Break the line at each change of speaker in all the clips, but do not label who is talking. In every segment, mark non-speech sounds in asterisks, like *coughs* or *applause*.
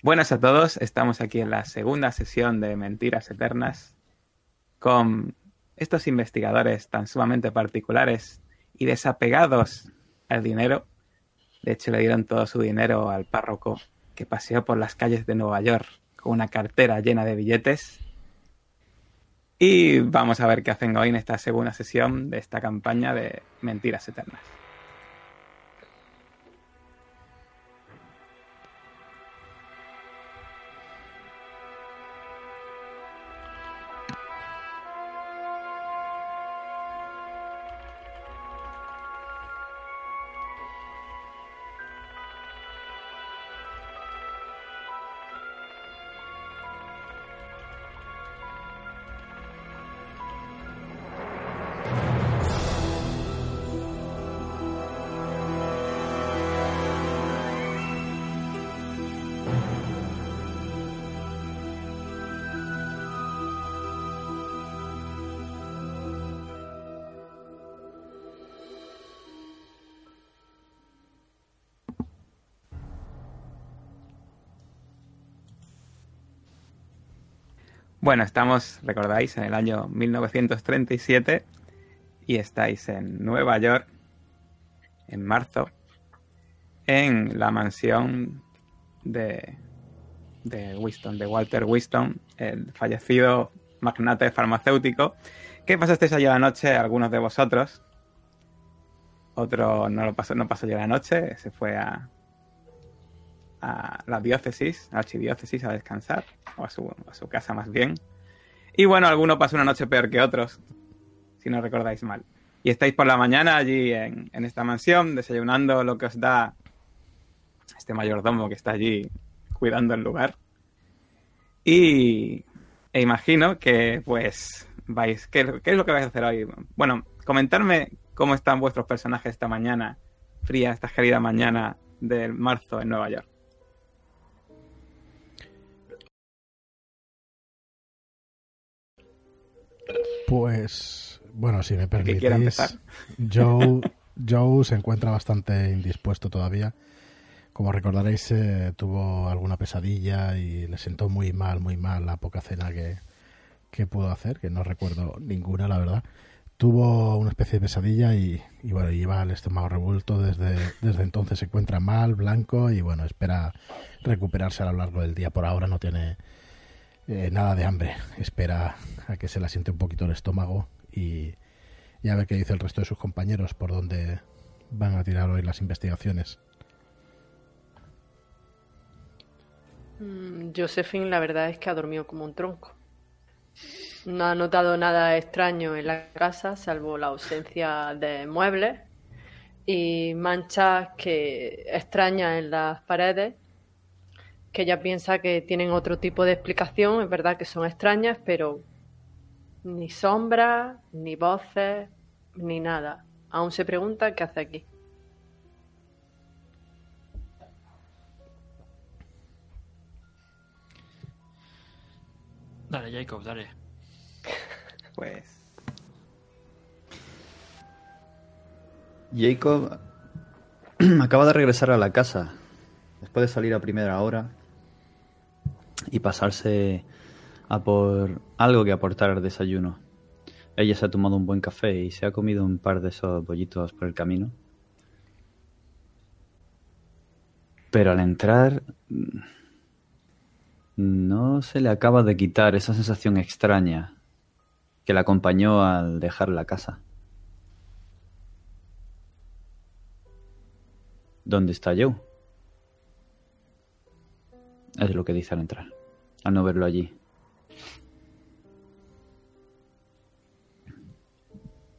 Buenas a todos, estamos aquí en la segunda sesión de Mentiras Eternas con estos investigadores tan sumamente particulares y desapegados al dinero. De hecho, le dieron todo su dinero al párroco que paseó por las calles de Nueva York con una cartera llena de billetes. Y vamos a ver qué hacen hoy en esta segunda sesión de esta campaña de Mentiras Eternas. Bueno, estamos, recordáis, en el año 1937 y estáis en Nueva York en marzo en la mansión de, de Winston, de Walter Winston, el fallecido magnate farmacéutico. ¿Qué pasasteis ayer la noche algunos de vosotros? Otro no lo pasó, no pasó ayer la noche, se fue a, a la diócesis, a la archidiócesis, a descansar, o a su, a su casa más bien. Y bueno, alguno pasó una noche peor que otros, si no recordáis mal. Y estáis por la mañana allí en, en esta mansión, desayunando lo que os da este mayordomo que está allí cuidando el lugar. Y e imagino que pues vais, ¿qué, ¿qué es lo que vais a hacer hoy? Bueno, comentarme cómo están vuestros personajes esta mañana, fría, esta querida mañana del marzo en Nueva York.
Pues, bueno, si me permitís, *laughs* Joe, Joe se encuentra bastante indispuesto todavía. Como recordaréis, eh, tuvo alguna pesadilla y le sentó muy mal, muy mal la poca cena que, que pudo hacer, que no recuerdo ninguna, la verdad. Tuvo una especie de pesadilla y, y bueno, lleva el estómago revuelto desde, desde entonces se encuentra mal, blanco y bueno, espera recuperarse a lo largo del día. Por ahora no tiene eh, nada de hambre, espera a que se le siente un poquito el estómago y, y a ver qué dice el resto de sus compañeros por dónde van a tirar hoy las investigaciones.
Mm, Josephine, la verdad es que ha dormido como un tronco. No ha notado nada extraño en la casa, salvo la ausencia de muebles y manchas que extrañas en las paredes, que ella piensa que tienen otro tipo de explicación. Es verdad que son extrañas, pero ni sombras, ni voces, ni nada. Aún se pregunta qué hace aquí.
Dale, Jacob, dale. *laughs*
Pues
Jacob *clears throat* acaba de regresar a la casa después de salir a primera hora y pasarse a por algo que aportar al desayuno. Ella se ha tomado un buen café y se ha comido un par de esos bollitos por el camino. Pero al entrar mm, no se le acaba de quitar esa sensación extraña que la acompañó al dejar la casa. ¿Dónde está Joe? Es lo que dice al entrar, al no verlo allí.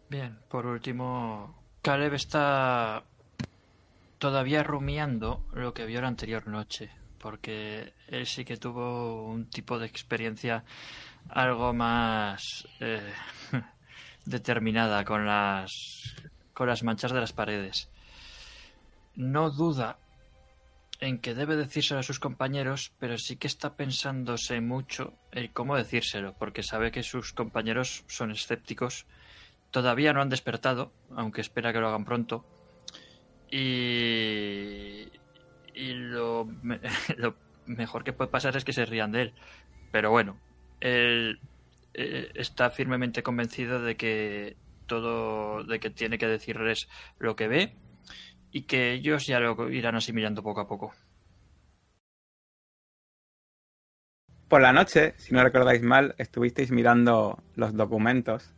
Bien, por último, Caleb está todavía rumiando lo que vio la anterior noche, porque él sí que tuvo un tipo de experiencia algo más eh, *laughs* determinada con las con las manchas de las paredes. No duda en que debe decírselo a sus compañeros, pero sí que está pensándose mucho en cómo decírselo, porque sabe que sus compañeros son escépticos Todavía no han despertado, aunque espera que lo hagan pronto. Y, y lo, me- *laughs* lo mejor que puede pasar es que se rían de él. Pero bueno, él eh, está firmemente convencido de que todo, de que tiene que decirles lo que ve y que ellos ya lo irán asimilando poco a poco.
Por la noche, si no recordáis mal, estuvisteis mirando los documentos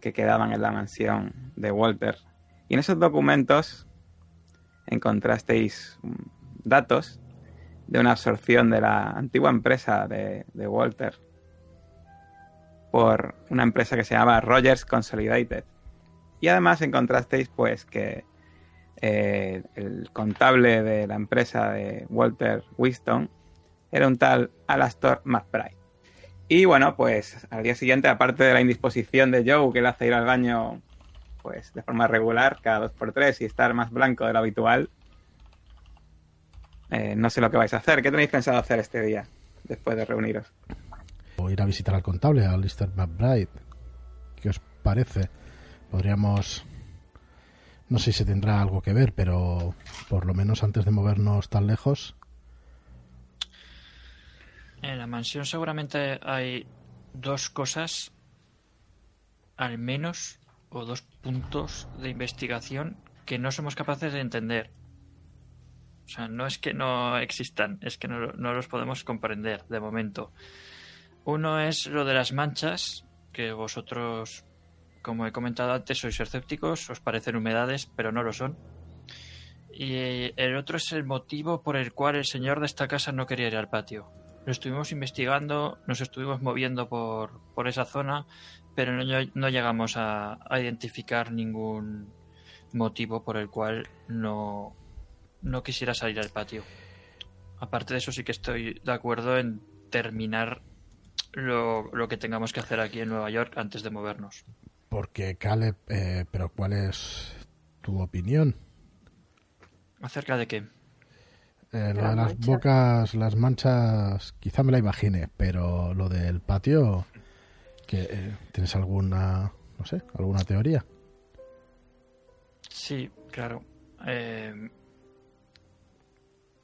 que quedaban en la mansión de Walter. Y en esos documentos encontrasteis datos de una absorción de la antigua empresa de, de Walter por una empresa que se llama Rogers Consolidated. Y además encontrasteis pues que eh, el contable de la empresa de Walter Winston era un tal Alastor McBride. Y bueno, pues al día siguiente, aparte de la indisposición de Joe, que le hace ir al baño pues de forma regular, cada dos por tres y estar más blanco de lo habitual, eh, no sé lo que vais a hacer. ¿Qué tenéis pensado hacer este día, después de reuniros?
O ir a visitar al contable, a Lister McBride. ¿Qué os parece? Podríamos... No sé si tendrá algo que ver, pero por lo menos antes de movernos tan lejos,
En la mansión seguramente hay dos cosas, al menos, o dos puntos de investigación que no somos capaces de entender. O sea, no es que no existan, es que no, no los podemos comprender de momento. Uno es lo de las manchas, que vosotros, como he comentado antes, sois escépticos, os parecen humedades, pero no lo son. Y el otro es el motivo por el cual el señor de esta casa no quería ir al patio. Lo estuvimos investigando, nos estuvimos moviendo por, por esa zona, pero no, no llegamos a, a identificar ningún motivo por el cual no, no quisiera salir al patio. Aparte de eso, sí que estoy de acuerdo en terminar lo, lo que tengamos que hacer aquí en Nueva York antes de movernos.
Porque Caleb, eh, pero ¿cuál es tu opinión?
¿Acerca de qué?
Eh, lo
las
de las bocas, las manchas, quizá me la imagine, pero lo del patio, que eh, ¿tienes alguna, no sé, alguna teoría?
Sí, claro. Eh,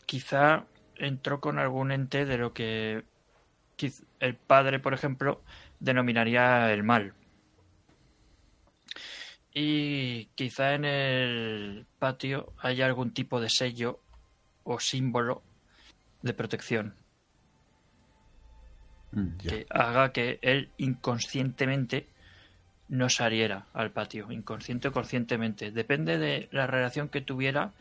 quizá entró con algún ente de lo que quiz- el padre, por ejemplo, denominaría el mal. Y quizá en el patio haya algún tipo de sello o símbolo de protección
Mm.
Que haga que él inconscientemente no saliera al patio, inconsciente o conscientemente. Depende de la relación que tuviera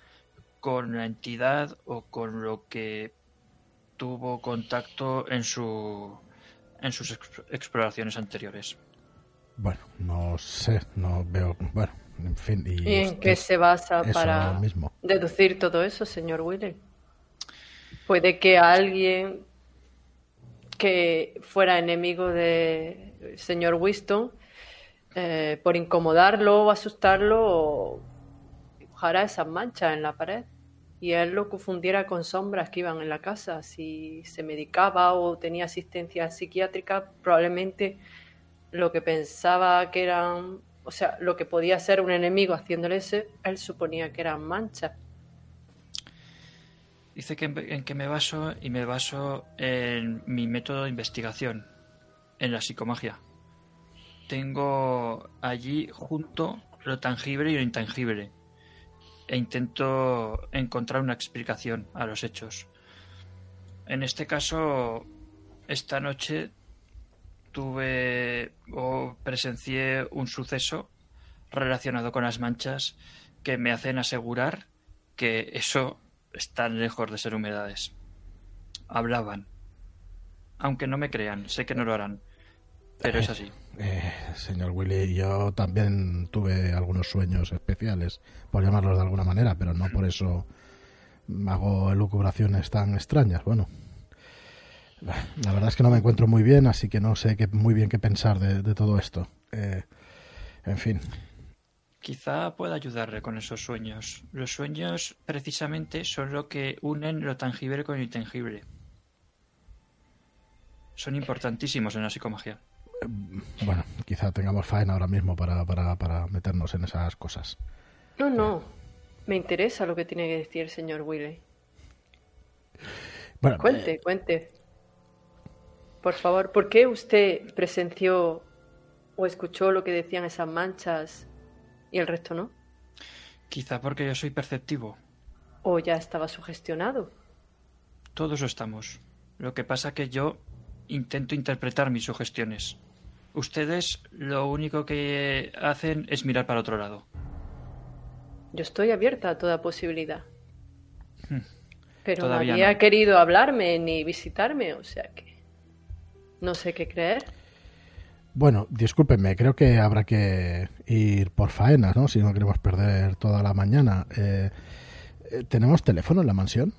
con la entidad o con lo que tuvo contacto en su en sus ex- exploraciones anteriores.
Bueno, no sé, no veo, bueno, en fin. ¿Y,
¿Y en
usted-
qué se basa para
mismo?
deducir todo eso, señor Wheeler? Puede que alguien que fuera enemigo del señor Winston, eh, por incomodarlo o asustarlo, dibujara esas manchas en la pared y él lo confundiera con sombras que iban en la casa. Si se medicaba o tenía asistencia psiquiátrica, probablemente lo que pensaba que eran, o sea, lo que podía ser un enemigo haciéndole ese, él suponía que eran manchas.
Dice que en, en que me baso y me baso en mi método de investigación, en la psicomagia. Tengo allí junto lo tangible y lo intangible e intento encontrar una explicación a los hechos. En este caso, esta noche tuve o presencié un suceso relacionado con las manchas que me hacen asegurar que eso están lejos de ser humedades. Hablaban. Aunque no me crean, sé que no lo harán. Pero es así.
Eh, señor Willy, yo también tuve algunos sueños especiales, por llamarlos de alguna manera, pero no por eso hago elucubraciones tan extrañas. Bueno, la verdad es que no me encuentro muy bien, así que no sé qué, muy bien qué pensar de, de todo esto. Eh, en fin,
Quizá pueda ayudarle con esos sueños. Los sueños precisamente son lo que unen lo tangible con lo intangible. Son importantísimos en la psicomagia.
bueno, quizá tengamos faena ahora mismo para, para, para meternos en esas cosas.
No, no. Me interesa lo que tiene que decir el señor Willy.
Bueno,
Cuente,
eh,
cuente. Por favor, ¿por qué usted presenció o escuchó lo que decían esas manchas y el resto no?
Quizá porque yo soy perceptivo.
¿O ya estaba sugestionado?
Todos lo estamos. Lo que pasa que yo intento interpretar mis sugestiones. Ustedes lo único que hacen es mirar para otro lado.
Yo estoy abierta a toda posibilidad. Pero
Todavía
nadie
no.
ha querido hablarme ni visitarme, o sea que no sé qué creer.
Bueno, discúlpenme, creo que habrá que ir por faenas, ¿no? Si no queremos perder toda la mañana. Eh, eh, ¿Tenemos teléfono en la mansión?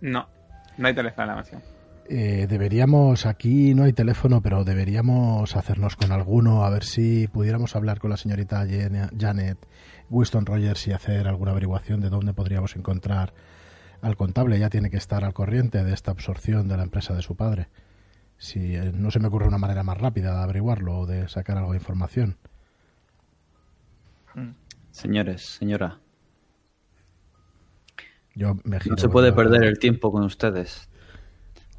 No, no hay teléfono en la mansión.
Eh, deberíamos, aquí no hay teléfono, pero deberíamos hacernos con alguno, a ver si pudiéramos hablar con la señorita Janet Winston Rogers y hacer alguna averiguación de dónde podríamos encontrar al contable. Ya tiene que estar al corriente de esta absorción de la empresa de su padre. Si eh, no se me ocurre una manera más rápida de averiguarlo o de sacar algo de información.
Señores, señora,
Yo me
no se puede perder el tiempo con ustedes.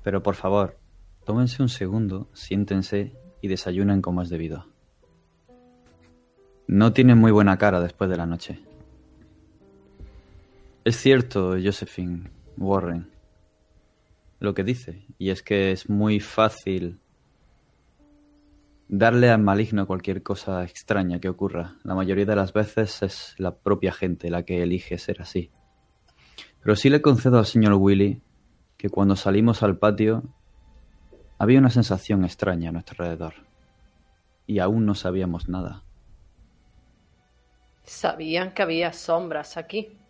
Pero por favor, tómense un segundo, siéntense y desayunen como es debido. No tienen muy buena cara después de la noche. Es cierto, Josephine Warren, lo que dice, y es que es muy fácil darle al maligno cualquier cosa extraña que ocurra. La mayoría de las veces es la propia gente la que elige ser así. Pero sí le concedo al señor Willy que cuando salimos al patio había una sensación extraña a nuestro alrededor. Y aún no sabíamos nada.
Sabían que había sombras aquí.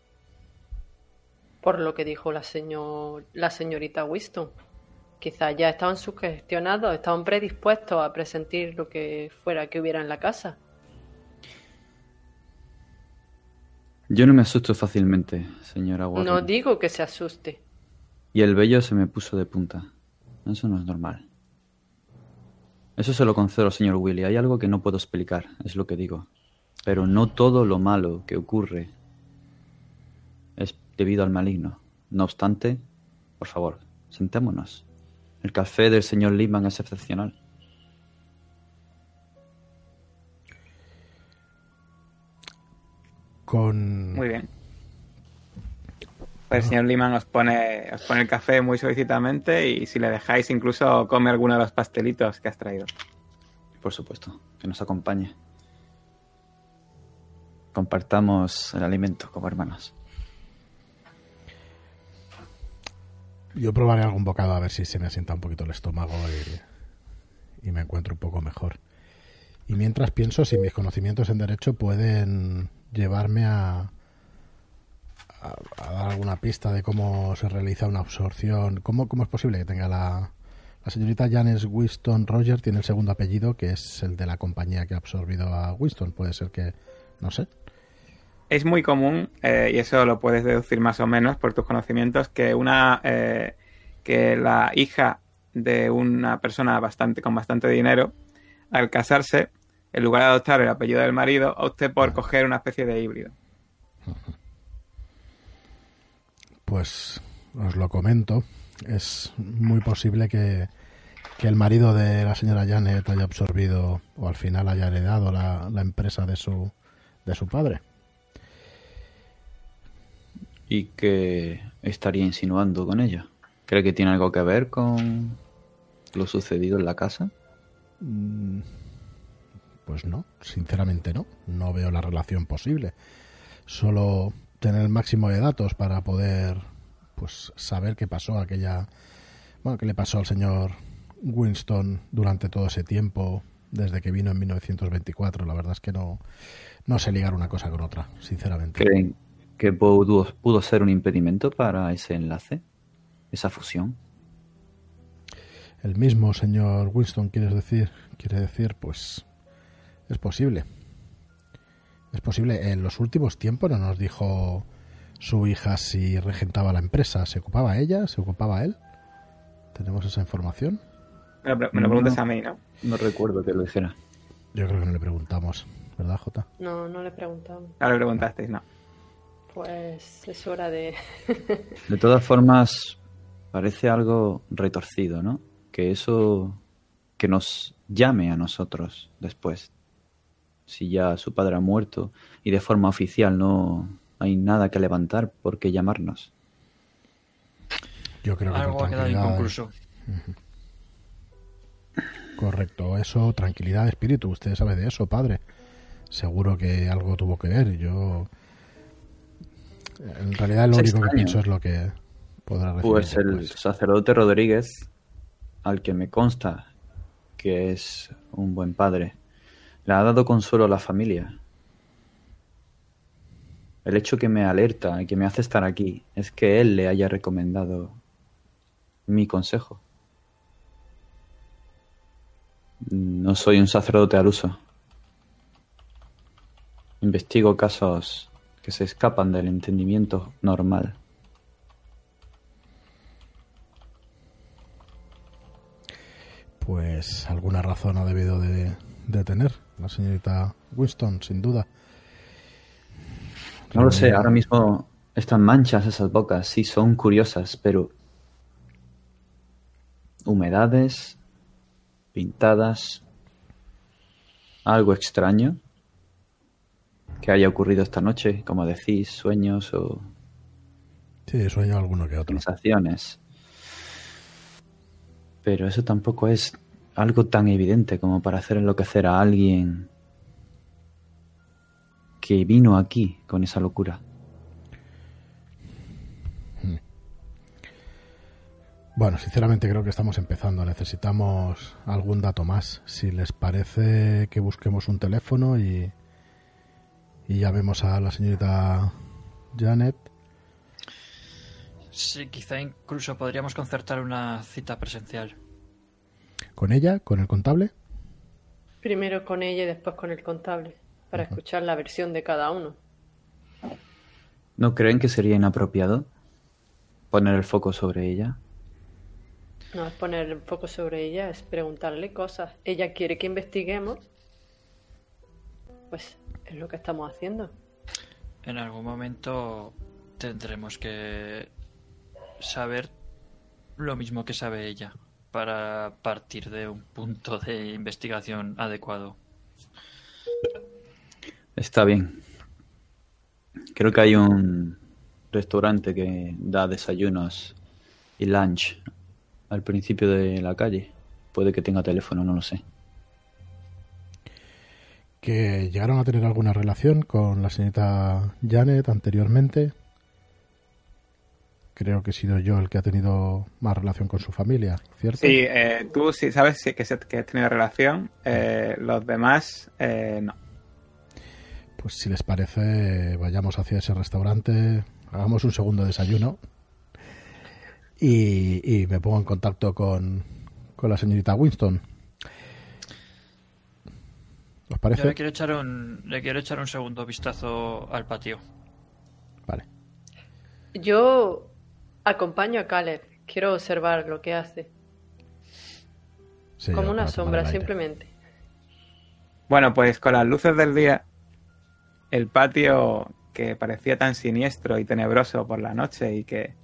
Por lo que dijo la, señor, la señorita Winston. Quizás ya estaban sugestionados, estaban predispuestos a presentir lo que fuera que hubiera en la casa.
Yo no me asusto fácilmente, señora Warren.
No digo que se asuste.
Y el vello se me puso de punta. Eso no es normal. Eso se lo concedo señor Willy. Hay algo que no puedo explicar, es lo que digo. Pero no todo lo malo que ocurre debido al maligno. No obstante, por favor, sentémonos. El café del señor Lehman es excepcional.
Con...
Muy bien. Pues el señor Liman os pone, os pone el café muy solicitamente y si le dejáis incluso come alguno de los pastelitos que has traído.
Por supuesto, que nos acompañe. Compartamos el alimento como hermanos.
Yo probaré algún bocado a ver si se me asienta un poquito el estómago y, me encuentro un poco mejor. Y mientras pienso si mis conocimientos en derecho pueden llevarme a, a, dar alguna pista de cómo se realiza una absorción. ¿Cómo, cómo es posible que tenga la, la señorita Janes Winston Rogers? Tiene el segundo apellido que es el de la compañía que ha absorbido a Winston. Puede ser que, no sé.
Es muy común, eh, y eso lo puedes deducir más o menos por tus conocimientos, que una eh, que la hija de una persona bastante con bastante dinero, al casarse, en lugar de adoptar el apellido del marido, opte por coger una especie de híbrido.
Pues os lo comento. Es muy posible que, que el marido de la señora Janet haya absorbido o al final haya heredado la, la empresa de su, de su padre.
¿Y qué estaría insinuando con ella? ¿Cree que tiene algo que ver con lo sucedido en la casa?
Mm, Pues no, sinceramente no. No veo la relación posible. Solo tener el máximo de datos para poder pues saber qué pasó aquella bueno, qué le pasó al señor Winston durante todo ese tiempo desde que vino en 1924. La verdad es que no no sé ligar una cosa con otra, sinceramente.
¿Creen que pudo, pudo ser un impedimento para ese enlace? ¿Esa fusión?
El mismo señor Winston, quieres decir, quiere decir, pues es posible. Es posible. En los últimos tiempos no nos dijo su hija si regentaba la empresa. ¿Se ocupaba ella? ¿Se ocupaba él? ¿Tenemos esa información?
Me lo, pre- me lo preguntas
No.
a mí, ¿no?
No recuerdo que lo dijera.
Yo creo que no le preguntamos, ¿verdad, Jota?
No, no le preguntamos.
Ahora le preguntasteis, no.
Pues es hora de... *laughs*
De todas formas, parece algo retorcido, ¿no? Que eso que nos llame a nosotros después. Si ya su padre ha muerto y de forma oficial no hay nada que levantar, ¿por qué llamarnos?
Yo creo que
Algo inconcluso.
Correcto, eso, tranquilidad de espíritu. Usted sabe de eso, padre. Seguro que algo tuvo que ver. Yo. En realidad, lo
Es
único que pienso es lo que podrá recibir.
Pues el sacerdote Rodríguez, al que me consta que es un buen padre, le ha dado consuelo a la familia. El hecho que me alerta y que me hace estar aquí es que él le haya recomendado mi consejo. No soy un sacerdote al uso. Investigo casos que se escapan del entendimiento normal.
Pues alguna razón ha debido de, de tener la señorita Winston, sin duda.
No lo sé, ahora mismo están manchas esas bocas, sí, son curiosas, pero humedades, pintadas, algo extraño que haya ocurrido esta noche, como decís, sueños o
Sí, sueño alguno que otro.
sensaciones. Pero eso tampoco es algo tan evidente como para hacer enloquecer a alguien que vino aquí con esa locura.
Bueno, sinceramente creo que estamos empezando. Necesitamos algún dato más. Si les parece que busquemos un teléfono y, y llamemos a la señorita Janet.
Sí, quizá incluso podríamos concertar una cita presencial.
¿Con ella? ¿Con el contable?
Primero con ella y después con el contable, para escuchar la versión de cada uno.
¿No creen que sería inapropiado poner el foco sobre ella?
No es poner el foco sobre ella, es preguntarle cosas. Ella quiere que investiguemos. Pues es lo que estamos haciendo.
En algún momento tendremos que saber lo mismo que sabe ella para partir de un punto de investigación adecuado.
Está bien. Creo que hay un restaurante que da desayunos y lunch al principio de la calle. Puede que tenga teléfono, no lo sé.
¿Que llegaron a tener alguna relación con la señorita Janet anteriormente? Creo que he sido yo el que ha tenido más relación con su familia, ¿cierto?
Sí, eh, tú sí sabes sí que, que has tenido relación. eh, los demás, eh, no.
Pues si les parece, vayamos hacia ese restaurante, hagamos un segundo desayuno y, y me pongo en contacto con, con la señorita Winston.
Le quiero echar un, le quiero echar un segundo vistazo al patio.
Vale.
Yo acompaño a Caleb. Quiero observar lo que hace.
Sí,
como una sombra, simplemente.
Bueno, pues con las luces del día, el patio que parecía tan siniestro y tenebroso por la noche y que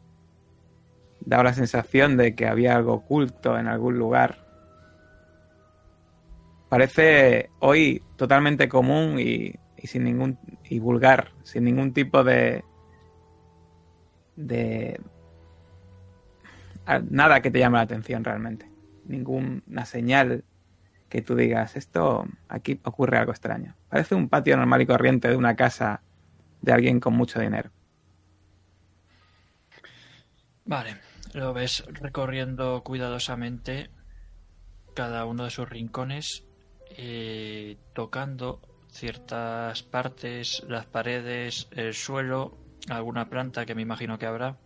daba la sensación de que había algo oculto en algún lugar, parece hoy totalmente común y, sin ningún y vulgar, sin ningún tipo de de nada que te llame la atención realmente, ninguna señal que tú digas, esto aquí ocurre algo extraño. Parece un patio normal y corriente de una casa de alguien con mucho dinero.
Vale, lo ves recorriendo cuidadosamente cada uno de sus rincones, eh, tocando ciertas partes, las paredes, el suelo, alguna planta que me imagino que habrá.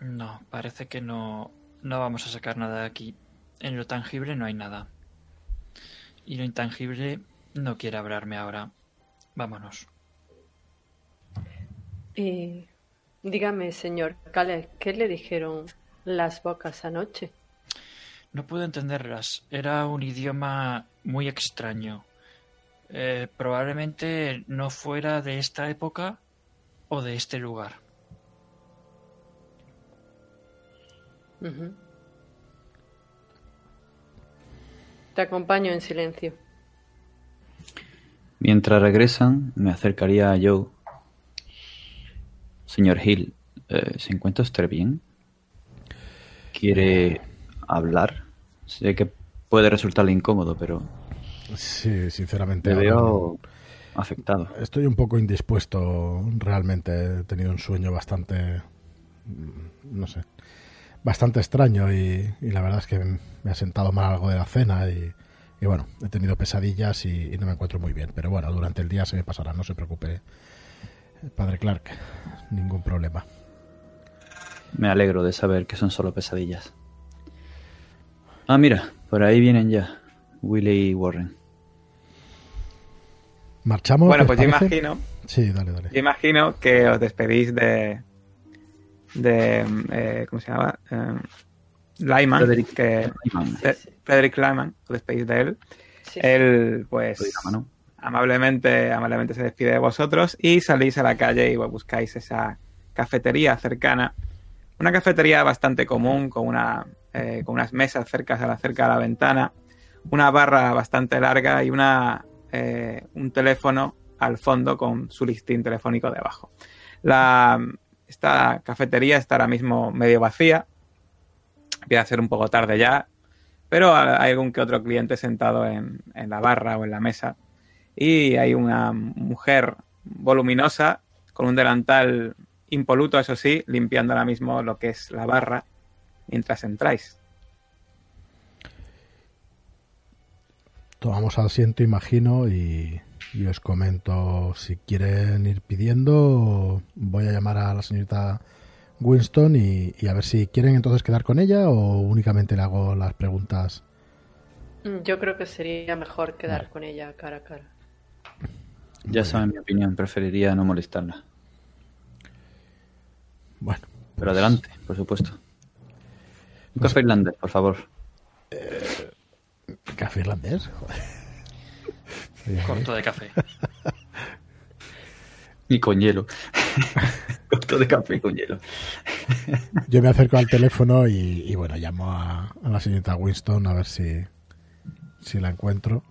No, parece que no, no vamos a sacar nada de aquí. En lo tangible no hay nada. Y lo intangible no quiere hablarme ahora. Vámonos.
Y dígame, señor Caleb, ¿qué le dijeron las bocas anoche?
No pude entenderlas. Era un idioma muy extraño. eh, probablemente no fuera de esta época o de este lugar.
Te acompaño en silencio.
Mientras regresan, me acercaría a Joe. Señor Hill, eh, ¿se encuentra usted bien? ¿Quiere hablar? Sé que puede resultarle incómodo, pero
Sí, sinceramente.
te
ahora
veo afectado.
Estoy un poco indispuesto, realmente. He tenido un sueño bastante. No sé. Bastante extraño y, y la verdad es que me ha sentado mal algo de la cena y, y bueno, he tenido pesadillas y, y no me encuentro muy bien. Pero bueno, durante el día se me pasará, no se preocupe, padre Clark. Ningún problema.
Me alegro de saber que son solo pesadillas. Ah, mira, por ahí vienen ya. Willy y Warren.
¿Marchamos?
Bueno,
¿os
pues yo
parece?
imagino,
Sí, dale, dale.
yo imagino que os despedís de. de. eh, ¿Cómo se llama? Eh, Lyman,
Frederick
que.
Lyman.
Frederick Lyman, os despedís de él.
Sí.
Él, pues. Amablemente, amablemente se despide de vosotros y salís a la calle y buscáis esa cafetería cercana. Una cafetería bastante común, con, una, eh, con unas mesas cerca la, cerca de la ventana, una barra bastante larga y una, eh, un teléfono al fondo con su listín telefónico debajo. La, esta cafetería está ahora mismo medio vacía, empieza a ser un poco tarde ya, pero hay algún que otro cliente sentado en, en la barra o en la mesa y hay una mujer voluminosa con un delantal impoluto, eso sí, limpiando ahora mismo lo que es la barra mientras entráis.
Tomamos asiento, imagino, y, y os comento si quieren ir pidiendo. Voy a llamar a la señorita Winston y, y a ver si quieren entonces quedar con ella o únicamente le hago las preguntas.
Mm, Yo creo que sería mejor quedar
Vale.
con ella cara a cara.
Ya saben mi opinión, preferiría no molestarla.
Bueno,
Pero adelante, por supuesto. Un café irlandés, por favor.
café irlandés. Joder. *laughs*
Corto de café.
Y con hielo. *laughs* Corto de café con hielo. *laughs*
Yo me acerco al teléfono y, y bueno, llamo a, a la señorita Winston a ver si, si la encuentro.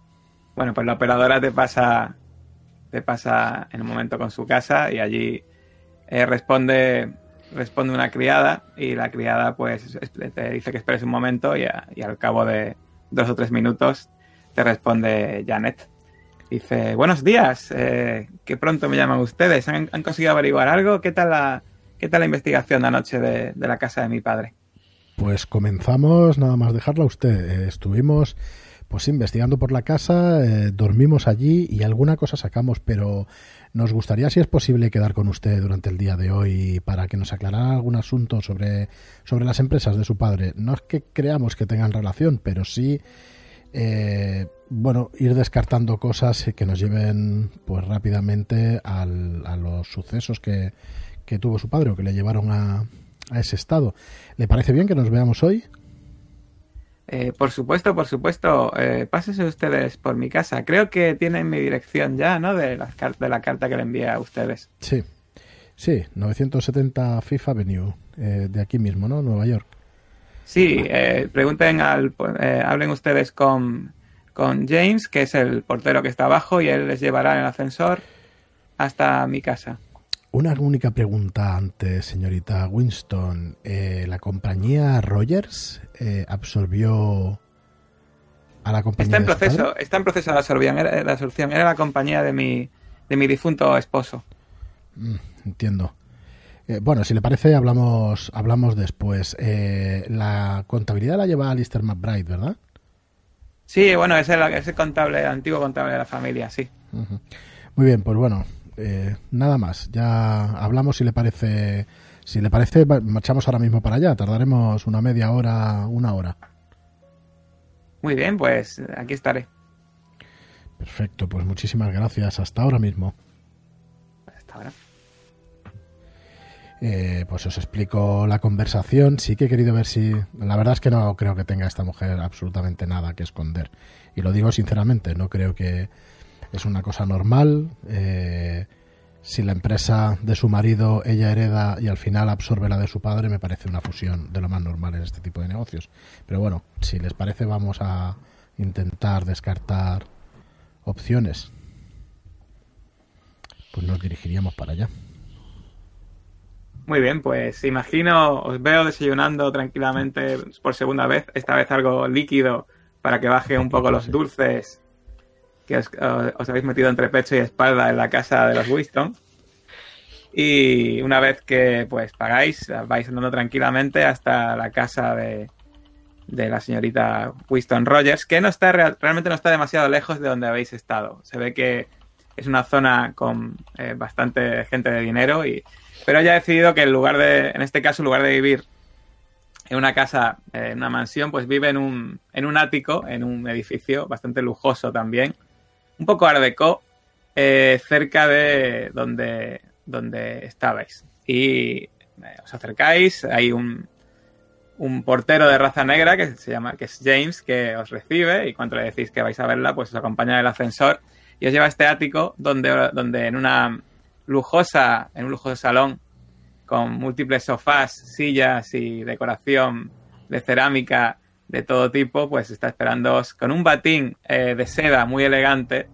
Bueno, pues la operadora te pasa, te pasa en un momento con su casa y allí eh, responde, responde una criada y la criada pues es- te dice que esperes un momento y, a- y al cabo de dos o tres minutos te responde Janet. Dice, buenos días, eh, que pronto me llaman ustedes. ¿Han, han conseguido averiguar algo? ¿Qué tal la, qué tal la investigación de anoche de, de la casa de mi padre?
Pues comenzamos nada más dejarla a usted. Eh, estuvimos pues investigando por la casa, eh, dormimos allí y alguna cosa sacamos, pero nos gustaría, si es posible, quedar con usted durante el día de hoy para que nos aclarara algún asunto sobre, sobre las empresas de su padre. No es que creamos que tengan relación, pero sí, eh, bueno, ir descartando cosas que nos lleven pues rápidamente a los sucesos que, que tuvo su padre o que le llevaron a, a ese estado. ¿Le parece bien que nos veamos hoy?
Eh, por supuesto, por supuesto. Eh, pásese ustedes por mi casa. Creo que tienen mi dirección ya, ¿no? De de la carta que le envié a ustedes.
Sí, sí, 970 Fifth Avenue, eh, de aquí mismo, ¿no? Nueva York.
Sí, eh, pregunten al... eh, hablen ustedes con, con James, que es el portero que está abajo, y él les llevará en el ascensor hasta mi casa.
Una única pregunta antes, señorita Winston. Eh, ¿La compañía Rogers eh, absorbió a la compañía
Está en proceso, está en proceso de absorción. Era, de absorción. Era la compañía de mi, de mi difunto esposo.
Mm, entiendo. Eh, bueno, si le parece, hablamos, hablamos después. La contabilidad la lleva Alistair McBride, ¿verdad?
Sí, bueno, es el, es el contable, el antiguo contable de la familia, sí.
Muy bien, pues bueno, eh, nada más. Ya hablamos si le parece. Si le parece, marchamos ahora mismo para allá. Tardaremos una media hora, una hora.
Muy bien, pues aquí estaré.
Perfecto, pues muchísimas gracias. Hasta ahora mismo.
Hasta ahora.
Eh, pues os explico la conversación. Sí que he querido ver si. La verdad es que no creo que tenga esta mujer absolutamente nada que esconder. Y lo digo sinceramente, no creo que es una cosa normal. Eh, si la empresa de su marido ella hereda y al final absorbe la de su padre, me parece una fusión de lo más normal en este tipo de negocios. Pero bueno, si les parece, vamos a intentar descartar opciones. Pues nos dirigiríamos para allá.
Muy bien, pues imagino, os veo desayunando tranquilamente por segunda vez, esta vez algo líquido para que baje un poco los dulces que os, habéis metido entre pecho y espalda en la casa de los Winston. Y una vez que pues pagáis, vais andando tranquilamente hasta la casa de, de la señorita Winston Rogers, que no está real- realmente no está demasiado lejos de donde habéis estado. Se ve que es una zona con eh, bastante gente de dinero y pero ella ha decidido que en lugar de en este caso en lugar de vivir en una casa eh, en una mansión pues vive en un en un ático en un edificio bastante lujoso también un poco art déco, eh, cerca de donde donde estabais. Y eh, os acercáis hay un un portero de raza negra que se llama que es James que os recibe y cuando le decís que vais a verla pues os acompaña el ascensor y os lleva a este ático donde, donde en una lujosa, en un lujoso salón con múltiples sofás, sillas y decoración de cerámica de todo tipo, pues está esperándoos con un batín eh, de seda muy elegante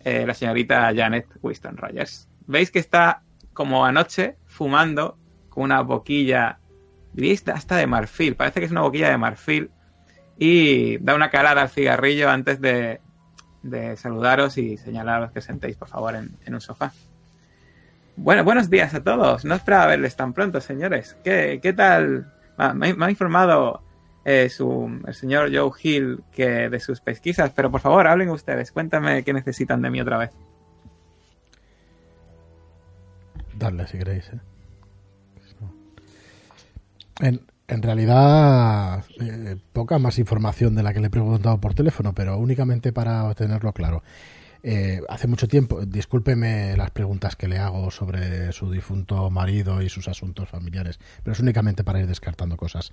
eh, la señorita Janet Winston Rogers. Veis que está como anoche fumando con una boquilla, diríais hasta de marfil, parece que es una boquilla de marfil y da una calada al cigarrillo antes de, de saludaros y señalaros que sentéis, por favor, en, en un sofá. Bueno, buenos días a todos. No esperaba verles tan pronto, señores. ¿Qué, qué tal? Me, me ha informado eh, su, el señor Joe Hill que de sus pesquisas, pero por favor, hablen ustedes. Cuéntame qué necesitan de mí otra vez.
Darle si queréis. ¿eh? En, en realidad, eh, poca más información de la que le he preguntado por teléfono, pero únicamente para tenerlo claro. Eh, hace mucho tiempo, discúlpeme las preguntas que le hago sobre su difunto marido y sus asuntos familiares, pero es únicamente para ir descartando cosas.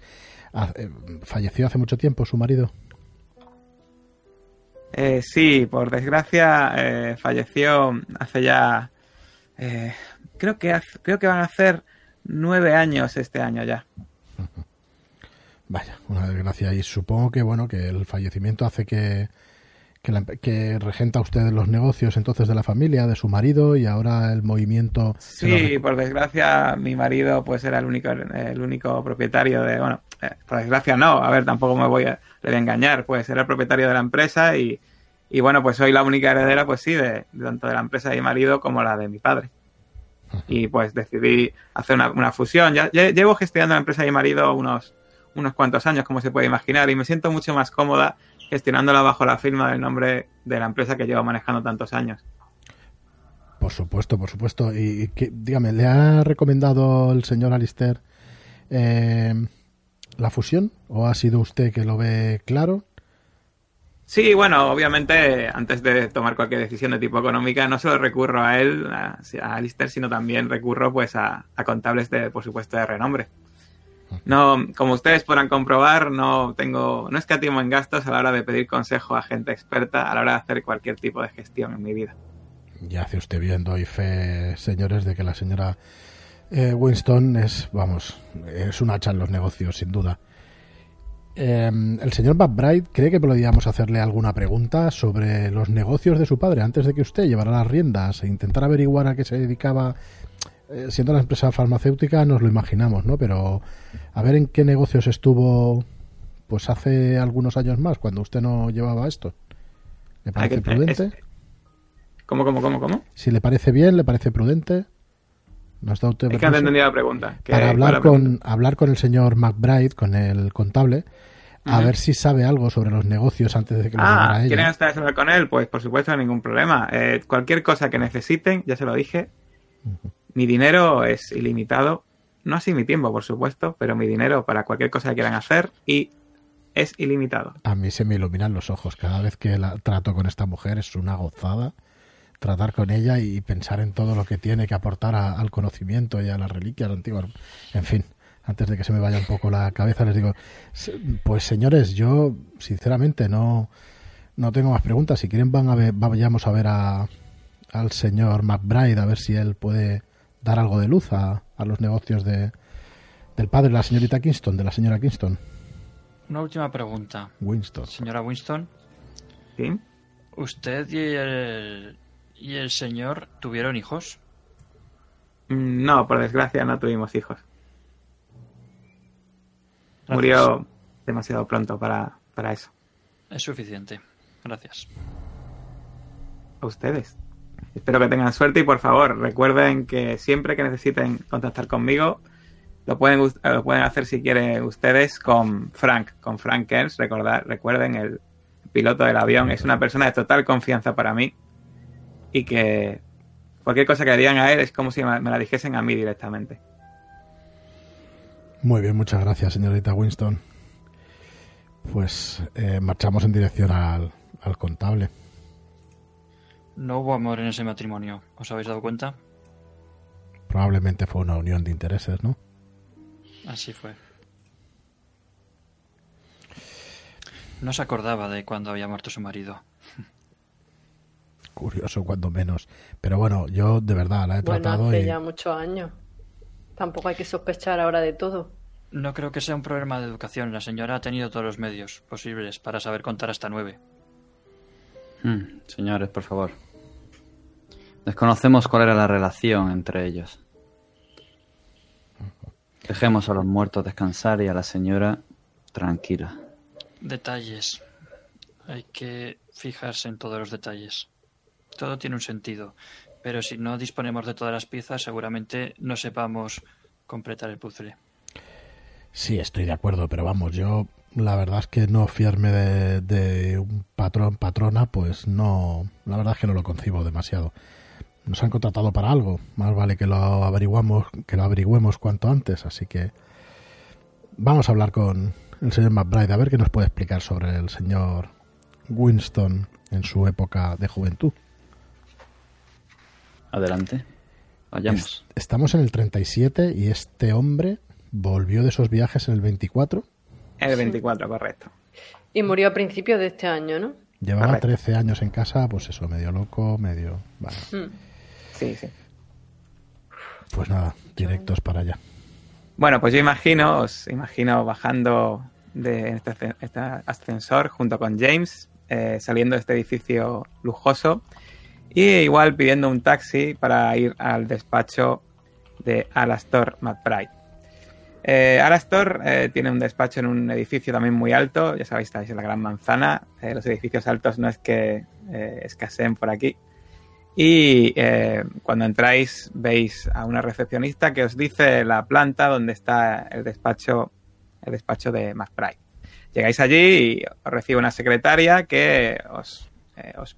Ha- eh, ¿Falleció hace mucho tiempo su marido?
Eh, sí, por desgracia eh, falleció hace ya. creo que hace- creo que van a hacer nueve años este año ya.
Vaya, una desgracia. Y supongo que bueno que el fallecimiento hace que que, la- que regenta usted los negocios entonces de la familia, de su marido y ahora el movimiento.
Sí, por desgracia mi marido pues era el único el único propietario de bueno, eh, por desgracia no, a ver, tampoco me voy a le voy a engañar, pues era el propietario de la empresa y, y bueno, pues soy la única heredera pues sí de, de tanto de la empresa de mi marido como la de mi padre. Y pues decidí hacer una, una fusión. Ya, ya llevo gestionando la empresa de mi marido unos unos cuantos años, como se puede imaginar, y me siento mucho más cómoda gestionándola bajo la firma del nombre de la empresa que llevo manejando tantos años.
Por supuesto, por supuesto. Y, y que, dígame, ¿le ha recomendado el señor Alister eh, la fusión? ¿O ha sido usted que lo ve claro?
Sí, bueno, obviamente antes de tomar cualquier decisión de tipo económica no solo recurro a él, a, a Alistair, sino también recurro pues a, a contables de, por supuesto, de renombre. No, como ustedes podrán comprobar, no tengo, no escatimo en gastos a la hora de pedir consejo a gente experta a la hora de hacer cualquier tipo de gestión en mi vida.
Ya hace usted bien, doy fe, señores, de que la señora eh, Winston es, vamos, es una hacha en los negocios, sin duda. Eh, el señor McBride cree que podríamos hacerle alguna pregunta sobre los negocios de su padre antes de que usted llevara las riendas e intentar averiguar a qué se dedicaba. Eh, siendo la empresa farmacéutica nos lo imaginamos, ¿no? Pero a ver en qué negocios estuvo pues hace algunos años más, cuando usted no llevaba esto. ¿Le parece
que-
prudente?
es- ¿Cómo, cómo, cómo, cómo?
Si le parece bien, le parece prudente. ¿Nos da usted
Es que
permiso?
entendido la pregunta. ¿Qué-
Para hablar
pregunta?
con, hablar con el señor McBride, con el contable, a ver si sabe algo sobre los negocios antes de que lo
Ah,
ella.
¿quieren ustedes hablar con él? Pues por supuesto, ningún problema. Eh, cualquier cosa que necesiten, ya se lo dije, mi dinero es ilimitado. No así mi tiempo, por supuesto, pero mi dinero para cualquier cosa que quieran hacer y es ilimitado.
A mí se me iluminan los ojos. Cada vez que la trato con esta mujer es una gozada tratar con ella y pensar en todo lo que tiene que aportar al conocimiento y a las reliquias antiguas. En fin, antes de que se me vaya un poco la cabeza, les digo, "Se- pues señores, yo sinceramente no, no tengo más preguntas. Si quieren, van a ver, vayamos a ver a, al señor McBride a ver si él puede dar algo de luz a, a los negocios de, del padre de la señorita Kingston, de la señora Kingston.
Una última pregunta.
Winston.
Señora Winston,
¿Sí?
¿usted y el, y el señor tuvieron hijos?
Mm, No, por desgracia no tuvimos hijos.
Gracias.
Murió demasiado pronto para, para eso.
Es suficiente. Gracias.
A ustedes. Espero que tengan suerte y por favor recuerden que siempre que necesiten contactar conmigo lo pueden, lo pueden hacer si quieren ustedes con Frank, con Frank Kers. Recordar, recuerden, el piloto del avión es una persona de total confianza para mí y que cualquier cosa que digan a él es como si me me la dijesen a mí directamente.
Muy bien, muchas gracias, señorita Winston. Pues eh, marchamos en dirección al, al contable.
No hubo amor en ese matrimonio. ¿Os habéis dado cuenta?
Probablemente fue una unión de intereses, ¿no?
Así fue. No se acordaba de cuando había muerto su marido.
Curioso, cuando menos. Pero bueno, yo de verdad la he
Bueno,
tratado
hace
y...
ya muchos años. Tampoco hay que sospechar ahora de todo.
No creo que sea un problema de educación. La señora ha tenido todos los medios posibles para saber contar hasta nueve.
Hmm, señores, por favor. Desconocemos cuál era la relación entre ellos. Dejemos a los muertos descansar y a la señora tranquila.
Detalles. Hay que fijarse en todos los detalles. Todo tiene un sentido, pero si no disponemos de todas las piezas, seguramente no sepamos completar el puzzle.
Sí, estoy de acuerdo, pero vamos, yo la verdad es que no fiarme de, de un patrón, patrona, pues no, la verdad es que no lo concibo demasiado. Nos han contratado para algo, más vale que lo averiguamos, que lo averigüemos cuanto antes, así que vamos a hablar con el señor McBride a ver qué nos puede explicar sobre el señor Winston en su época de juventud.
Adelante. Vayamos.
Es- estamos en el 37 y este hombre volvió de esos viajes en el 24.
El 24, correcto.
Y murió a principios de este año, ¿no?
Llevaba
Correcto.
13 años en casa, pues eso, medio loco, medio... Vale,
Mm.
Sí, sí.
pues nada, directos para allá.
Bueno, pues yo imagino, os imagino bajando de este, este ascensor junto con James, eh, saliendo de este edificio lujoso y igual pidiendo un taxi para ir al despacho de Alastor McBride. Eh, eh, tiene un despacho en un edificio también muy alto, ya sabéis, estáis en la Gran Manzana, eh, los edificios altos no es que eh, escaseen por aquí. Y cuando entráis veis a una recepcionista que os dice la planta donde está el despacho, el despacho de McBride. Llegáis allí y os recibe una secretaria que os,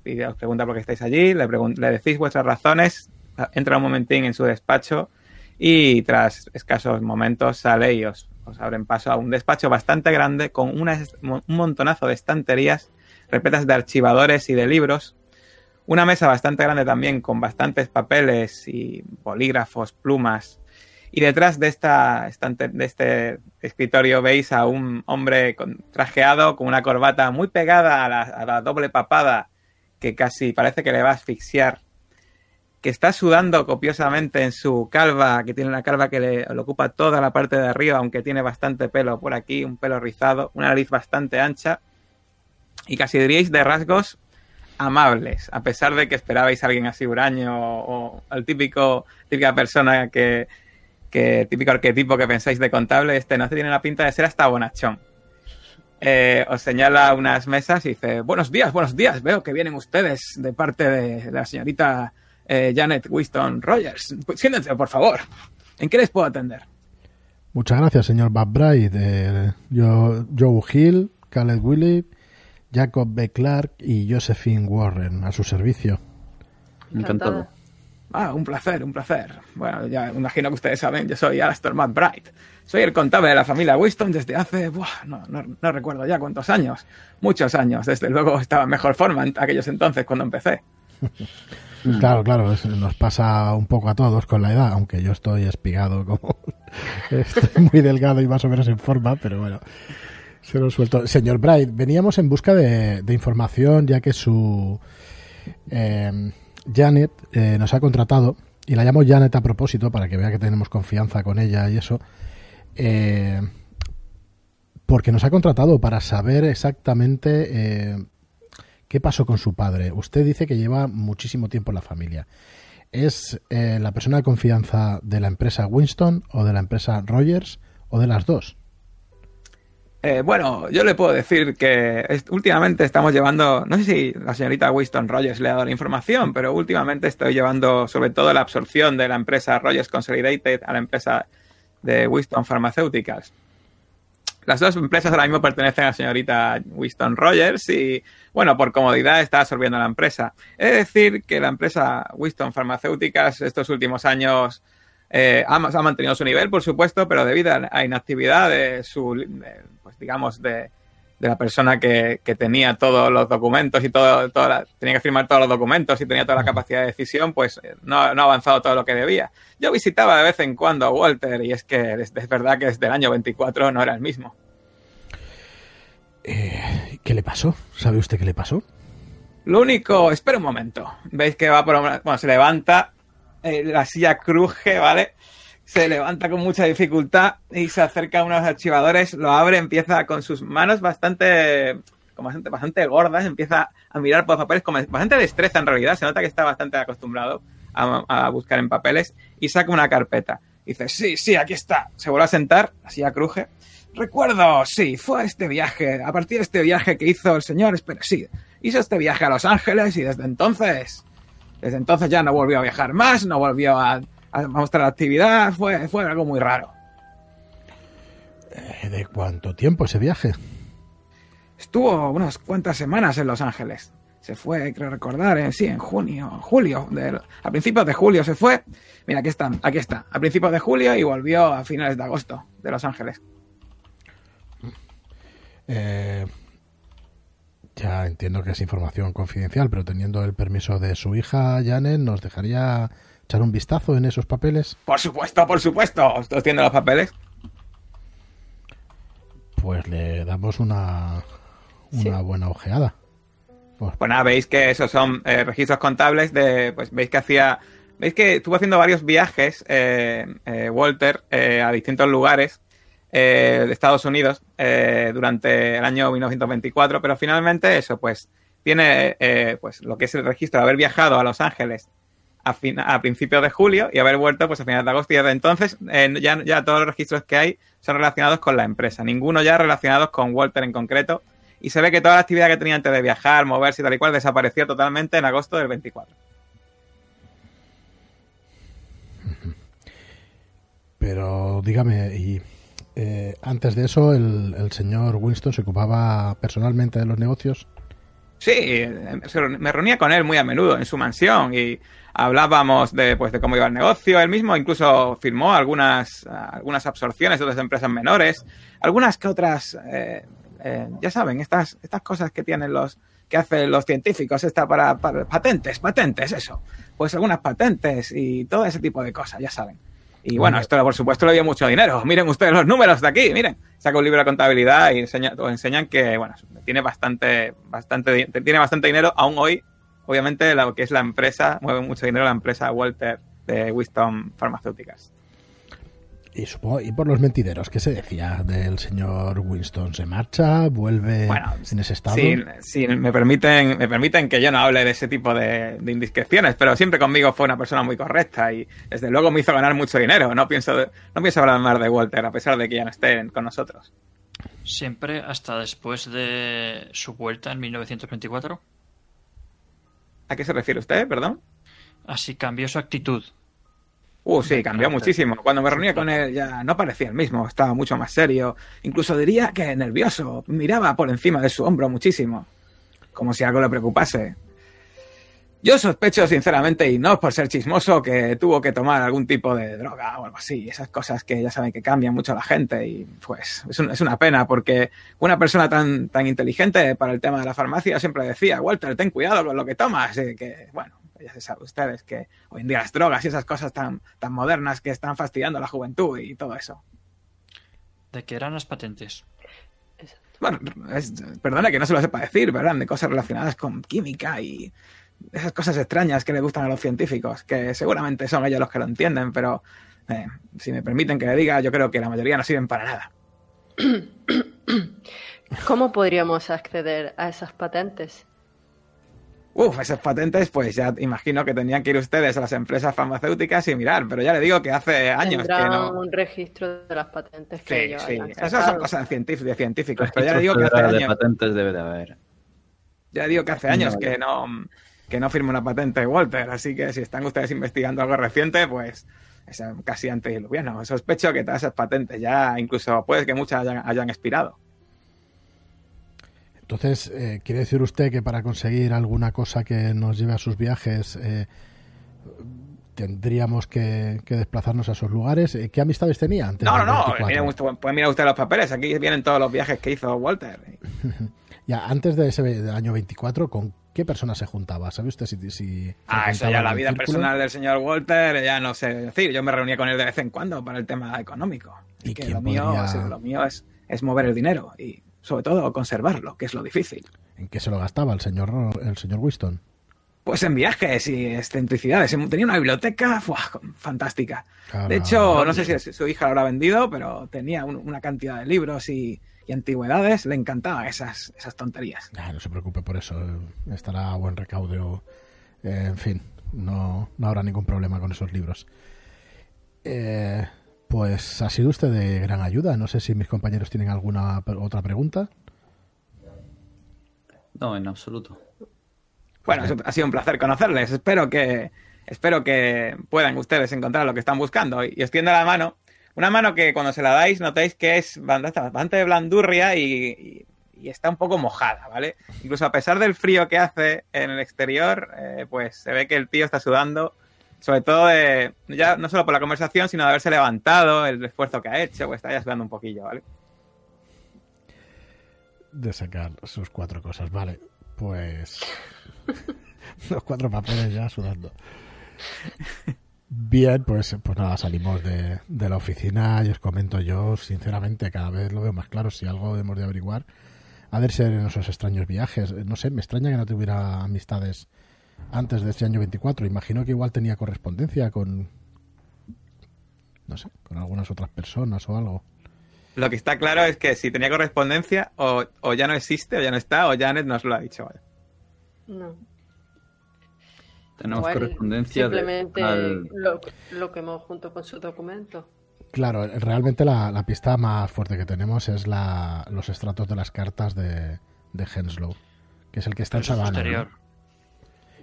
pide, os pregunta por qué estáis allí, le, le decís vuestras razones, entra un momentín en su despacho y tras escasos momentos sale y os, abren paso a un despacho bastante grande con una un montonazo de estanterías repletas de archivadores y de libros una mesa bastante grande también con bastantes papeles y bolígrafos, plumas. Y detrás de, esta, de este escritorio veis a un hombre con, trajeado con una corbata muy pegada a la, a la doble papada que casi parece que le va a asfixiar. Que está sudando copiosamente en su calva, que tiene una calva que le, ocupa toda la parte de arriba, aunque tiene bastante pelo por aquí, un pelo rizado, una nariz bastante ancha. Y casi diríais de rasgos amables, a pesar de que esperabais a alguien así huraño o, el típico, típica persona que, que, típico arquetipo que pensáis de contable, este no tiene la pinta de ser hasta bonachón. Eh, os señala unas mesas y dice, buenos días, buenos días, veo que vienen ustedes de parte de la señorita eh, Janet Winston Rogers. Pues siéntense, por favor. ¿En qué les puedo atender?
Muchas gracias, señor McBride. Eh, yo, Joe Hill, Caleb Willy, Jacob B. Clark y Josephine Warren a su servicio.
Encantado.
Ah, un placer, un placer. Bueno, ya imagino que ustedes saben, yo soy Alastor McBride. Soy el contable de la familia Winston desde hace, buah, no, no, no recuerdo ya cuántos años. Muchos años. Desde luego estaba en mejor forma en aquellos entonces cuando empecé. *laughs*
Claro, claro, nos pasa un poco a todos con la edad, aunque yo estoy espigado como... *laughs* estoy muy delgado y más o menos en forma, pero bueno. Se lo suelto. Señor Bright, veníamos en busca de, información ya que su eh, Janet eh, nos ha contratado y la llamo Janet a propósito para que vea que tenemos confianza con ella y eso. Eh, porque nos ha contratado para saber exactamente eh, qué pasó con su padre. Usted dice que lleva muchísimo tiempo en la familia. ¿Es eh, la persona de confianza de la empresa Winston o de la empresa Rogers o de las dos?
Eh, bueno, yo le puedo decir que últimamente estamos llevando, no sé si la señorita Winston Rogers le ha dado la información, pero últimamente estoy llevando sobre todo la absorción de la empresa Rogers Consolidated a la empresa de Winston Pharmaceuticals. Las dos empresas ahora mismo pertenecen a la señorita Winston Rogers y, bueno, por comodidad está absorbiendo la empresa. He de decir que la empresa Winston Pharmaceuticals estos últimos años eh, ha, mantenido su nivel, por supuesto, pero debido a inactividad de su, de, pues digamos, de, de la persona que, que, tenía todos los documentos y todo, toda la, tenía que firmar todos los documentos y tenía toda la capacidad de decisión, pues no, no, ha avanzado todo lo que debía. Yo visitaba de vez en cuando a Walter y es que es, es verdad que desde el año 24 no era el mismo.
Eh, ¿Qué le pasó? ¿Sabe usted qué le pasó?
Lo único, espera un momento. Veis que va por. Bueno, se levanta, eh, la silla cruje, ¿vale? Se levanta con mucha dificultad y se acerca a unos archivadores, lo abre, empieza con sus manos bastante. Como bastante, bastante gordas, empieza a mirar por papeles con bastante destreza en realidad. Se nota que está bastante acostumbrado a, a buscar en papeles y saca una carpeta. Dice, sí, sí, aquí está. Se vuelve a sentar, la silla cruje. Recuerdo, sí, fue este viaje, a partir de este viaje que hizo el señor, espera, sí, hizo este viaje a Los Ángeles y desde entonces, desde entonces ya no volvió a viajar más, no volvió a, a mostrar actividad, fue, fue algo muy raro.
Eh, ¿De cuánto tiempo ese viaje?
Estuvo unas cuantas semanas en Los Ángeles. Se fue, creo recordar, en, sí, en junio, julio, de, a principios de julio se fue. Mira, aquí está, aquí está, a principios de julio y volvió a finales de agosto de Los Ángeles.
Eh, ya entiendo que es información confidencial, pero teniendo el permiso de su hija Janet, ¿nos dejaría echar un vistazo en esos papeles?
Por supuesto, por supuesto. ¿Usted tiene los papeles?
Pues le damos una, una sí. buena ojeada.
Pues, pues, nada, veis que esos son eh, registros contables de, pues veis que hacía, veis que estuvo haciendo varios viajes, eh, eh, Walter, a distintos lugares eh, de Estados Unidos eh, durante el año 1924, pero finalmente eso, pues tiene eh, pues lo que es el registro de haber viajado a Los Ángeles a, fin, a principios de julio y haber vuelto pues a finales de agosto y desde entonces ya, ya todos los registros que hay son relacionados con la empresa, ninguno ya relacionados con Walter en concreto y se ve que toda la actividad que tenía antes de viajar, moverse y tal y cual desapareció totalmente en agosto del 24.
Pero dígame, y eh, antes de eso, el, el, señor Winston se ocupaba personalmente de los negocios.
Sí, me reunía con él muy a menudo en su mansión y hablábamos de, pues, de cómo iba el negocio. Él mismo incluso firmó algunas, algunas absorciones de otras empresas menores, algunas que otras, eh, eh, ya saben, estas, estas cosas que tienen los que hacen los científicos, esta para, para patentes, patentes, eso. Pues algunas patentes y todo ese tipo de cosas, ya saben. Y bueno, esto por supuesto le dio mucho dinero. Miren ustedes los números de aquí, miren. Saca un libro de contabilidad y enseña, os enseñan que, bueno, tiene bastante, bastante, tiene bastante dinero. Aún hoy, obviamente, lo que es la empresa, mueve mucho dinero la empresa Walter de Winston Pharmaceuticals.
Y supongo, y por los mentideros, ¿qué se decía del señor Winston? ¿Se marcha? ¿Vuelve bueno, en ese estado?
Sí, sí, me permiten, me permiten que yo no hable de ese tipo de, de, indiscreciones, pero siempre conmigo fue una persona muy correcta y desde luego me hizo ganar mucho dinero. No pienso, no pienso hablar más de Walter, a pesar de que ya no esté con nosotros.
¿Siempre hasta después de su vuelta en 1924?
¿A qué se refiere usted, perdón?
Así cambió su actitud.
Uh, sí, cambió muchísimo. Cuando me reunía con él ya no parecía el mismo, estaba mucho más serio. Incluso diría que nervioso. Miraba por encima de su hombro muchísimo. Como si algo le preocupase. Yo sospecho, sinceramente, y no por ser chismoso, que tuvo que tomar algún tipo de droga o algo así. Esas cosas que ya saben que cambian mucho a la gente. Y pues es, un, es una pena, porque una persona tan, tan inteligente para el tema de la farmacia siempre decía, Walter, ten cuidado con lo que tomas. Y que, bueno, ya se sabe ustedes que hoy en día las drogas y esas cosas tan, tan modernas que están fastidiando a la juventud y todo eso.
¿De qué eran las patentes?
Bueno, es, perdona que no se lo sepa decir, eran de cosas relacionadas con química y esas cosas extrañas que le gustan a los científicos, que seguramente son ellos los que lo entienden, pero eh, si me permiten que le diga, yo creo que la mayoría no sirven para nada. *coughs*
¿Cómo podríamos acceder a esas patentes?
Uf, esas patentes, pues ya imagino que tenían que ir ustedes a las empresas farmacéuticas y mirar, pero ya le digo que hace años que no.
un registro de las patentes que
Sí,
ellos
sí,
hayan
esas son cosas de científ- de científicos, pero ya le digo que hace
de
años,
patentes debe de haber.
ya digo que hace años que no, que no firma una patente Walter, así que si están ustedes investigando algo reciente, pues es casi antediluviano. Sospecho que todas esas patentes ya, incluso puede que muchas hayan, hayan expirado.
Entonces, eh, ¿quiere decir usted que para conseguir alguna cosa que nos lleve a sus viajes eh, tendríamos que, que desplazarnos a esos lugares? Eh, ¿Qué amistades tenía antes?
No, no, no,
24?
mire puede mirar usted los papeles, aquí vienen todos los viajes que hizo Walter. *laughs*
Ya, antes de ese año 24, ¿con qué personas se juntaba? ¿Sabe usted si... si
Ah, eso ya la vida
círculo?
personal del señor Walter, ya no sé decir. Yo me reunía con él de vez en cuando para el tema económico.
¿Y
Y que lo mío, lo mío es, es mover el dinero y sobre todo conservarlo, que es lo difícil.
¿En qué se lo gastaba el señor, el señor Winston?
Pues en viajes y excentricidades. Tenía una biblioteca ¡fua! fantástica. De hecho, no sé si su hija lo habrá vendido, pero tenía un- una cantidad de libros y, y antigüedades. Le encantaban esas, esas tonterías.
Ah, no se preocupe por eso. eh, Estará a buen recaudo. Eh, en fin, no, no habrá ningún problema con esos libros. Eh, pues ha sido usted de gran ayuda. No sé si mis compañeros tienen alguna otra pregunta.
No, en absoluto.
Bueno, ha sido un placer conocerles. Espero que, espero que puedan ustedes encontrar lo que están buscando. Y, y extiendo la mano. Una mano que cuando se la dais notáis que es bastante blandurria y, está un poco mojada, ¿vale? Incluso a pesar del frío que hace en el exterior, eh, pues se ve que el tío está sudando. Sobre todo de, ya no solo por la conversación, sino de haberse levantado, el esfuerzo que ha hecho, pues está ya sudando un poquillo, ¿vale?
De sacar sus cuatro cosas. Vale, pues. *laughs* Los cuatro papeles ya sudando. Bien, pues, pues nada, salimos de, de la oficina y os comento yo, sinceramente, cada vez lo veo más claro. Si algo hemos de averiguar, ha de ser en esos extraños viajes. No sé, me extraña que no tuviera amistades antes de este año 24. Imagino que igual tenía correspondencia con. No sé, con algunas otras personas o algo.
Lo que está claro es que si tenía correspondencia, o, o ya no existe, o ya no está, o Janet nos lo ha dicho, ¿vale?
No.
Tenemos
Igual
correspondencia de-
Simplemente
al-
lo, lo quemó junto con su documento.
Claro, realmente la, la pista más fuerte que tenemos es la, los estratos de las cartas de, de Henslow, que es el que está en
posterior.
¿no?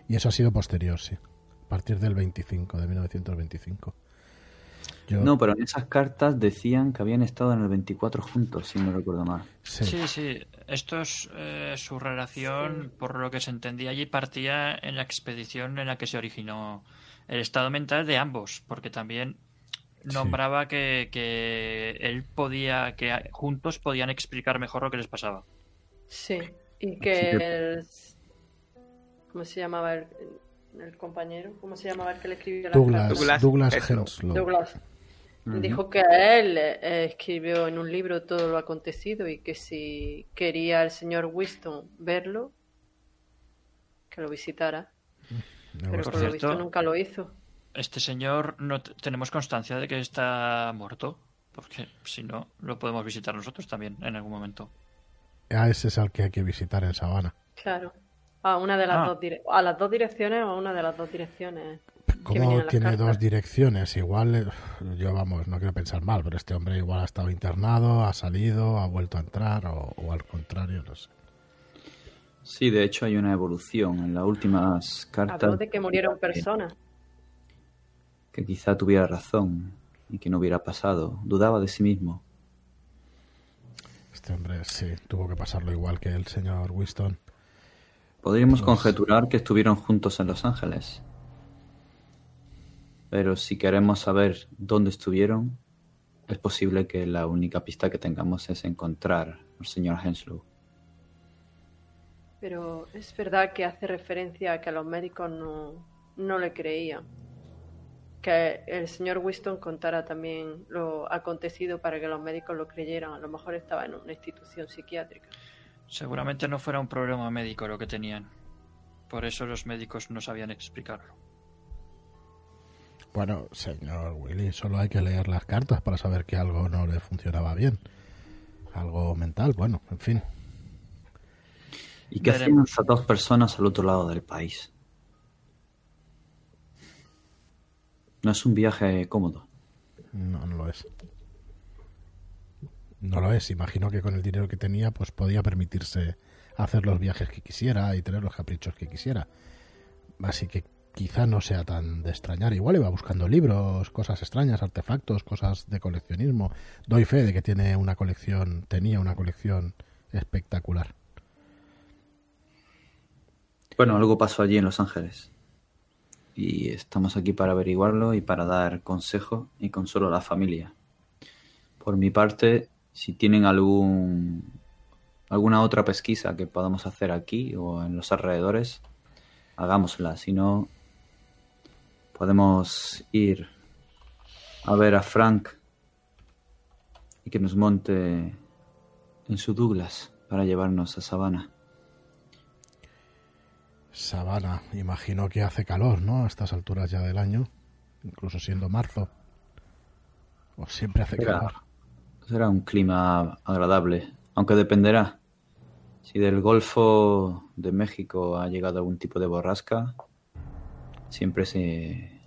Y eso ha sido posterior, sí. A partir del 25, de 1925. Yo,
No, pero en esas cartas decían que habían estado en el 24 juntos, si no recuerdo mal.
sí.
Sí, sí. Esto es eh, su relación, por lo que se entendía allí, partía en la expedición en la que se originó el estado mental de ambos, porque también nombraba que, que él podía, que juntos podían explicar mejor lo que les pasaba.
Sí. Y que
que-
el... ¿Cómo se llamaba el, el compañero? ¿Cómo se llamaba el que le escribió la
Douglas,
Douglas
Douglas.
Henslow.
Douglas. Dijo que él eh, escribió en un libro todo lo acontecido y que si quería el señor Winston verlo, que lo visitara.
Me
Pero
gusta.
por lo
cierto-
visto nunca lo hizo.
Este señor no tenemos constancia de que está muerto, porque si no, lo podemos visitar nosotros también en algún momento.
A ese es al que hay que visitar en Sabana.
Claro. A una de las
Ah.
dos dire- a las dos direcciones o a una de las dos direcciones. que las
tiene dos direcciones, igual, eh, yo vamos, no quiero pensar mal, pero este hombre igual ha estado internado, ha salido, ha vuelto a entrar o, o al contrario, no sé.
Sí, de hecho hay una evolución en las últimas cartas.
Habló de que murieron personas.
Que quizá tuviera razón y que no hubiera pasado. Dudaba de sí mismo.
Este hombre sí, tuvo que pasarlo igual que el señor Winston.
Podríamos
Pues-
conjeturar que estuvieron juntos en Los Ángeles. Pero si queremos saber dónde estuvieron, es posible que la única pista que tengamos es encontrar al señor Henslow.
Pero es verdad que hace referencia a que los médicos no, no le creían. que el señor Winston contara también lo acontecido para que los médicos lo creyeran. A lo mejor estaba en una institución psiquiátrica.
Seguramente no fuera un problema médico lo que tenían. Por eso los médicos no sabían explicarlo.
Bueno, señor Willy, solo hay que leer las cartas para saber que algo no le funcionaba bien. Algo mental, bueno, en fin.
¿Y qué hacían esas dos personas al otro lado del país? No es un viaje cómodo.
No, no lo es. No lo es. Imagino que con el dinero que tenía, pues podía permitirse hacer los viajes que quisiera y tener los caprichos que quisiera. Así que quizá no sea tan de extrañar. Igual iba buscando libros, cosas extrañas, artefactos, cosas de coleccionismo. Doy fe de que tiene una colección, tenía una colección espectacular.
Bueno, algo pasó allí en Los Ángeles. Y estamos aquí para averiguarlo y para dar consejo y consuelo a la familia. Por mi parte, si tienen algún alguna otra pesquisa que podamos hacer aquí o en los alrededores, hagámosla. Si no, podemos ir a ver a Frank y que nos monte en su Douglas para llevarnos a Sabana.
Sabana, imagino que hace calor, ¿no? A estas alturas ya del año, incluso siendo marzo. O siempre hace calor.
Será un clima agradable, aunque dependerá. Si del Golfo de México ha llegado algún tipo de borrasca, siempre se,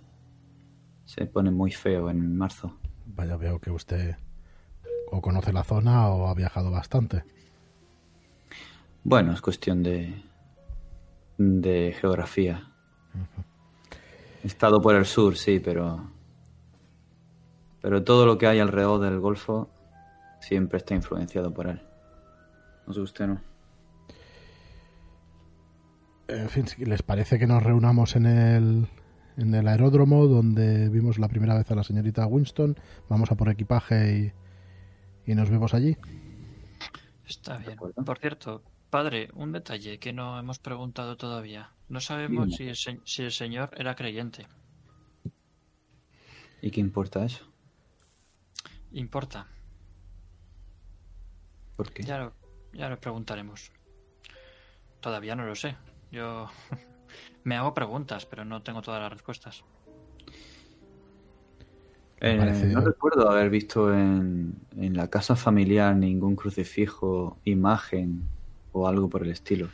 se pone muy feo en marzo.
Vaya, veo que usted o conoce la zona o ha viajado bastante.
Bueno, es cuestión de, de geografía. He estado por el sur, sí, pero. Pero todo lo que hay alrededor del Golfo siempre está influenciado por él. No sé usted, ¿no?
En fin, si les parece que nos reunamos en el, en el aeródromo donde vimos la primera vez a la señorita Winston. Vamos a por equipaje y, y nos vemos allí.
Está bien. Por cierto, padre, un detalle que no hemos preguntado todavía. No sabemos si el, se- si el señor era creyente.
¿Y qué importa eso?
Importa.
¿Por qué?
Ya lo, ya lo preguntaremos. Todavía no lo sé. Yo *laughs* me hago preguntas, pero no tengo todas las respuestas.
Eh, no recuerdo haber visto en, en la casa familiar ningún crucifijo, imagen o algo por el estilo.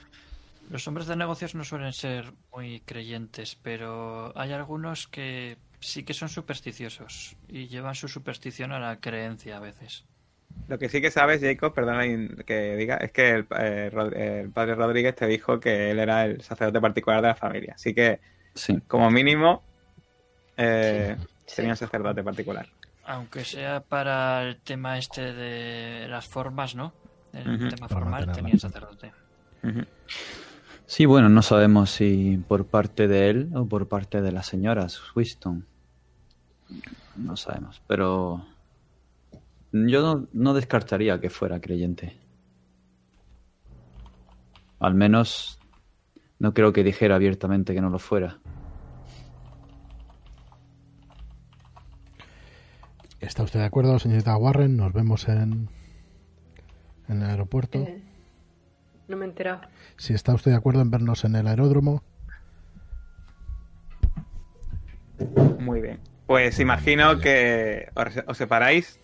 Los hombres de negocios no suelen ser muy creyentes, pero hay algunos que sí que son supersticiosos y llevan su superstición a la creencia a veces.
Lo que sí que sabes, Jacob, perdona que diga, es que el, eh, Rod- el padre Rodríguez te dijo que él era el sacerdote particular de la familia. Así que,
Sí.
como mínimo, eh,
Sí.
tenía un sacerdote particular.
Aunque sea para el tema este de las formas, ¿no? El tema formal tenía sacerdote.
Sí, bueno, no sabemos si por parte de él o por parte de las señoras Winston. No sabemos, pero yo no, no descartaría que fuera creyente. Al menos no creo que dijera abiertamente que no lo fuera.
¿Está usted de acuerdo, señorita Warren? Nos vemos en, en el aeropuerto.
Eh, no me he enterado.
Si está usted de acuerdo en vernos en el aeródromo,
Muy bien. Pues imagino que os, os separáis,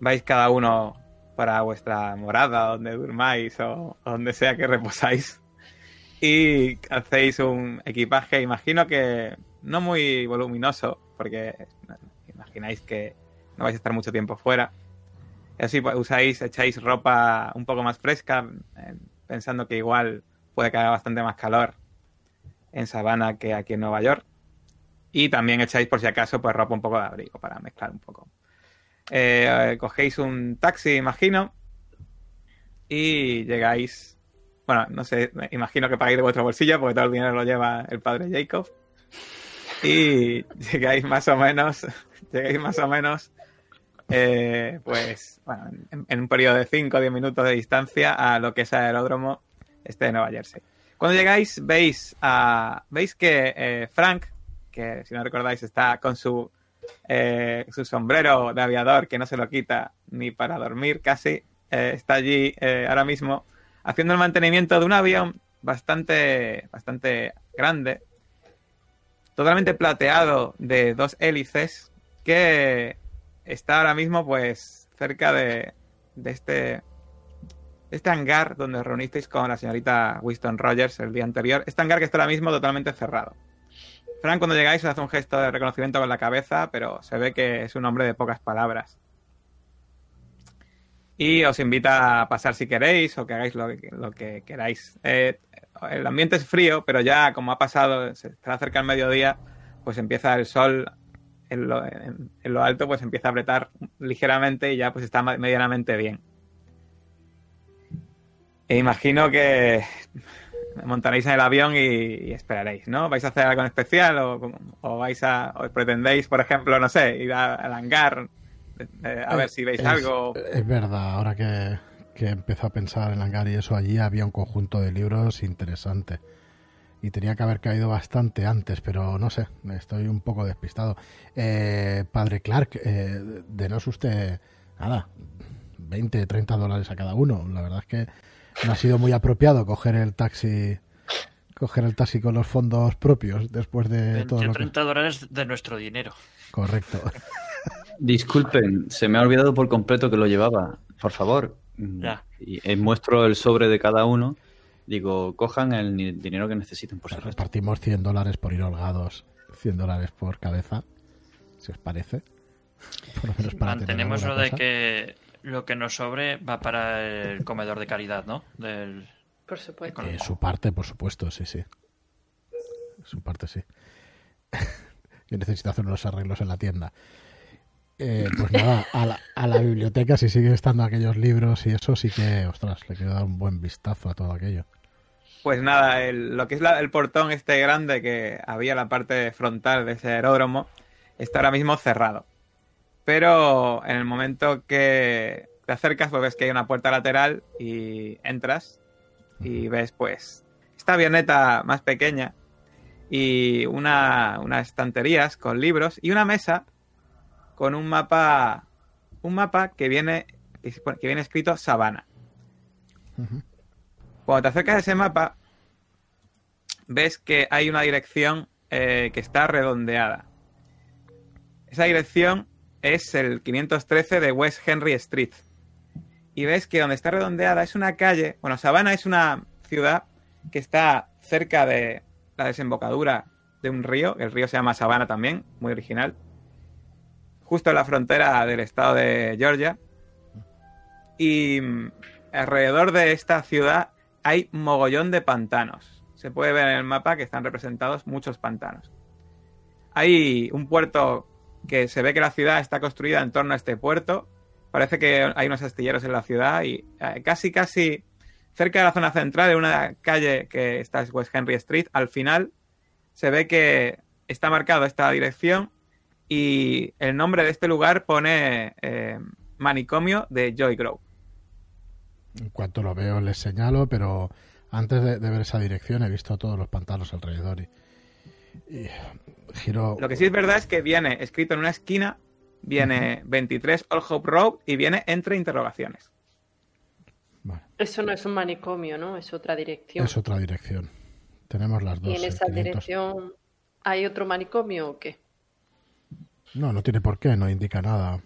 vais cada uno para vuestra morada, donde durmáis o, donde sea que reposáis, y hacéis un equipaje, imagino que no muy voluminoso, porque imagináis que no vais a estar mucho tiempo fuera. Así pues, usáis, echáis ropa un poco más fresca, eh, pensando que igual puede haga bastante más calor en Sabana que aquí en Nueva York. Y también echáis por si acaso pues ropa un poco de abrigo para mezclar un poco. Eh, cogéis un taxi, imagino, y llegáis. Bueno, no sé, imagino que pagáis de vuestro bolsillo porque todo el dinero lo lleva el padre Jacob. Y *laughs* llegáis más o menos, *laughs* llegáis más o menos, eh, pues, bueno, en, en un periodo de 5 o 10 minutos de distancia a lo que es el aeródromo este de Nueva Jersey. Cuando llegáis, veis, a, veis que eh, Frank que si no recordáis está con su, eh, su sombrero de aviador que no se lo quita ni para dormir casi, eh, está allí eh, ahora mismo haciendo el mantenimiento de un avión bastante, bastante grande, totalmente plateado de dos hélices que está ahora mismo pues cerca de, de este este hangar donde os reunisteis con la señorita Winston Rogers el día anterior. Este hangar que está ahora mismo totalmente cerrado. Frank, cuando llegáis, hace un gesto de reconocimiento con la cabeza, pero se ve que es un hombre de pocas palabras. Y os invita a pasar si queréis o que hagáis lo que, queráis. Eh, el ambiente es frío, pero ya como ha pasado, se está cerca el mediodía, pues empieza el sol en lo, alto, pues empieza a apretar ligeramente y ya pues está medianamente bien. E imagino que montaréis en el avión y, y esperaréis, ¿no? ¿Vais a hacer algo en especial o, o vais a o pretendéis, por ejemplo, no sé, ir a- al hangar eh, a ver si veis
Es-
algo?
Es verdad, ahora que, que empezó a pensar en hangar y eso, allí había un conjunto de libros interesante. Y tenía que haber caído bastante antes, pero no sé, estoy un poco despistado. Eh, padre Clark, eh, denos usted, nada, 20, 30 dólares a cada uno. La verdad es que no ha sido muy apropiado coger el taxi coger el taxi con los fondos propios después de
20
todo lo que...
30 dólares de nuestro dinero.
Correcto.
Disculpen, se me ha olvidado por completo que lo llevaba. Por favor. Mm,
Ya.
Y eh, muestro el sobre de cada uno. Digo, cojan el dinero que necesiten, por supuesto.
Repartimos 100 dólares por ir holgados, 100 dólares por cabeza, si os parece. Por lo menos para
Mantenemos lo de
cosa.
que lo que nos sobre va para el comedor de caridad, ¿no? Del...
Por supuesto.
Eh, su parte, por supuesto, sí, sí. Su parte, sí. *laughs* Yo necesito hacer unos arreglos en la tienda. Eh, pues nada, a la, a la biblioteca, si siguen estando aquellos libros y eso, sí que, ostras, le quiero dar un buen vistazo a todo aquello.
Pues nada, el- lo que es la- el portón este grande que había en la parte frontal de ese aeródromo está ahora mismo cerrado. Pero en el momento que te acercas, pues ves que hay una puerta lateral y entras y ves pues esta avioneta más pequeña y una, unas estanterías con libros y una mesa con un mapa un mapa que viene que viene escrito Sabana. Cuando te acercas a ese mapa, ves que hay una dirección eh, que está redondeada. Esa dirección es el 513 de West Henry Street. Y ves que donde está redondeada es una calle. Bueno, Savannah es una ciudad que está cerca de la desembocadura de un río. El río se llama Savannah también, muy original. Justo en la frontera del estado de Georgia. Y mm, alrededor de esta ciudad hay mogollón de pantanos. Se puede ver en el mapa que están representados muchos pantanos. Hay un puerto que se ve que la ciudad está construida en torno a este puerto. Parece que hay unos astilleros en la ciudad y eh, casi, casi cerca de la zona central, de una calle que está en West Henry Street, al final se ve que está marcado esta dirección y el nombre de este lugar pone eh, manicomio de Joy Grove.
En cuanto lo veo, les señalo, pero antes de, ver esa dirección he visto todos los pantanos alrededor y giro.
Lo que sí es verdad es que viene escrito en una esquina, viene 23 All Hope Road y viene entre interrogaciones.
Eso no es un manicomio, ¿no? Es otra dirección.
es otra dirección. Tenemos las dos.
¿Y en
el
esa
500.
dirección hay otro manicomio o qué?
No, no tiene por qué, no indica nada.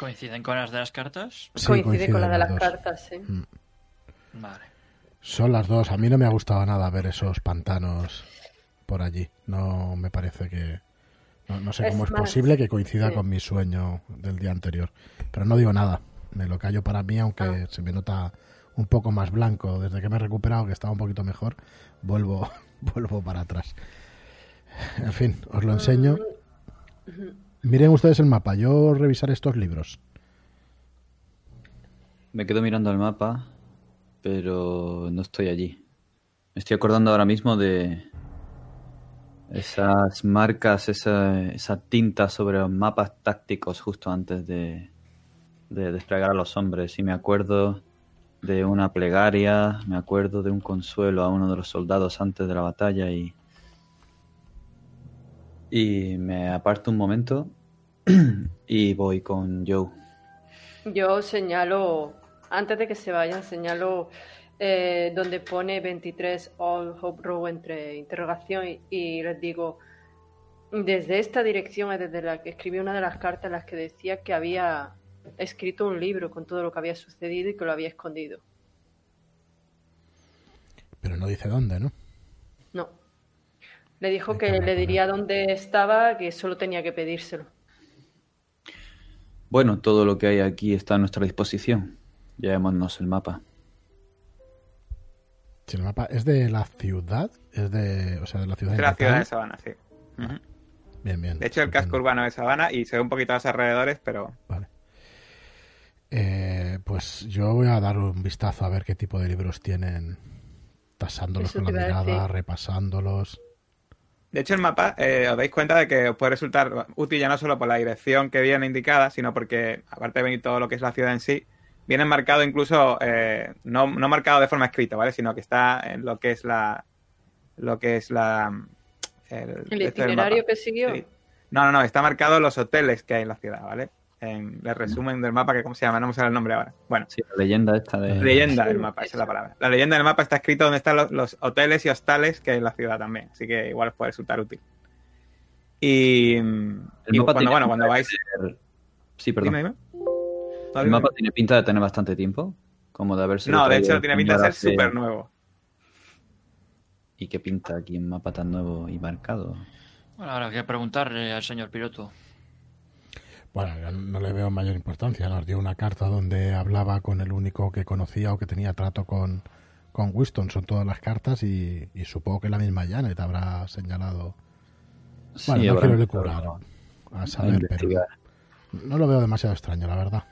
¿Coinciden con las de las cartas?
Sí,
Coincide con la
coinciden
de las
dos.
cartas, ¿eh?
Vale.
Son las dos. A mí no me ha gustado nada ver esos pantanos por allí. No me parece que. No, no sé
Es
cómo es
más,
posible que coincida
sí.
con mi sueño del día anterior. Pero no digo nada. Me lo callo para mí, aunque
Ah.
se me nota un poco más blanco. Desde que me he recuperado, que estaba un poquito mejor, vuelvo, *laughs* vuelvo para atrás. En fin, os lo enseño. Miren ustedes el mapa. Yo revisaré estos libros.
Me quedo mirando el mapa, pero no estoy allí. Me estoy acordando ahora mismo de esas marcas, esa, esa tinta sobre los mapas tácticos justo antes de, de desplegar a los hombres. Y me acuerdo de una plegaria, me acuerdo de un consuelo a uno de los soldados antes de la batalla y Y me aparto un momento *clears throat* y voy con Joe.
Yo señalo, antes de que se vayan, señalo eh, donde pone 23 All Hope Row entre interrogación y, y les digo, desde esta dirección es desde la que escribí una de las cartas en las que decía que había escrito un libro con todo lo que había sucedido y que lo había escondido.
Pero no dice dónde, ¿no?
No. Le dijo que le diría dónde estaba, que solo tenía que pedírselo.
Bueno, todo lo que hay aquí está a nuestra disposición. Llevémonos el mapa.
Si el mapa es de la ciudad, es de, o sea, de la ciudad.
Es de la ciudad de. Sabana, sí.
Bien, bien.
De hecho, el casco urbano de Sabana y se ve un poquito a los alrededores, pero
Vale. Eh, pues yo voy a dar un vistazo a ver qué tipo de libros tienen, tasándolos
Eso
con la mirada,
decir.
repasándolos.
De hecho, el mapa eh, os dais cuenta de que os puede resultar útil ya no solo por la dirección que viene indicada, sino porque, aparte de venir todo lo que es la ciudad en sí, viene marcado incluso, eh, no, no marcado de forma escrita, ¿vale? Sino que está en lo que es la. Lo que es la. El,
itinerario que siguió.
Sí. No, no, no, está marcado los hoteles que hay en la ciudad, ¿vale? En el resumen del mapa, que ¿cómo se llama? No me sale el nombre ahora. Bueno,
Sí, la leyenda esta de...
la leyenda del mapa, esa es la palabra. La leyenda del mapa está escrito donde están los, los hoteles y hostales que hay en la ciudad también, así que igual os puede resultar útil. Y,
El
y
mapa
cuando, bueno, cuando vais...
Sí, perdón.
Dime, dime.
El mapa tiene pinta de tener bastante tiempo. Como de haberse...
No, de hecho tiene pinta de ser
hace-
súper nuevo.
¿Y qué pinta aquí un mapa tan nuevo y marcado?
Bueno, ahora hay que preguntarle al señor piloto.
Bueno, yo no le veo mayor importancia. Nos dio una carta donde hablaba con el único que conocía o que tenía trato con, con Winston. Son todas las cartas y, y supongo que la misma Janet habrá señalado. Bueno,
Sí,
no quiero
empezado
lucurar a
a
saber, pero no lo veo demasiado extraño, la verdad.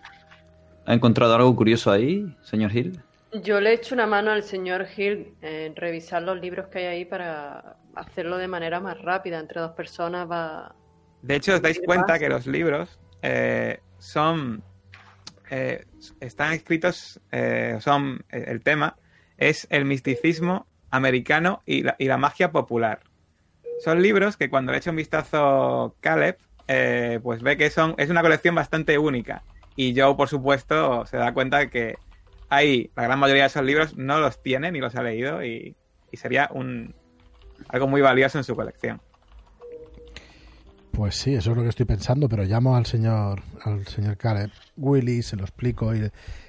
¿Ha encontrado algo curioso ahí, señor Hill?
Yo le echo una mano al señor Hill en revisar los libros que hay ahí para hacerlo de manera más rápida. Entre dos personas va.
De hecho, os dais
¿Qué
cuenta
pasa?
que los libros eh, son... eh, están escritos, eh, son... El tema es el misticismo americano y la, y la magia popular. Son libros que cuando le echa un vistazo Caleb, eh, pues ve que son es una colección bastante única. Y Joe, por supuesto, se da cuenta de que hay, la gran mayoría de esos libros no los tiene ni los ha leído y, y sería un algo muy valioso en su colección.
Pues sí, eso es lo que estoy pensando, pero llamo al señor, al señor Caleb Willy, se lo explico y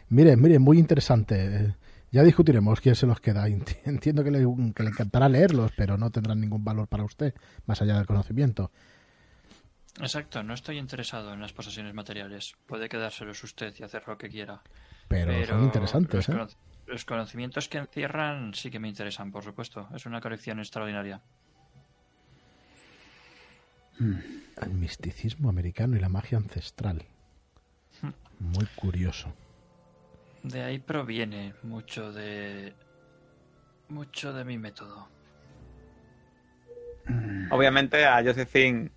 mire, mire, muy interesante. Ya discutiremos quién se los queda. Enti- *laughs* Entiendo que le, que le encantará leerlos, pero no tendrán ningún valor para usted, más allá del conocimiento.
Exacto, no estoy interesado en las posesiones materiales. Puede quedárselos usted y hacer lo que quiera.
Pero, son interesantes,
los,
¿eh?
los conocimientos que encierran sí que me interesan, por supuesto. Es una colección extraordinaria.
El misticismo americano y la magia ancestral. Muy curioso.
De ahí proviene mucho de. mucho de mi método.
Obviamente a Josephine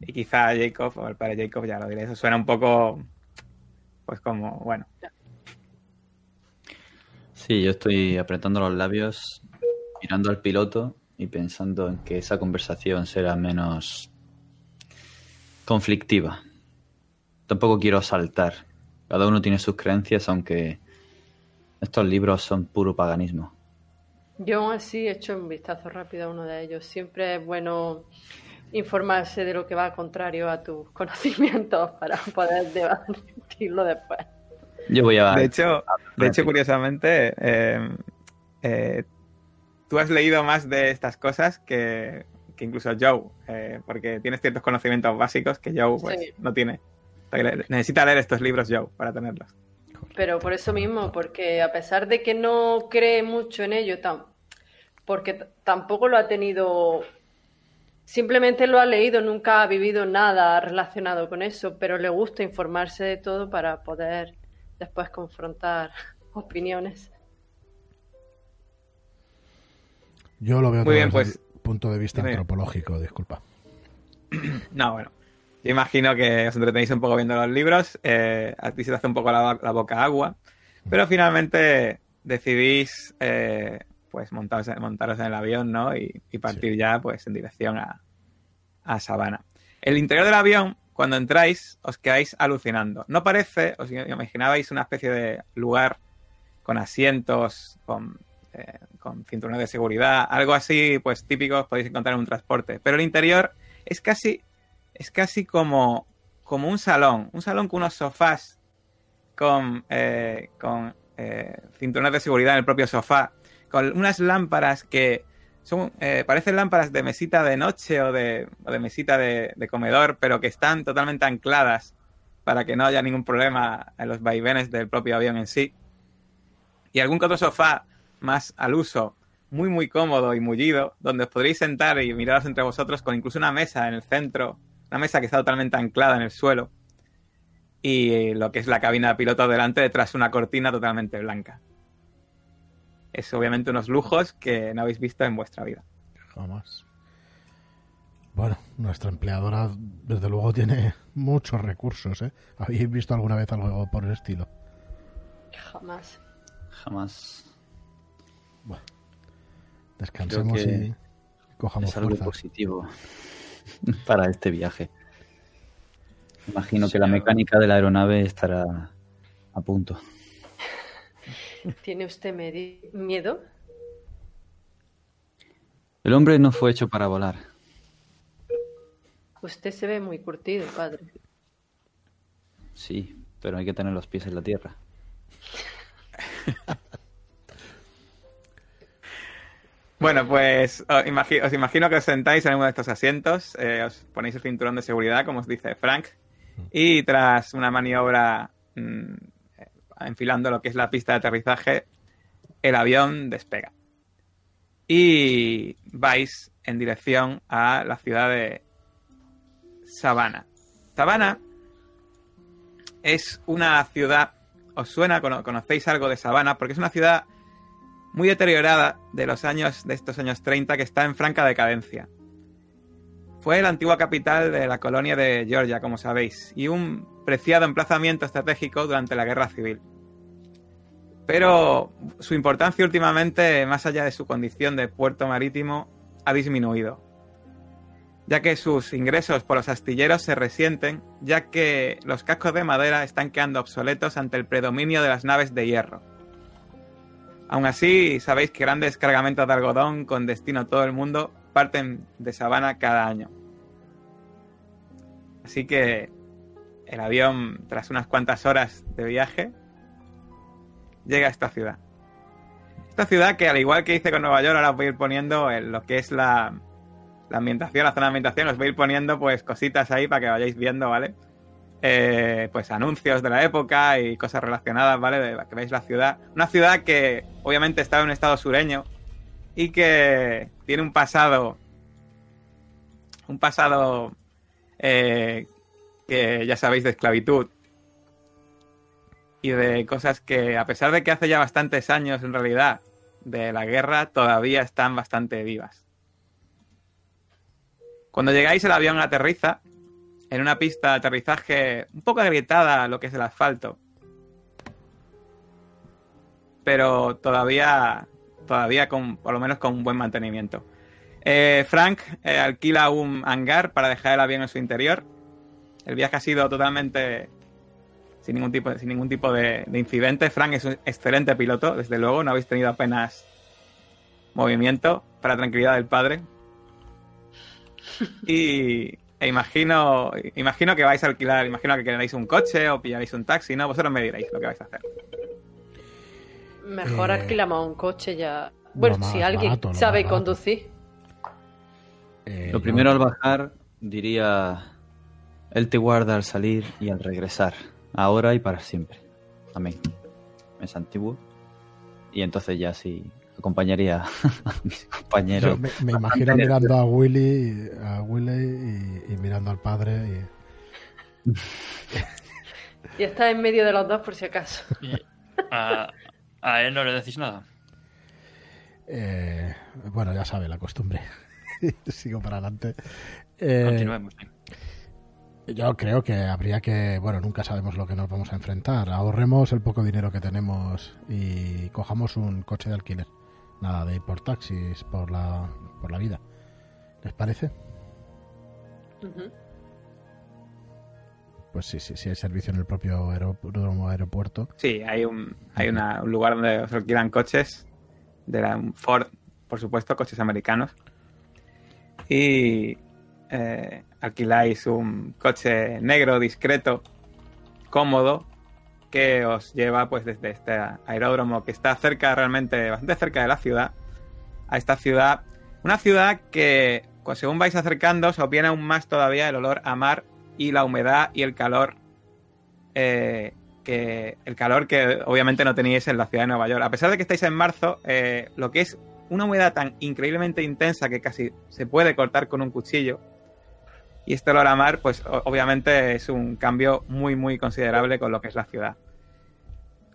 y quizá Jacob, o el padre Jacob, ya lo diré, eso suena un poco, pues como, bueno,
Sí, yo estoy apretando los labios, mirando al piloto y pensando en que esa conversación será menos conflictiva. Tampoco quiero saltar. Cada uno tiene sus creencias, aunque estos libros son puro paganismo.
Yo aún así he hecho un vistazo rápido a uno de ellos. Siempre es bueno informarse de lo que va contrario a tus *laughs* conocimientos para poder debatirlo después.
Yo voy a...
de hecho, de hecho curiosamente, eh, eh, tú has leído más de estas cosas que, que incluso Joe, eh, porque tienes ciertos conocimientos básicos que Joe pues,
Sí.
no tiene. Necesita leer estos libros Joe para tenerlos.
Pero por eso mismo, porque a pesar de que no cree mucho en ello, tam- porque tampoco lo ha tenido, simplemente lo ha leído, nunca ha vivido nada relacionado con eso, pero le gusta informarse de todo para poder después confrontar *laughs* opiniones.
Yo lo veo
Muy
todo
bien,
desde
pues.
el punto de vista antropológico, disculpa. *clears throat*
No, bueno. Yo imagino que os entretenéis un poco viendo los libros, eh, a ti se te hace un poco la, la boca agua, pero finalmente decidís pues montaros, montaros en el avión, ¿no? Y, y partir ya pues en dirección a, a Sabana. El interior del avión, cuando entráis, os quedáis alucinando. No parece, os imaginabais una especie de lugar con asientos, con, eh, con cinturones de seguridad, algo así, pues típico, os podéis encontrar en un transporte. Pero el interior es casi, es casi como, como un salón, un salón con unos sofás con, eh, con eh, cinturones de seguridad en el propio sofá, con unas lámparas que son, eh, parecen lámparas de mesita de noche o de, o de mesita de, comedor, pero que están totalmente ancladas para que no haya ningún problema en los vaivenes del propio avión en sí. Y algún otro sofá más al uso, muy muy cómodo y mullido, donde os podréis sentar y miraros entre vosotros con incluso una mesa en el centro, una mesa que está totalmente anclada en el suelo, y lo que es la cabina de piloto delante detrás una cortina totalmente blanca. Es obviamente unos lujos que no habéis visto en vuestra vida.
Jamás. Bueno, nuestra empleadora desde luego tiene muchos recursos, ¿eh? ¿Habéis visto alguna vez algo por el estilo?
Jamás.
Jamás.
Bueno, descansemos
que
y cojamos
es algo
fuerza.
positivo *laughs* para este viaje. Imagino
Sí,
que la mecánica de la aeronave estará a punto.
¿Tiene usted miedo?
El hombre no fue hecho para volar.
Usted se ve muy curtido, padre.
Sí, pero hay que tener los pies en la tierra. *laughs*
Bueno, pues os imagi- os imagino que os sentáis en uno de estos asientos, eh, os ponéis el cinturón de seguridad, como os dice Frank, y tras una maniobra mm, enfilando lo que es la pista de aterrizaje, el avión despega. Y vais en dirección a la ciudad de Savannah. Savannah es una ciudad, ¿os suena? Cono- ¿Conocéis algo de Savannah? Porque es una ciudad muy deteriorada de los años de estos años 30 que está en franca decadencia. Fue la antigua capital de la colonia de Georgia, como sabéis, y un preciado emplazamiento estratégico durante la guerra civil. Pero su importancia últimamente, más allá de su condición de puerto marítimo, ha disminuido, ya que sus ingresos por los astilleros se resienten, ya que los cascos de madera están quedando obsoletos ante el predominio de las naves de hierro. Aún así, sabéis que grandes cargamentos de algodón con destino a todo el mundo parten de Sabana cada año. Así que el avión, tras unas cuantas horas de viaje, llega a esta ciudad. Esta ciudad que, al igual que hice con Nueva York, ahora os voy a ir poniendo en lo que es la, la ambientación, la zona de ambientación, os voy a ir poniendo pues cositas ahí para que vayáis viendo, ¿vale? eh, pues anuncios de la época y cosas relacionadas, ¿vale? De que veis la ciudad. Una ciudad que obviamente está en un estado sureño y que tiene un pasado, un pasado eh, que ya sabéis de esclavitud y de cosas que a pesar de que hace ya bastantes años en realidad de la guerra todavía están bastante vivas. Cuando llegáis el avión aterriza en una pista de aterrizaje un poco agrietada lo que es el asfalto. Pero todavía, todavía con, por lo menos con un buen mantenimiento. Eh, Frank eh, alquila un hangar para dejar el avión en su interior. El viaje ha sido totalmente sin ningún tipo, sin ningún tipo de, de incidente. Frank es un excelente piloto, desde luego. No habéis tenido apenas movimiento para tranquilidad del padre. *laughs* Y e imagino, imagino que vais a alquilar, imagino que queréis un coche o pillaréis un taxi, ¿no? Vosotros me diréis lo que vais a hacer.
Mejor
Eh,
alquilamos un coche ya. Bueno,
más
si alguien
barato,
sabe conducir.
Eh,
Lo
yo-
primero al bajar diría, Él te guarda al salir y al regresar, ahora y para siempre. Amén. Es antiguo. Y entonces ya sí acompañaría *laughs* a mis
yo
compañeros.
me, me imagino mirando a Willy, a Willy y, y mirando al padre. Y,
Y está en medio de los dos por si acaso. *laughs*
A, a él no le decís nada.
eh, bueno, ya sabe la costumbre. *laughs* Sigo para adelante. Eh,
Continuemos. sí.
Yo creo que habría que, bueno, nunca sabemos lo que nos vamos a enfrentar. Ahorremos el poco dinero que tenemos y cojamos un coche de alquiler. Nada de ir por taxis, por la, por la vida. ¿Les parece? Pues sí, sí, sí hay servicio en el propio aeródromo aeropuerto.
Sí, hay un, hay una- un lugar donde os alquilan coches de la un Ford, por supuesto, coches americanos. Y eh, alquiláis un coche negro, discreto, cómodo, que os lleva pues desde este aeródromo que está cerca, realmente bastante cerca de la ciudad, a esta ciudad. Una ciudad que, pues, según vais acercando, os viene aún más todavía el olor a mar y la humedad y el calor eh, que el calor que obviamente no teníais en la ciudad de Nueva York. A pesar de que estáis en marzo, eh, lo que es una humedad tan increíblemente intensa que casi se puede cortar con un cuchillo. Y este olor mar, pues obviamente es un cambio muy, muy considerable con lo que es la ciudad.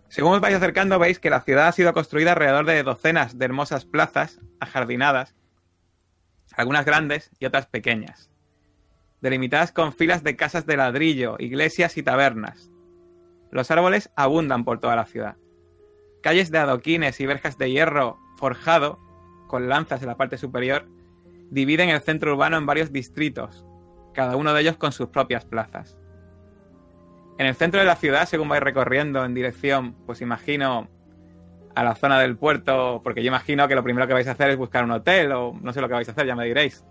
Según os vais acercando, veis que la ciudad ha sido construida alrededor de docenas de hermosas plazas ajardinadas, algunas grandes y otras pequeñas, delimitadas con filas de casas de ladrillo, iglesias y tabernas. Los árboles abundan por toda la ciudad. Calles de adoquines y verjas de hierro forjado, con lanzas en la parte superior, dividen el centro urbano en varios distritos, cada uno de ellos con sus propias plazas. En el centro de la ciudad, según vais recorriendo en dirección, pues imagino, a la zona del puerto, porque yo imagino que lo primero que vais a hacer es buscar un hotel, o no sé lo que vais a hacer, ya me diréis.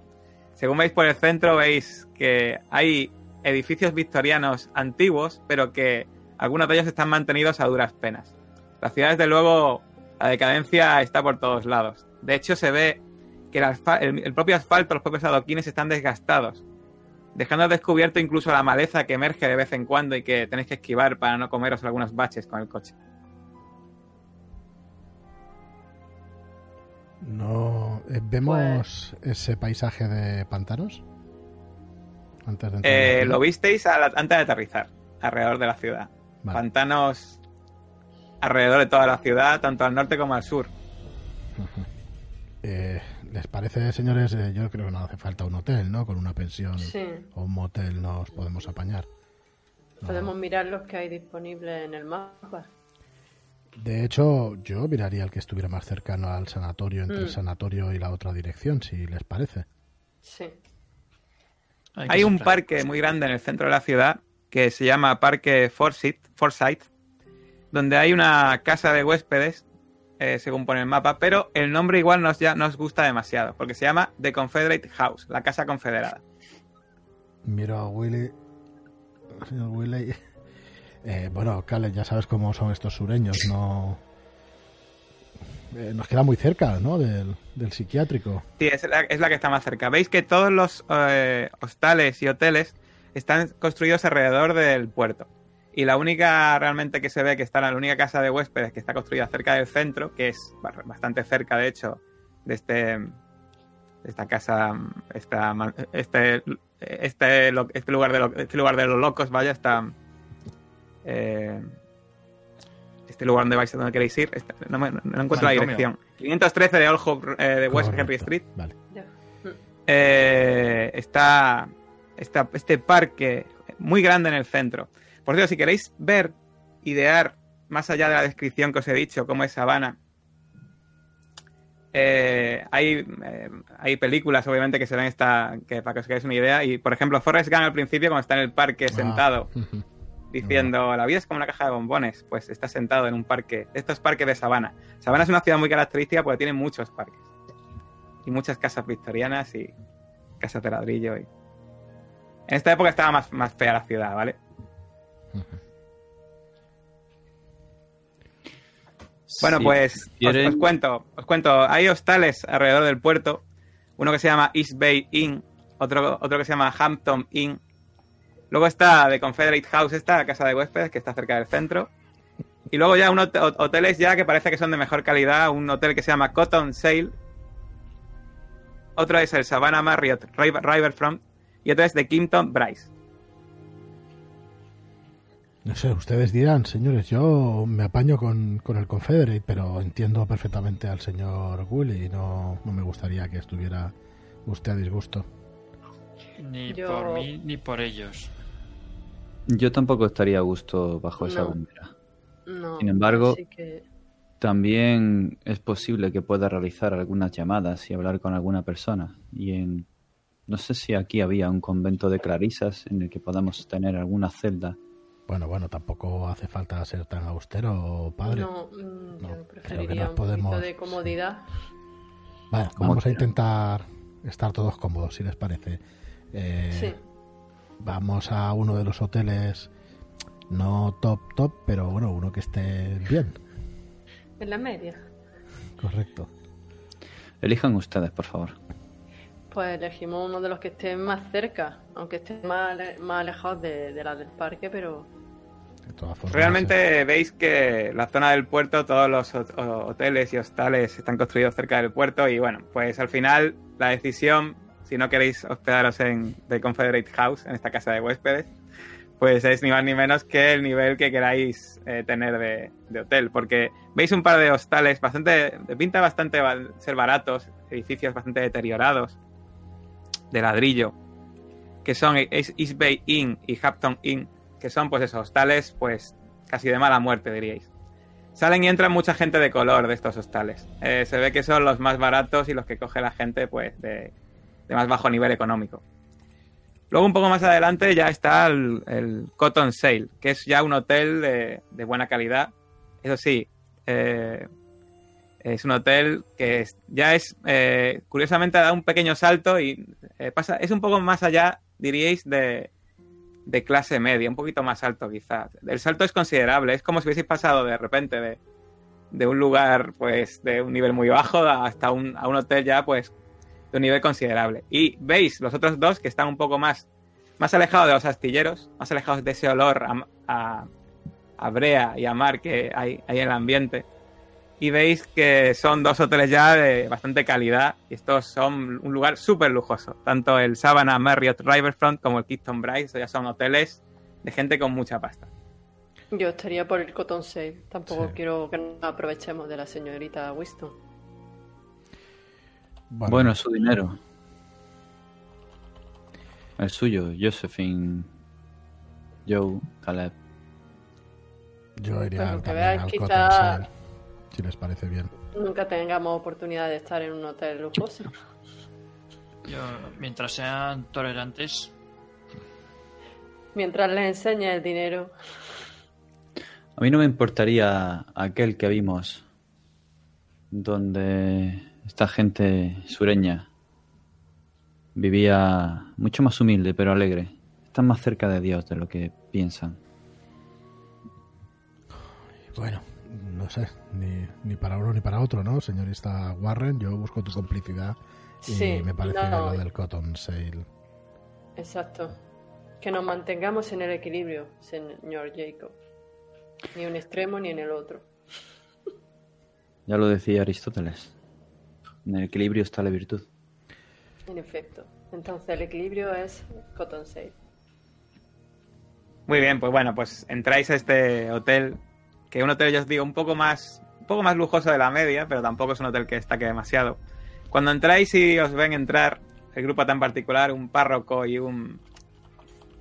Según veis por el centro, veis que hay edificios victorianos antiguos, pero que algunos de ellos están mantenidos a duras penas. La ciudad, desde luego, la decadencia está por todos lados. De hecho, se ve que el, el propio asfalto, los propios adoquines están desgastados, dejando al descubierto incluso la maleza que emerge de vez en cuando y que tenéis que esquivar para no comeros algunos baches con el coche.
No eh, vemos ese paisaje de pantanos antes de entrar
Eh, lo visteis a la- antes de aterrizar, alrededor de la ciudad.
Vale.
Pantanos alrededor de toda la ciudad, tanto al norte como al sur.
Eh, ¿Les parece, señores? Eh, yo creo que no hace falta un hotel, ¿no? Con una pensión
Sí.
o un motel nos podemos apañar. No.
Podemos mirar los que hay disponibles en el mapa.
De hecho, yo miraría el que estuviera más cercano al sanatorio, entre el
Mm.
sanatorio y la otra dirección, si les parece.
Sí.
Hay un parque muy grande en el centro de la ciudad que se llama Parque Forsyth, Forsyth donde hay una casa de huéspedes, eh, según pone el mapa, pero el nombre igual nos, ya, nos gusta demasiado, porque se llama The Confederate House, la casa confederada.
Miro a Willy. Señor Willy. *laughs* Eh, bueno, Cale, ya sabes cómo son estos sureños, no. Eh, nos queda muy cerca, ¿no? Del, del psiquiátrico.
Sí, es la, es la que está más cerca. Veis que todos los eh, hostales y hoteles están construidos alrededor del puerto. Y la única realmente que se ve que está la única casa de huéspedes que está construida cerca del centro, que es ba- bastante cerca, de hecho, de este de esta casa, esta, este, este, este lugar de lo- este lugar de los locos, vaya, está eh, este lugar donde vais, donde queréis ir. No, me- no encuentro la dirección. 513 de Old Hope eh, de West
Correcto.
Henry Street.
Vale.
Eh, está, está este parque muy grande en el centro. Por cierto, si queréis ver, idear, más allá de la descripción que os he dicho, cómo es Sabana, eh, hay, eh, hay películas, obviamente, que se ven esta, que para que os hagáis una idea. Y, por ejemplo, Forrest Gump al principio, cuando está en el parque
Ah,
sentado, *laughs* diciendo la vida es como una caja de bombones, pues está sentado en un parque, estos parques de Sabana. Sabana es una ciudad muy característica porque tiene muchos parques y muchas casas victorianas y casas de ladrillo. Y... En esta época estaba más, más fea la ciudad, ¿vale? Bueno,
Sí,
pues os, cuento, os cuento. Hay hostales alrededor del puerto. Uno que se llama East Bay Inn, otro, otro que se llama Hampton Inn. Luego está The Confederate House, esta casa de huéspedes que está cerca del centro. Y luego ya unos hot- hoteles ya que parece que son de mejor calidad. Un hotel que se llama Cotton Sale. Otro es el Savannah Marriott River- Riverfront. Y otro es The Kimpton Bryce.
No sé, ustedes dirán, señores, yo me apaño con, con el Confederate, pero entiendo perfectamente al señor Willy y no, no me gustaría que estuviera usted a disgusto.
Ni
Yo-
por mí ni por ellos.
Yo tampoco estaría a gusto bajo esa.
No.
Sin embargo-
que-
También es posible que pueda realizar algunas llamadas y hablar con alguna persona. Y en No sé si aquí había un convento de clarisas en el que podamos tener alguna celda.
Bueno, bueno, tampoco hace falta ser tan austero, padre.
No, mm,
No,
yo
creo que
preferiría
nos
un
podemos-
poquito de comodidad.
Vale, vamos a intentar estar todos cómodos, si les parece. Eh,
Sí.
Vamos a uno de los hoteles, no top, top, pero bueno, uno que esté bien.
En la media.
Correcto.
Elijan ustedes, por favor.
Pues elegimos uno de los que estén más cerca, aunque estén más, más alejados de, de la del parque, pero
De todas formas,
Realmente veis que la zona del puerto, todos los hoteles y hostales están construidos cerca del puerto y bueno, pues al final la decisión, si no queréis hospedaros en The Confederate House, en esta casa de huéspedes, pues es ni más ni menos que el nivel que queráis eh, tener de, de hotel, porque veis un par de hostales bastante, de pinta bastante ba- ser baratos, edificios bastante deteriorados, de ladrillo, que son East East Bay Inn y Hampton Inn, que son pues esos hostales pues casi de mala muerte diríais. Salen y entran mucha gente de color de estos hostales. Eh, se ve que son los más baratos y los que coge la gente pues de, de más bajo nivel económico. Luego un poco más adelante ya está el, el Cotton Sale, que es ya un hotel de, de buena calidad. Eso sí, eh, es un hotel que ya es, eh, curiosamente, ha dado un pequeño salto y eh, pasa, es un poco más allá, diríais, de, de clase media, un poquito más alto quizás. El salto es considerable, es como si hubieseis pasado de repente de, de un lugar pues de un nivel muy bajo hasta un, a un hotel ya pues de un nivel considerable. Y veis los otros dos que están un poco más, más alejados de los astilleros, más alejados de ese olor a, a, a brea y a mar que hay, hay en el ambiente. Y veis que son dos hoteles ya de bastante calidad. Y estos son un lugar súper lujoso. Tanto el Savannah Marriott Riverfront como el Kingston Bryce. Estos ya son hoteles de gente con mucha pasta.
yo estaría por el Cotton Sale. Tampoco
Sí.
quiero que nos aprovechemos de la señorita Winston.
Bueno, su dinero. El suyo, Josephine, Joe, Caleb.
yo iría
Pues lo que veas,
al
quizá-
Cotton Sale, si les parece bien.
Nunca tengamos oportunidad de estar en un hotel lujoso.
Yo, mientras sean tolerantes,
Mientras les enseñe el dinero.
A mí no me importaría aquel que vimos, donde esta gente sureña vivía mucho más humilde pero alegre. Están más cerca de Dios de lo que piensan.
Bueno, no sé, ni, ni para uno ni para otro, ¿no, señorista Warren? Yo busco tu complicidad y
Sí,
me parece
no.
lo del Cotton Sale.
Exacto. Que nos mantengamos en el equilibrio, señor Jacob. Ni un extremo ni en el otro. *laughs*
Ya lo decía Aristóteles. En el equilibrio está la virtud.
En efecto. Entonces el equilibrio es Cotton Sale.
Muy bien, pues bueno, pues entráis a este hotel, que un hotel, ya os digo, un poco más, un poco más lujoso de la media, pero tampoco es un hotel que destaque demasiado. Cuando entráis y os ven entrar, el grupo tan particular, un párroco y un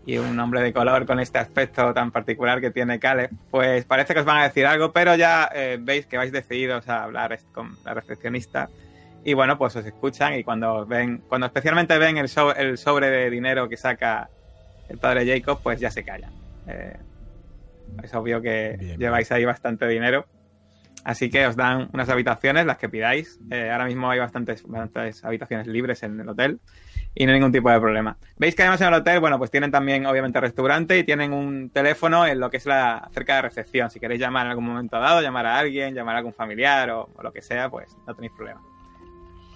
y un hombre de color con este aspecto tan particular que tiene Caleb, pues parece que os van a decir algo, pero ya eh, veis que vais decididos a hablar con la recepcionista y bueno, pues os escuchan y cuando ven, cuando especialmente ven el, so- el sobre de dinero que saca el padre Jacob, pues ya se callan. Eh, es obvio que
Bien,
lleváis ahí bastante dinero. Así que os dan unas habitaciones, las que pidáis. Eh, ahora mismo hay bastantes, bastantes habitaciones libres en el hotel y no hay ningún tipo de problema. Veis que además en el hotel, bueno, pues tienen también obviamente restaurante y tienen un teléfono en lo que es la cerca de recepción. Si queréis llamar en algún momento dado, llamar a alguien, llamar a algún familiar o, o lo que sea, pues no tenéis problema.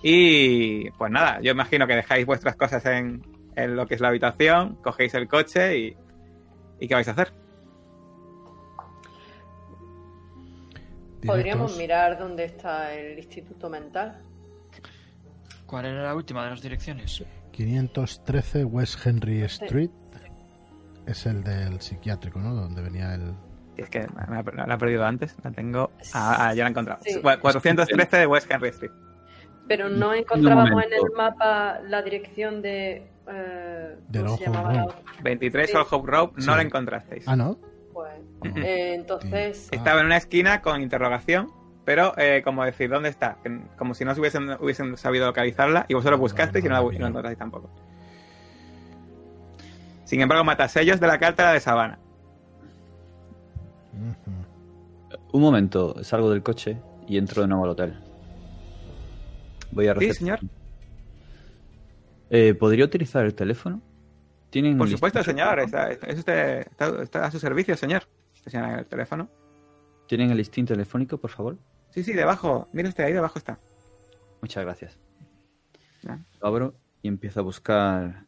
Y pues nada, yo imagino que dejáis vuestras cosas en, en lo que es la habitación, cogéis el coche y, y ¿qué vais a hacer?
Podríamos
Directos.
mirar dónde está el instituto mental.
¿cuál era la última de las direcciones?
513 West Henry Street es el del psiquiátrico, ¿no? Donde venía el...
Es que me, me la he perdido antes, la tengo. Ah, ah, ya la he encontrado.
Sí.
413 de West Henry Street.
Pero no encontrábamos en el mapa la dirección de... eh,
Del
¿Cómo se
Ojo
llamaba la
Road.
otra?
23
Sí.
Old Hope Road, no
Sí.
la encontrasteis.
Ah, ¿no?
Pues, eh, entonces...
Estaba en una esquina con interrogación, pero eh, como decir, ¿dónde está? Como si no se hubiesen, hubiesen sabido localizarla y vosotros buscasteis
no
y no la, no encontrasteis tampoco. Sin embargo, matasellos de la carta de Sabana.
Un momento, salgo del coche y entro de nuevo al hotel. Voy a
Sí,
recepción.
señor.
Eh, ¿Podría utilizar el teléfono? ¿Tienen
Por supuesto, señor. Está, está- a su servicio, señor. El teléfono.
¿Tienen el listín telefónico, por favor?
Sí, sí, debajo. Mire usted, ahí debajo está.
Muchas gracias.
Ya.
Lo abro y empiezo a buscar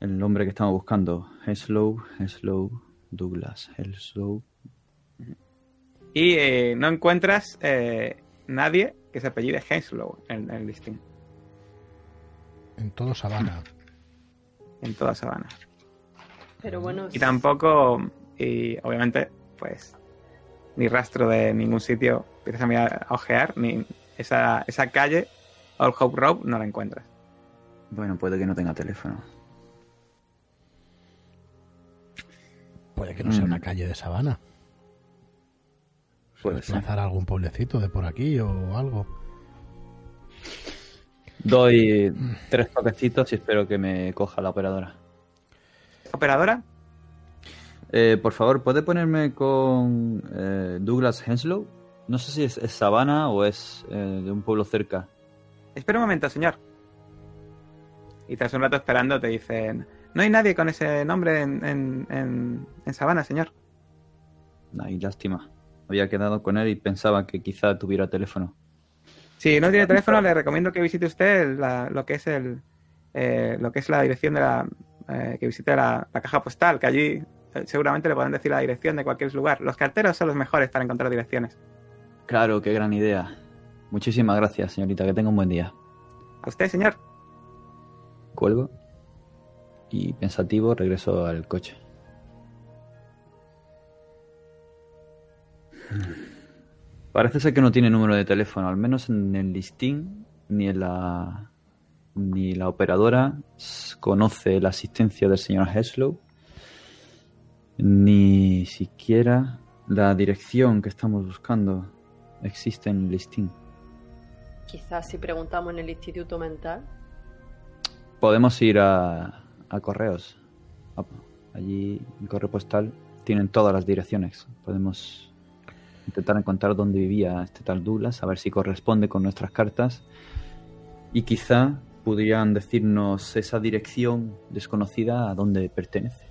el nombre que estamos buscando. Henslow, Henslow, Douglas, Henslow.
Y eh, no encuentras eh, nadie que se apellide Henslow en, en el listín,
En todo Sabana.
En toda Sabana.
Pero bueno,
Y tampoco, y obviamente, pues, ni rastro de ningún sitio. Empiezas a mirar, a ojear, ni esa, esa calle, Old Hope Road, no la encuentras.
Bueno, puede que no tenga teléfono.
Puede que no sea
Mm.
una calle de Sabana.
Puede ser.
Algún pueblecito de por aquí o algo.
Doy tres toquecitos y espero que me coja la operadora.
¿Operadora?
Eh, por favor, ¿puede ponerme con eh, Douglas Henslow? No sé si es, es Sabana o es eh, de un pueblo cerca.
Espera un momento, señor. Y tras un rato esperando te dicen, no hay nadie con ese nombre en, en, en, en Sabana, señor.
Ay, lástima. Había quedado con él y pensaba que quizá tuviera teléfono.
Si no tiene teléfono, le recomiendo que visite usted la- lo que es el eh, lo que es la dirección de la eh, que visite la, la caja postal, que allí eh, seguramente le podrán decir la dirección de cualquier lugar. Los carteros son los mejores para encontrar direcciones.
Claro, qué gran idea. Muchísimas gracias, señorita. Que tenga un buen día.
A usted, señor.
Cuelgo y pensativo regreso al coche. *laughs* Parece ser que no tiene número de teléfono, al menos en el listín ni en la ni la operadora conoce la asistencia del señor Heslow, ni siquiera la dirección que estamos buscando existe en el listín.
quizás si preguntamos en el instituto mental.
Podemos ir a, a correos. Allí en correo postal tienen todas las direcciones. Podemos intentar encontrar dónde vivía este tal Douglas, a ver si corresponde con nuestras cartas. Y quizá pudieran decirnos esa dirección desconocida a dónde pertenece.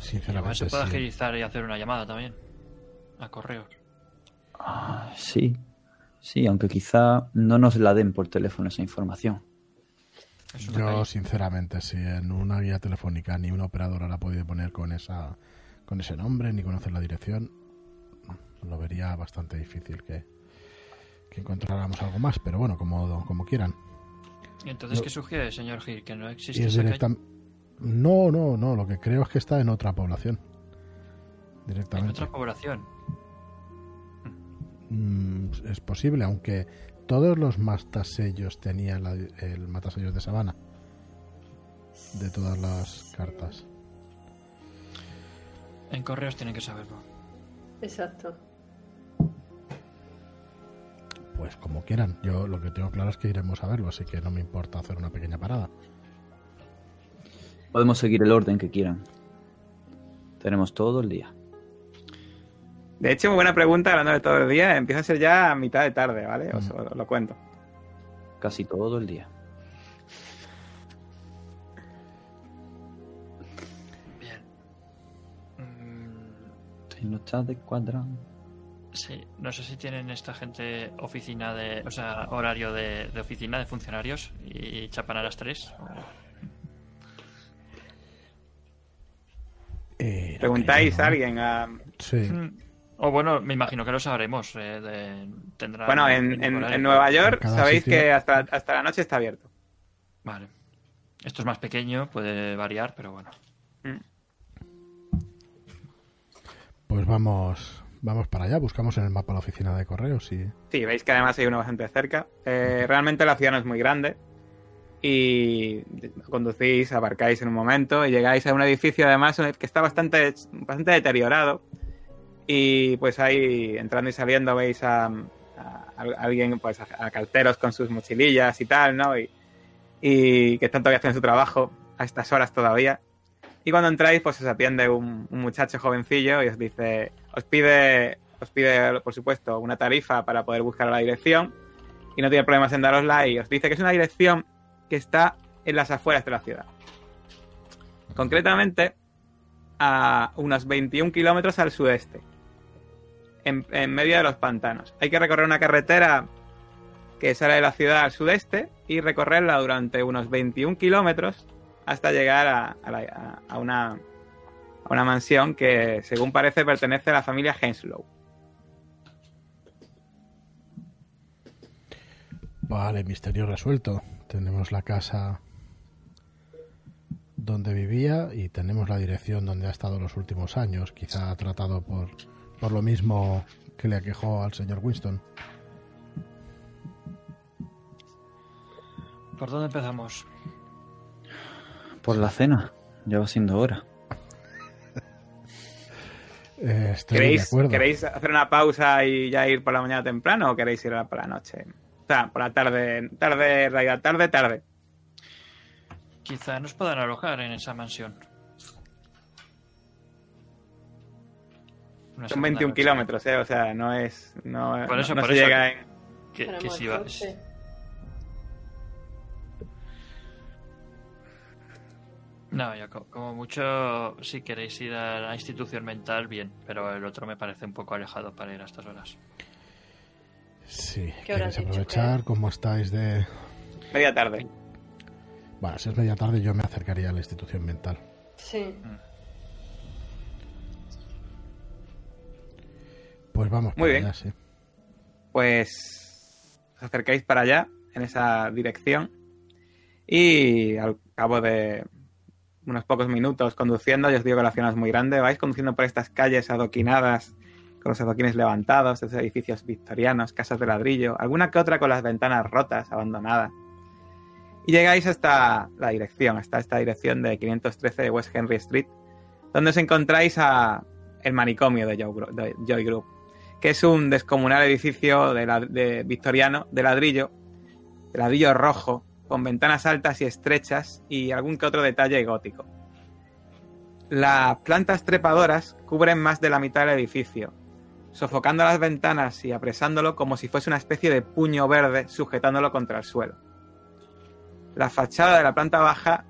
Sinceramente,
se puede
sí.
agilizar y hacer una llamada también. A correos.
Ah, sí, sí, aunque quizá no nos la den por teléfono esa información.
Es
Yo,
calle.
sinceramente, si en una guía telefónica ni una operadora la ha podido poner con esa con ese nombre ni conocer la dirección, lo vería bastante difícil que, que encontráramos algo más. Pero bueno, como, como quieran.
¿Y entonces
Yo-
qué sugiere, señor Gil? ¿Que no existe
es
esa calle?
directa... No, no, no. Lo que creo es que está en otra población.
En
Directamente.
otra población.
Mm, es posible, aunque todos los matasellos tenían la- el matasellos de sabana. De todas las cartas.
En correos tienen que saberlo.
Exacto.
Pues como quieran. Yo lo que tengo claro es que iremos a verlo, así que no me importa hacer una pequeña parada.
Podemos seguir el orden que quieran. Tenemos todo el día.
De hecho, muy buena pregunta, hablando de todo el día. Empieza a ser ya a mitad de tarde, ¿vale? Os,
Mm.
os lo cuento.
Casi todo el día.
Bien. Mm,
Si no está de cuadrante.
Sí, no sé si tienen esta gente oficina de. O sea, horario de, de oficina de funcionarios y chapan a las 3.
Eh,
Preguntáis a alguien. a-
Sí.
O bueno, me imagino que lo sabremos. eh, de- tendrán
Bueno, en, en- Nueva York sabéis
sitio-
que hasta, hasta la noche está abierto.
Vale. Esto es más pequeño, puede variar, pero bueno.
Mm.
Pues vamos, vamos para allá. Buscamos en el mapa la oficina de correos y
Sí, veis que además hay uno bastante cerca. Eh, realmente la ciudad no es muy grande. Y conducís, abarcáis en un momento y llegáis a un edificio además que está bastante, bastante deteriorado. Y pues ahí entrando y saliendo veis a, alguien, pues a, a carteros con sus mochilillas y tal, ¿no? Y, que están todavía haciendo su trabajo a estas horas todavía. Y cuando entráis, pues os atiende un muchacho jovencillo y os dice, os pide, os pide, por supuesto, una tarifa para poder buscar la dirección y no tiene problemas en darosla y os dice que es una dirección que está en las afueras de la ciudad. Concretamente, a unos 21 kilómetros al sudeste, en, en medio de los pantanos. Hay que recorrer una carretera que sale de la ciudad al sudeste y recorrerla durante unos 21 kilómetros hasta llegar a, a una, a una mansión que, según parece, pertenece a la familia Henslow.
Vale, misterio resuelto. Tenemos la casa donde vivía y tenemos la dirección donde ha estado los últimos años. Quizá ha tratado por, por lo mismo que le aquejó al señor Winston.
¿Por dónde empezamos?
Por la cena. Ya va siendo hora.
Eh, estoy de
¿Queréis,
acuerdo.
¿Queréis hacer una pausa y ya ir por la mañana temprano o queréis ir a por la noche? O sea, por la tarde, tarde, en realidad, tarde, tarde.
Quizá nos puedan alojar en esa mansión. Una
Son
segunda
21
noche.
kilómetros, ¿eh? O sea, no es. No,
Por eso,
no
por
se
eso.
llega en.
Que, que
Tenemos
si va-. No, yo co- como mucho, si queréis ir a la institución mental, bien, pero el otro me parece un poco alejado para ir a estas horas.
Sí,
¿Qué hora has
¿queréis aprovechar?
que-
¿Cómo estáis de...?
Media tarde.
Bueno, si es media tarde yo me acercaría a la institución mental.
Sí.
Pues vamos
Muy
para
bien.
allá, sí.
Pues os acercáis para allá, en esa dirección, y al cabo de unos pocos minutos conduciendo, yo os digo que la ciudad es muy grande, vais conduciendo por estas calles adoquinadas, con los adoquines levantados, estos edificios victorianos, casas de ladrillo, alguna que otra con las ventanas rotas, abandonadas. Y llegáis hasta la dirección, hasta esta dirección de 513 de West Henry Street, donde os encontráis a el manicomio de Joy Group que es un descomunal edificio de, de victoriano de ladrillo, de ladrillo rojo, con ventanas altas y estrechas y algún que otro detalle gótico. Las plantas trepadoras cubren más de la mitad del edificio, sofocando las ventanas y apresándolo como si fuese una especie de puño verde sujetándolo contra el suelo. La fachada de la planta baja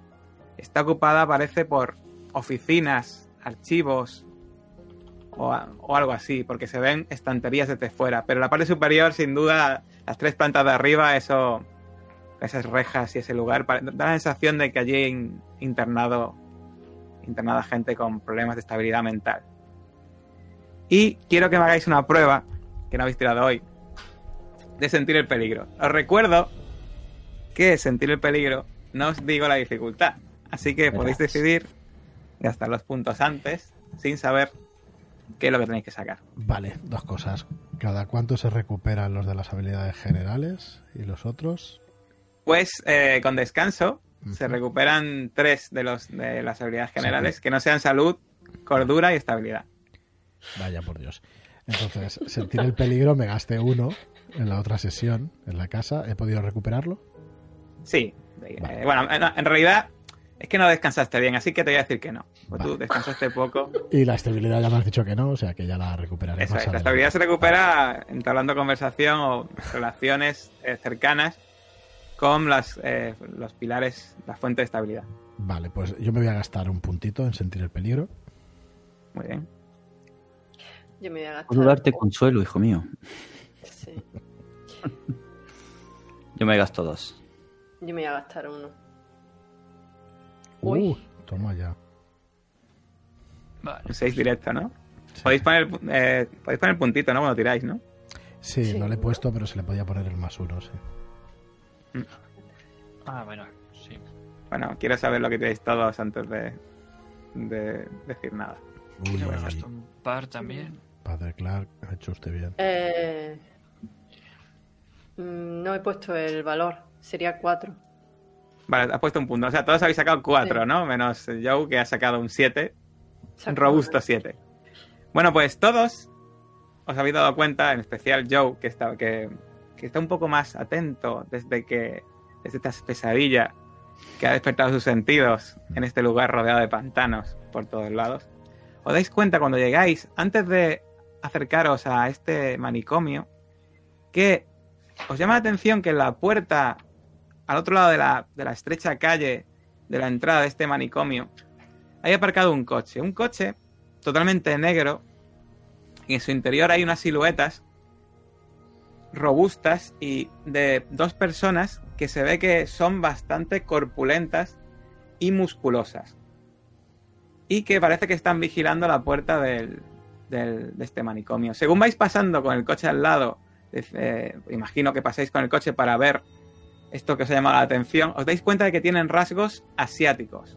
está ocupada, parece, por oficinas, archivos, o, o algo así, porque se ven estanterías desde fuera. Pero la parte superior, sin duda, las tres plantas de arriba, eso, esas rejas y ese lugar, da la sensación de que allí hay in- internado, internada gente con problemas de estabilidad mental. Y quiero que me hagáis una prueba, que no habéis tirado hoy, de sentir el peligro. Os recuerdo que sentir el peligro no os digo la dificultad. Así que podéis decidir gastar los puntos antes, sin saber qué es lo que tenéis que sacar.
Vale, dos cosas. ¿Cada cuánto se recuperan los de las habilidades generales y los otros?
Pues eh, con descanso se recuperan tres de los de las habilidades generales que no sean salud, cordura y estabilidad.
Vaya por Dios. Entonces, sentir el peligro me gasté uno en la otra sesión, en la casa. ¿He podido recuperarlo?
Sí. eh, bueno, en, realidad es que no descansaste bien, así que te voy a decir que no. Pues tú
Vale.
descansaste poco.
Y la estabilidad ya me has dicho que no, o sea que ya la recuperaré
Eso
más
es, la estabilidad se recupera entablando conversación o relaciones eh, cercanas con las, eh, los pilares, la fuente de estabilidad.
Vale, pues yo me voy a gastar un puntito en sentir el peligro.
Muy bien.
Yo me voy a gastar.
Puedo darte consuelo, hijo mío.
Sí.
Yo me gasto dos.
Yo me voy a gastar uno. Uy.
Uh, toma ya.
Vale.
6 directo, ¿no?
Sí.
Podéis poner, eh, podéis poner puntito, ¿no? Cuando tiráis, ¿no?
Sí,
Sí.
no le he puesto, pero se le podía poner el más uno, sí.
Ah, bueno, sí.
Bueno, quiero saber lo que tiráis todos antes de, de decir nada.
Uy,
un par también.
Padre Clark, ha hecho usted bien.
Eh, mm, no he puesto el valor. Sería cuatro.
Vale, has puesto un punto. O sea, todos habéis sacado 4,
Sí.
¿no? Menos Joe, que ha sacado un 7.
Saco
Un robusto
uno.
7. Bueno, pues todos os habéis dado cuenta, en especial Joe, que está, que, que está un poco más atento desde que desde esta pesadilla que ha despertado sus sentidos en este lugar rodeado de pantanos por todos lados, os dais cuenta cuando llegáis, antes de acercaros a este manicomio, que os llama la atención que en la puerta, al otro lado de la, de la estrecha calle de la entrada de este manicomio, hay aparcado un coche. Un coche totalmente negro y en su interior hay unas siluetas robustas y de dos personas que se ve que son bastante corpulentas y musculosas. Y que parece que están vigilando la puerta del, del- de este manicomio. Según vais pasando con el coche al lado, eh, imagino que pasáis con el coche para ver esto que os ha llamado la atención, os dais cuenta de que tienen rasgos asiáticos.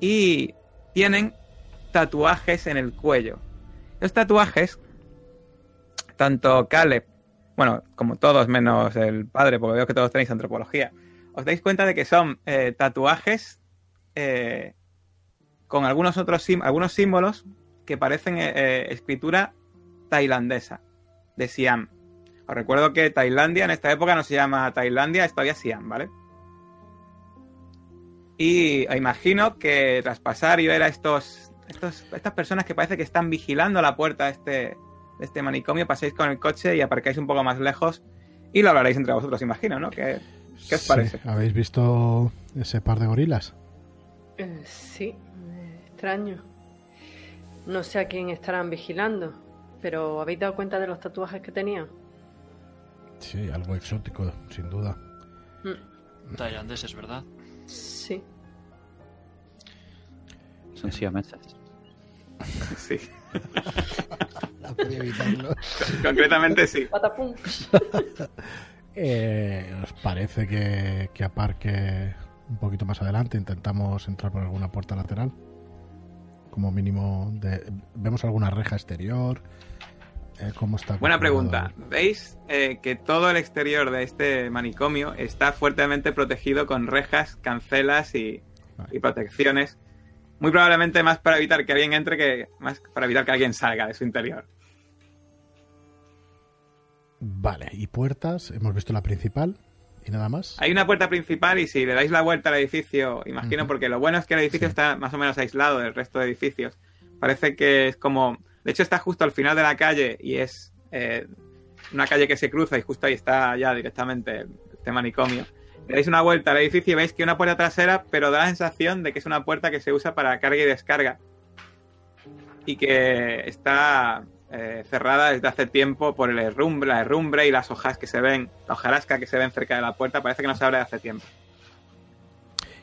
Y tienen tatuajes en el cuello. Los tatuajes, tanto Caleb, bueno, como todos menos el padre, porque veo que todos tenéis antropología, os dais cuenta de que son eh, tatuajes eh, con algunos otros algunos símbolos que parecen eh, escritura tailandesa, de Siam. Os recuerdo que Tailandia en esta época no se llama Tailandia, es todavía Siam, ¿vale? Y imagino que tras pasar y ver a estos, estos estas personas que parece que están vigilando la puerta de este, de este manicomio, paséis con el coche y aparcáis un poco más lejos y lo hablaréis entre vosotros, imagino, ¿no? ¿Qué, qué os
Sí,
parece?
¿Habéis visto ese par de gorilas?
Eh, sí, extraño. No sé a quién estarán vigilando, pero ¿habéis dado cuenta de los tatuajes que tenían?
Sí, algo exótico, sin duda.
Mm,
Tailandeses, ¿verdad?
sí.
Son siameses. *laughs*
Sí,
podía evitarlo.
concretamente sí.
Patapum. *laughs*
Eh, ¿Os parece que, que aparque un poquito más adelante? Intentamos entrar por alguna puerta lateral. Como mínimo, de, ¿vemos alguna reja exterior? Eh, ¿Cómo está?
Buena pregunta. ¿Veis eh, que todo el exterior de este manicomio está fuertemente protegido con rejas, cancelas y, y protecciones? Muy probablemente más para evitar que alguien entre que más para evitar que alguien salga de su interior.
Vale, y puertas. Hemos visto la principal y nada más.
Hay una puerta principal y si le dais la vuelta al edificio, imagino, porque lo bueno es que el edificio
Sí.
está más o menos aislado del resto de edificios. Parece que es como... De hecho está justo al final de la calle y es eh, una calle que se cruza y justo ahí está ya directamente este manicomio. Le dais una vuelta al edificio y veis que hay una puerta trasera, pero da la sensación de que es una puerta que se usa para carga y descarga. Y que está eh, cerrada desde hace tiempo por el herrumbre, la herrumbre y las hojas que se ven, la hojarasca que se ven cerca de la puerta, parece que no se abre de hace tiempo.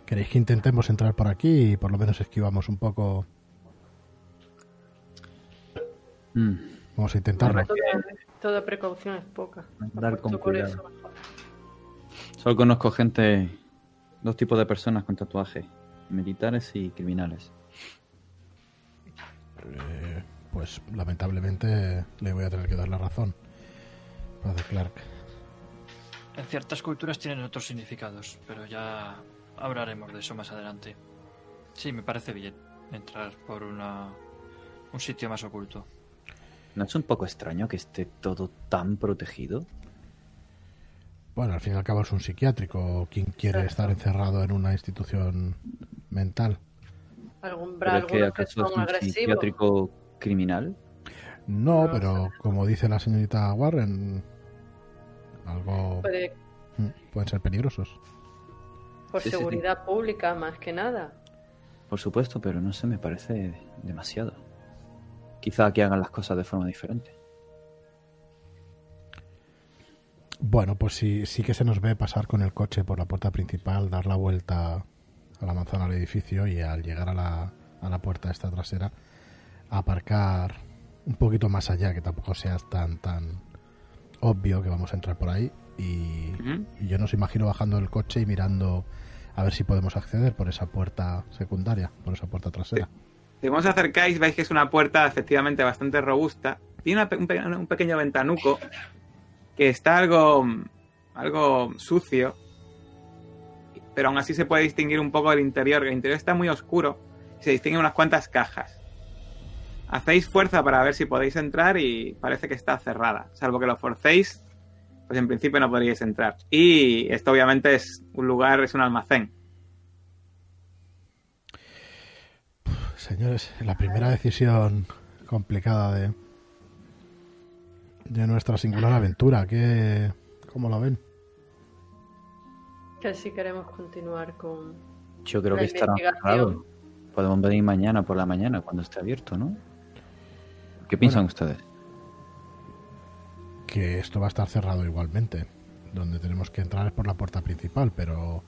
¿Queréis que intentemos entrar por aquí y por lo menos esquivamos un poco?
Mm,
Vamos a intentarlo.
Toda, toda precaución es poca.
Andar con cuidado. Solo conozco gente, dos tipos de personas con tatuajes, militares y criminales.
Eh, pues lamentablemente le voy a tener que dar la razón. Padre Clark.
En ciertas culturas tienen otros significados, pero ya hablaremos de eso más adelante. Sí, me parece bien entrar por una un sitio más oculto.
¿No es un poco extraño que esté todo tan protegido?
Bueno, al fin y al cabo es un psiquiátrico. ¿Quién quiere estar encerrado en una institución mental?
Algún
¿Pero es que
algunos que
acaso
son
es un psiquiátrico criminal?
No,
No
pero como dice la señorita Warren, algo
Puede-
mm, pueden ser peligrosos.
por
Sí, sí, sí.
seguridad pública más que nada.
Por supuesto, pero no sé, me parece demasiado. Quizá aquí hagan las cosas de forma diferente.
Bueno, pues sí, sí que se nos ve pasar con el coche por la puerta principal, dar la vuelta a la manzana del edificio y al llegar a la, a la puerta esta trasera, aparcar un poquito más allá, que tampoco sea tan tan obvio que vamos a entrar por ahí. Y,
Ujú.
y yo nos imagino bajando del coche y mirando a ver si podemos acceder por esa puerta secundaria, por esa puerta trasera.
Según os acercáis, veis que es una puerta efectivamente bastante robusta. Tiene una un pequeño ventanuco que está algo, algo sucio, pero aún así se puede distinguir un poco el interior. El interior está muy oscuro y se distinguen unas cuantas cajas. Hacéis fuerza para ver si podéis entrar y parece que está cerrada. Salvo que lo forcéis, pues en principio no podríais entrar. Y esto obviamente es un lugar, es un almacén.
Señores, la primera decisión complicada de, de nuestra singular aventura. ¿Qué, ¿Cómo lo ven?
Que si queremos continuar con
Yo creo
la
que estará cerrado. Podemos venir mañana por la mañana cuando esté abierto, ¿no? ¿Qué piensan
Bueno.
ustedes?
Que esto va a estar cerrado igualmente. Donde tenemos que entrar es por la puerta principal, pero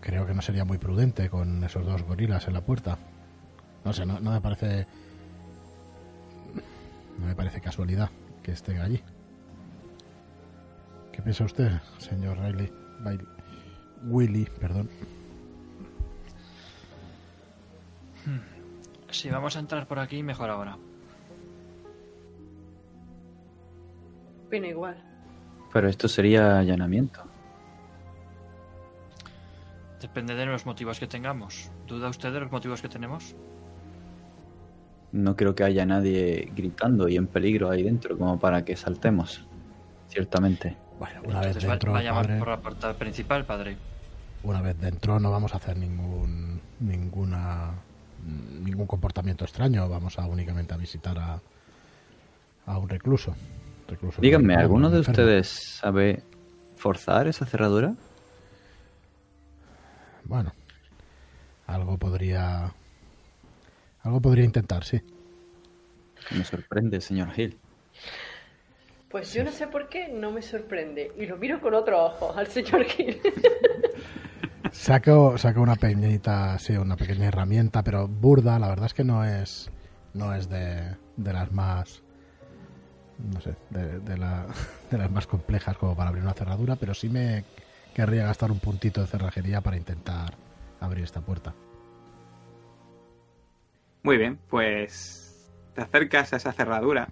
creo que no sería muy prudente con esos dos gorilas en la puerta. No sé, no, no me parece. No me parece casualidad que estén allí. ¿Qué piensa usted, señor Riley? Bail- Willy, perdón.
Si vamos a entrar por aquí, mejor ahora.
Opino igual.
Pero esto sería allanamiento.
Depende de los motivos que tengamos. ¿Duda usted de los motivos que tenemos?
No creo que haya nadie gritando y en peligro ahí dentro como para que saltemos. Ciertamente.
Bueno, una vez
Entonces va-
dentro,
vayamos
padre,
por la puerta principal, padre.
una vez dentro no vamos a hacer ningún ninguna ningún comportamiento extraño. Vamos a únicamente a visitar a, a un recluso. recluso
Díganme, ¿alguno de
enfermo.
ustedes sabe forzar esa cerradura?
Bueno, algo podría. Algo podría intentar, sí.
Me sorprende, señor Hill.
Pues yo no sé por qué no me sorprende. Y lo miro con otros ojos al señor Gil. *laughs*
Saco, saco una pequeñita, sí, una pequeña herramienta, pero burda. La verdad es que no es, no es de, de las más, no sé, de, de la- *laughs* de las más complejas como para abrir una cerradura, pero sí me querría gastar un puntito de cerrajería para intentar abrir esta puerta.
Muy bien, pues te acercas a esa cerradura.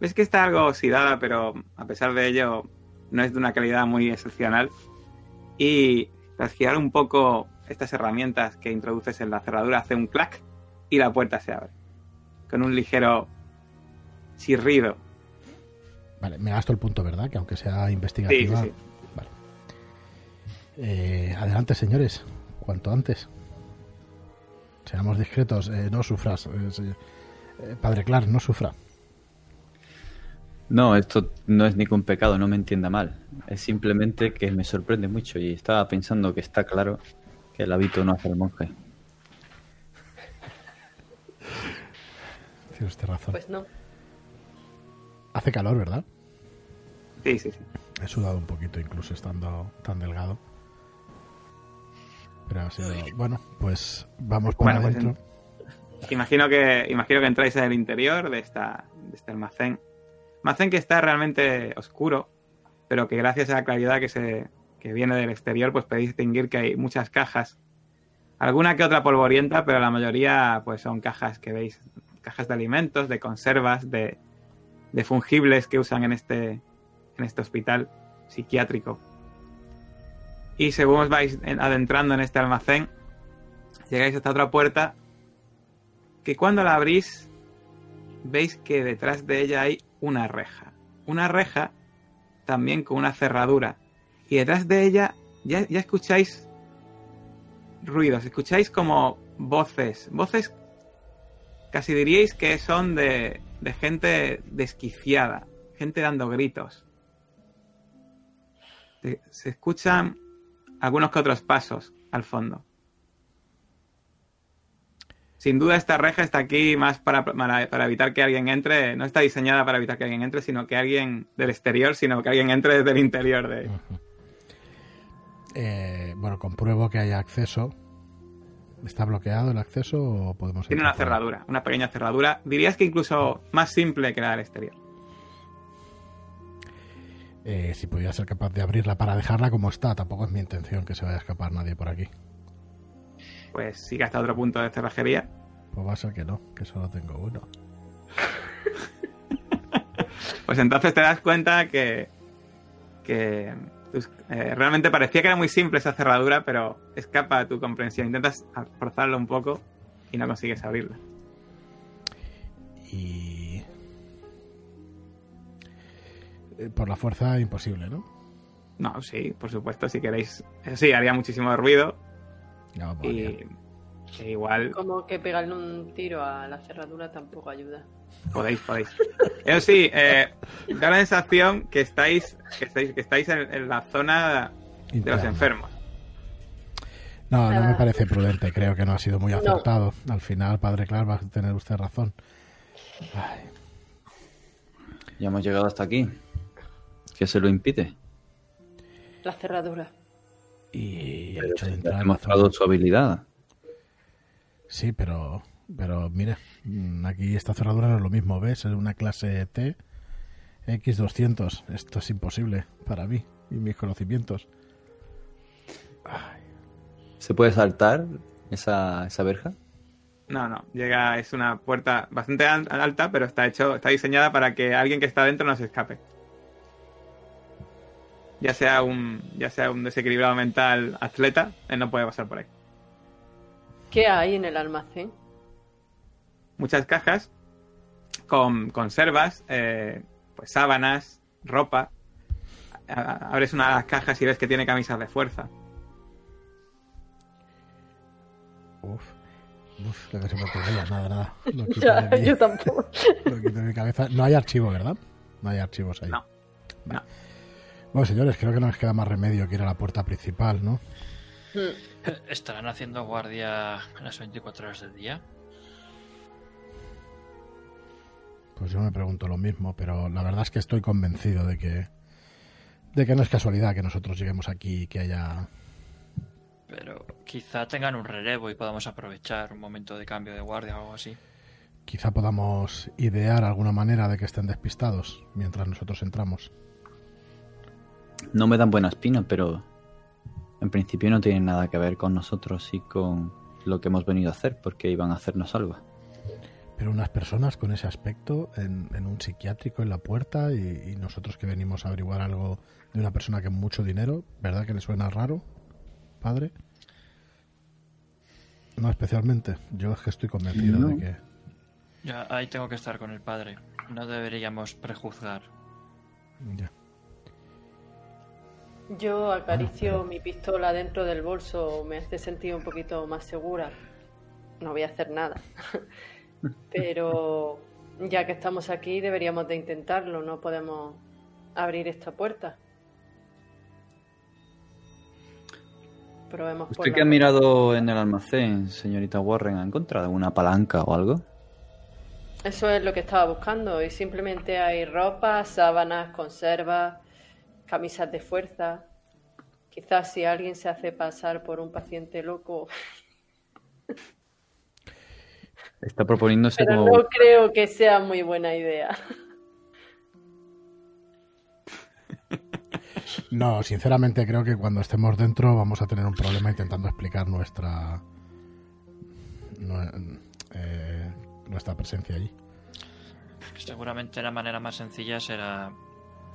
Ves que está algo oxidada, pero a pesar de ello no es de una calidad muy excepcional. Y tras girar un poco estas herramientas que introduces en la cerradura, hace un clac y la puerta se abre. Con un ligero chirrido.
Vale, me gasto el punto, ¿verdad? Que aunque sea
Sí, sí,
investigativa.
sí.
Vale. Eh, adelante, señores. Cuanto antes. Seamos discretos. eh, no sufras. eh, eh, padre Clark, no sufra.
No, esto no es ningún pecado, no me entienda mal. Es simplemente que me sorprende mucho y estaba pensando que está claro que el hábito no hace el monje. *laughs*
Tiene usted razón.
Pues no.
Hace calor, ¿verdad?
Sí, sí, sí.
He sudado un poquito, incluso estando tan delgado. Pero. Bueno, pues vamos para
Bueno, pues
adentro.
Imagino que, imagino que entráis en el interior de, esta, de este almacén. Almacén que está realmente oscuro, pero que gracias a la claridad que, se, que viene del exterior, pues podéis distinguir que hay muchas cajas. Alguna que otra polvorienta, pero la mayoría pues son cajas que veis, cajas de alimentos, de conservas, de, de fungibles que usan en este, en este hospital psiquiátrico. Y según os vais en- adentrando en este almacén, llegáis hasta otra puerta que cuando la abrís veis que detrás de ella hay una reja. Una reja también con una cerradura. Y detrás de ella ya, ya escucháis ruidos, escucháis como voces, voces casi diríais que son de, de gente desquiciada, gente dando gritos. Se escuchan algunos que otros pasos al fondo. Sin duda esta reja está aquí más para, para, para evitar que alguien entre, no está diseñada para evitar que alguien entre, sino que alguien del exterior, sino que alguien entre desde el interior de...
Ujú. Eh, bueno, compruebo que haya acceso. ¿Está bloqueado el acceso o podemos
Tiene una cerradura, una pequeña cerradura. Dirías que incluso más simple que la del exterior.
Eh, si pudiera ser capaz de abrirla para dejarla como está, tampoco es mi intención que se vaya a escapar nadie por aquí.
Pues sigue hasta otro punto de cerrajería.
Pues va a ser que no, que solo tengo uno. *laughs*
Pues entonces te das cuenta que, que tus- eh, realmente parecía que era muy simple esa cerradura, pero escapa a tu comprensión. Intentas forzarlo un poco y no consigues abrirla.
Y. Por la fuerza, imposible, ¿no?
No, sí, por supuesto, si queréis. Eso sí, haría muchísimo ruido
Ya vamos
y. E igual
Como que pegarle un tiro a la cerradura tampoco ayuda.
podéis, podéis. Eso sí, eh, da la sensación que estáis, que estáis, que estáis en, en la zona de los enfermos.
No, no me parece prudente. Creo que no ha sido muy
No.
acertado. Al final, padre Clark, va a tener usted razón. Ay,
Ya hemos llegado hasta aquí. ¿Qué se lo impide?
La cerradura.
y el hecho de entrar
ha demostrado su habilidad.
Sí, pero, pero mire, aquí esta cerradura no es lo mismo, ¿ves? Es una clase T X200. Esto es imposible para mí y mis conocimientos.
¿Se puede saltar esa, esa verja?
No, no, llega, es una puerta bastante al- alta, pero está hecho, está diseñada para que alguien que está dentro no se escape. Ya sea un, ya sea un desequilibrado mental atleta, él no puede pasar por ahí.
¿Qué hay en el almacén?
Muchas cajas con conservas, eh, pues sábanas, ropa. A- Abres una de las cajas y ves que tiene camisas de fuerza.
Uf, uf, lo que se me ocurría, nada, nada. *laughs* Lo quito,
Ya,
de mi,
yo tampoco. *laughs*
lo quito de mi cabeza. No hay archivo, ¿verdad? No hay archivos ahí.
No, no.
Bueno, señores, creo que no nos queda más remedio que ir a la puerta principal, ¿no?
Mm,
¿Estarán haciendo guardia las 24 horas del día?
Pues yo me pregunto lo mismo, pero la verdad es que estoy convencido de que de que no es casualidad que nosotros lleguemos aquí y que haya
Pero quizá tengan un relevo y podamos aprovechar un momento de cambio de guardia o algo así.
quizá podamos idear alguna manera de que estén despistados mientras nosotros entramos.
No me dan buena espina, pero en principio no tienen nada que ver con nosotros y con lo que hemos venido a hacer, porque iban a hacernos algo.
Pero unas personas con ese aspecto en, en un psiquiátrico en la puerta y, y nosotros que venimos a averiguar algo de una persona que mucho dinero, ¿verdad que le suena raro, padre? No especialmente. Yo es que estoy convencido
No.
de que
Ya, ahí tengo que estar con el padre. No deberíamos prejuzgar.
ya.
Yo acaricio mi pistola dentro del bolso, me hace sentir un poquito más segura. No voy a hacer nada. *laughs* Pero ya que estamos aquí deberíamos de intentarlo, no podemos abrir esta puerta. Probemos
¿Usted que ha mirado en el almacén, señorita Warren, ha encontrado alguna palanca o algo?
Eso es lo que estaba buscando y simplemente hay ropa, sábanas, conservas, camisas de fuerza. Quizás si alguien se hace pasar por un paciente loco,
Está proponiéndose
pero
como...
no creo que sea muy buena idea.
No, sinceramente creo que cuando estemos dentro vamos a tener un problema intentando explicar nuestra nue- eh, nuestra presencia allí.
Seguramente la manera más sencilla será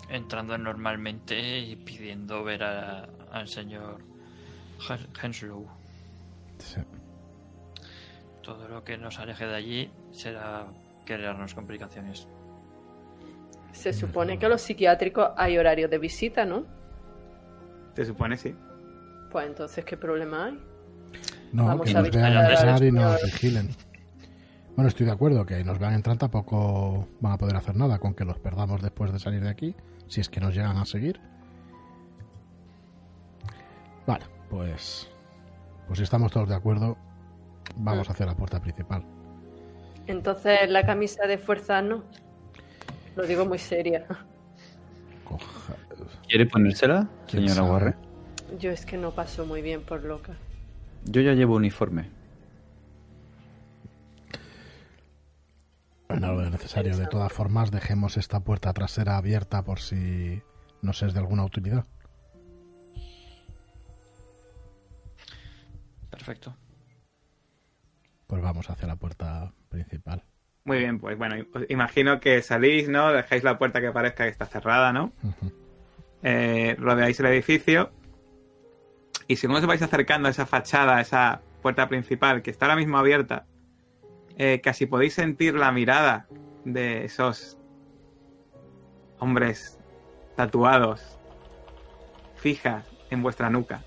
entrando normalmente y pidiendo ver a- al señor Hen- Henslow.
Sí.
Todo lo que nos aleje de allí será crearnos complicaciones.
Se supone que a los psiquiátricos hay horarios de visita, ¿no?
Se supone, sí.
Pues entonces, ¿qué problema hay?
No,
Vamos
que
a
nos vean entrar y nos vigilen. Bueno, estoy de acuerdo que nos vean entrar tampoco van a poder hacer nada con que los perdamos después de salir de aquí, si es que nos llegan a seguir. Vale, pues pues si estamos todos de acuerdo, vamos
Mm.
hacia la puerta principal.
Entonces, la camisa de fuerza no. Lo digo muy seria.
¿Quiere ponérsela,
¿Quién
señora? Warren?
Yo es que no paso muy bien por loca.
Yo ya llevo uniforme.
No lo necesario. De todas formas, dejemos esta puerta trasera abierta por si nos es de alguna utilidad.
Perfecto.
Pues vamos hacia la puerta principal.
Muy bien, pues bueno, imagino que salís, ¿no? Dejáis la puerta que parezca que está cerrada, ¿no? Eh, rodeáis el edificio y según os vais acercando a esa fachada, a esa puerta principal que está ahora mismo abierta, eh, casi podéis sentir la mirada de esos hombres tatuados fija en vuestra nuca.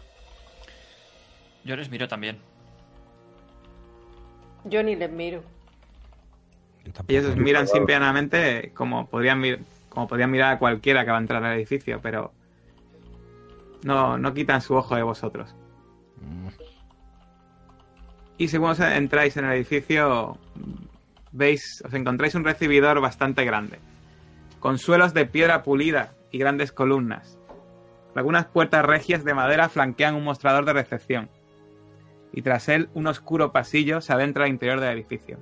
Yo les miro también.
Yo ni les miro.
Ellos os miran simplemente como podrían, mir- como podrían mirar a cualquiera que va a entrar al edificio, pero no, no quitan su ojo de vosotros.
Mm,
Y según os entráis en el edificio, veis, os encontráis un recibidor bastante grande, con suelos de piedra pulida y grandes columnas. Algunas puertas regias de madera flanquean un mostrador de recepción, y tras él un oscuro pasillo se adentra al interior del edificio.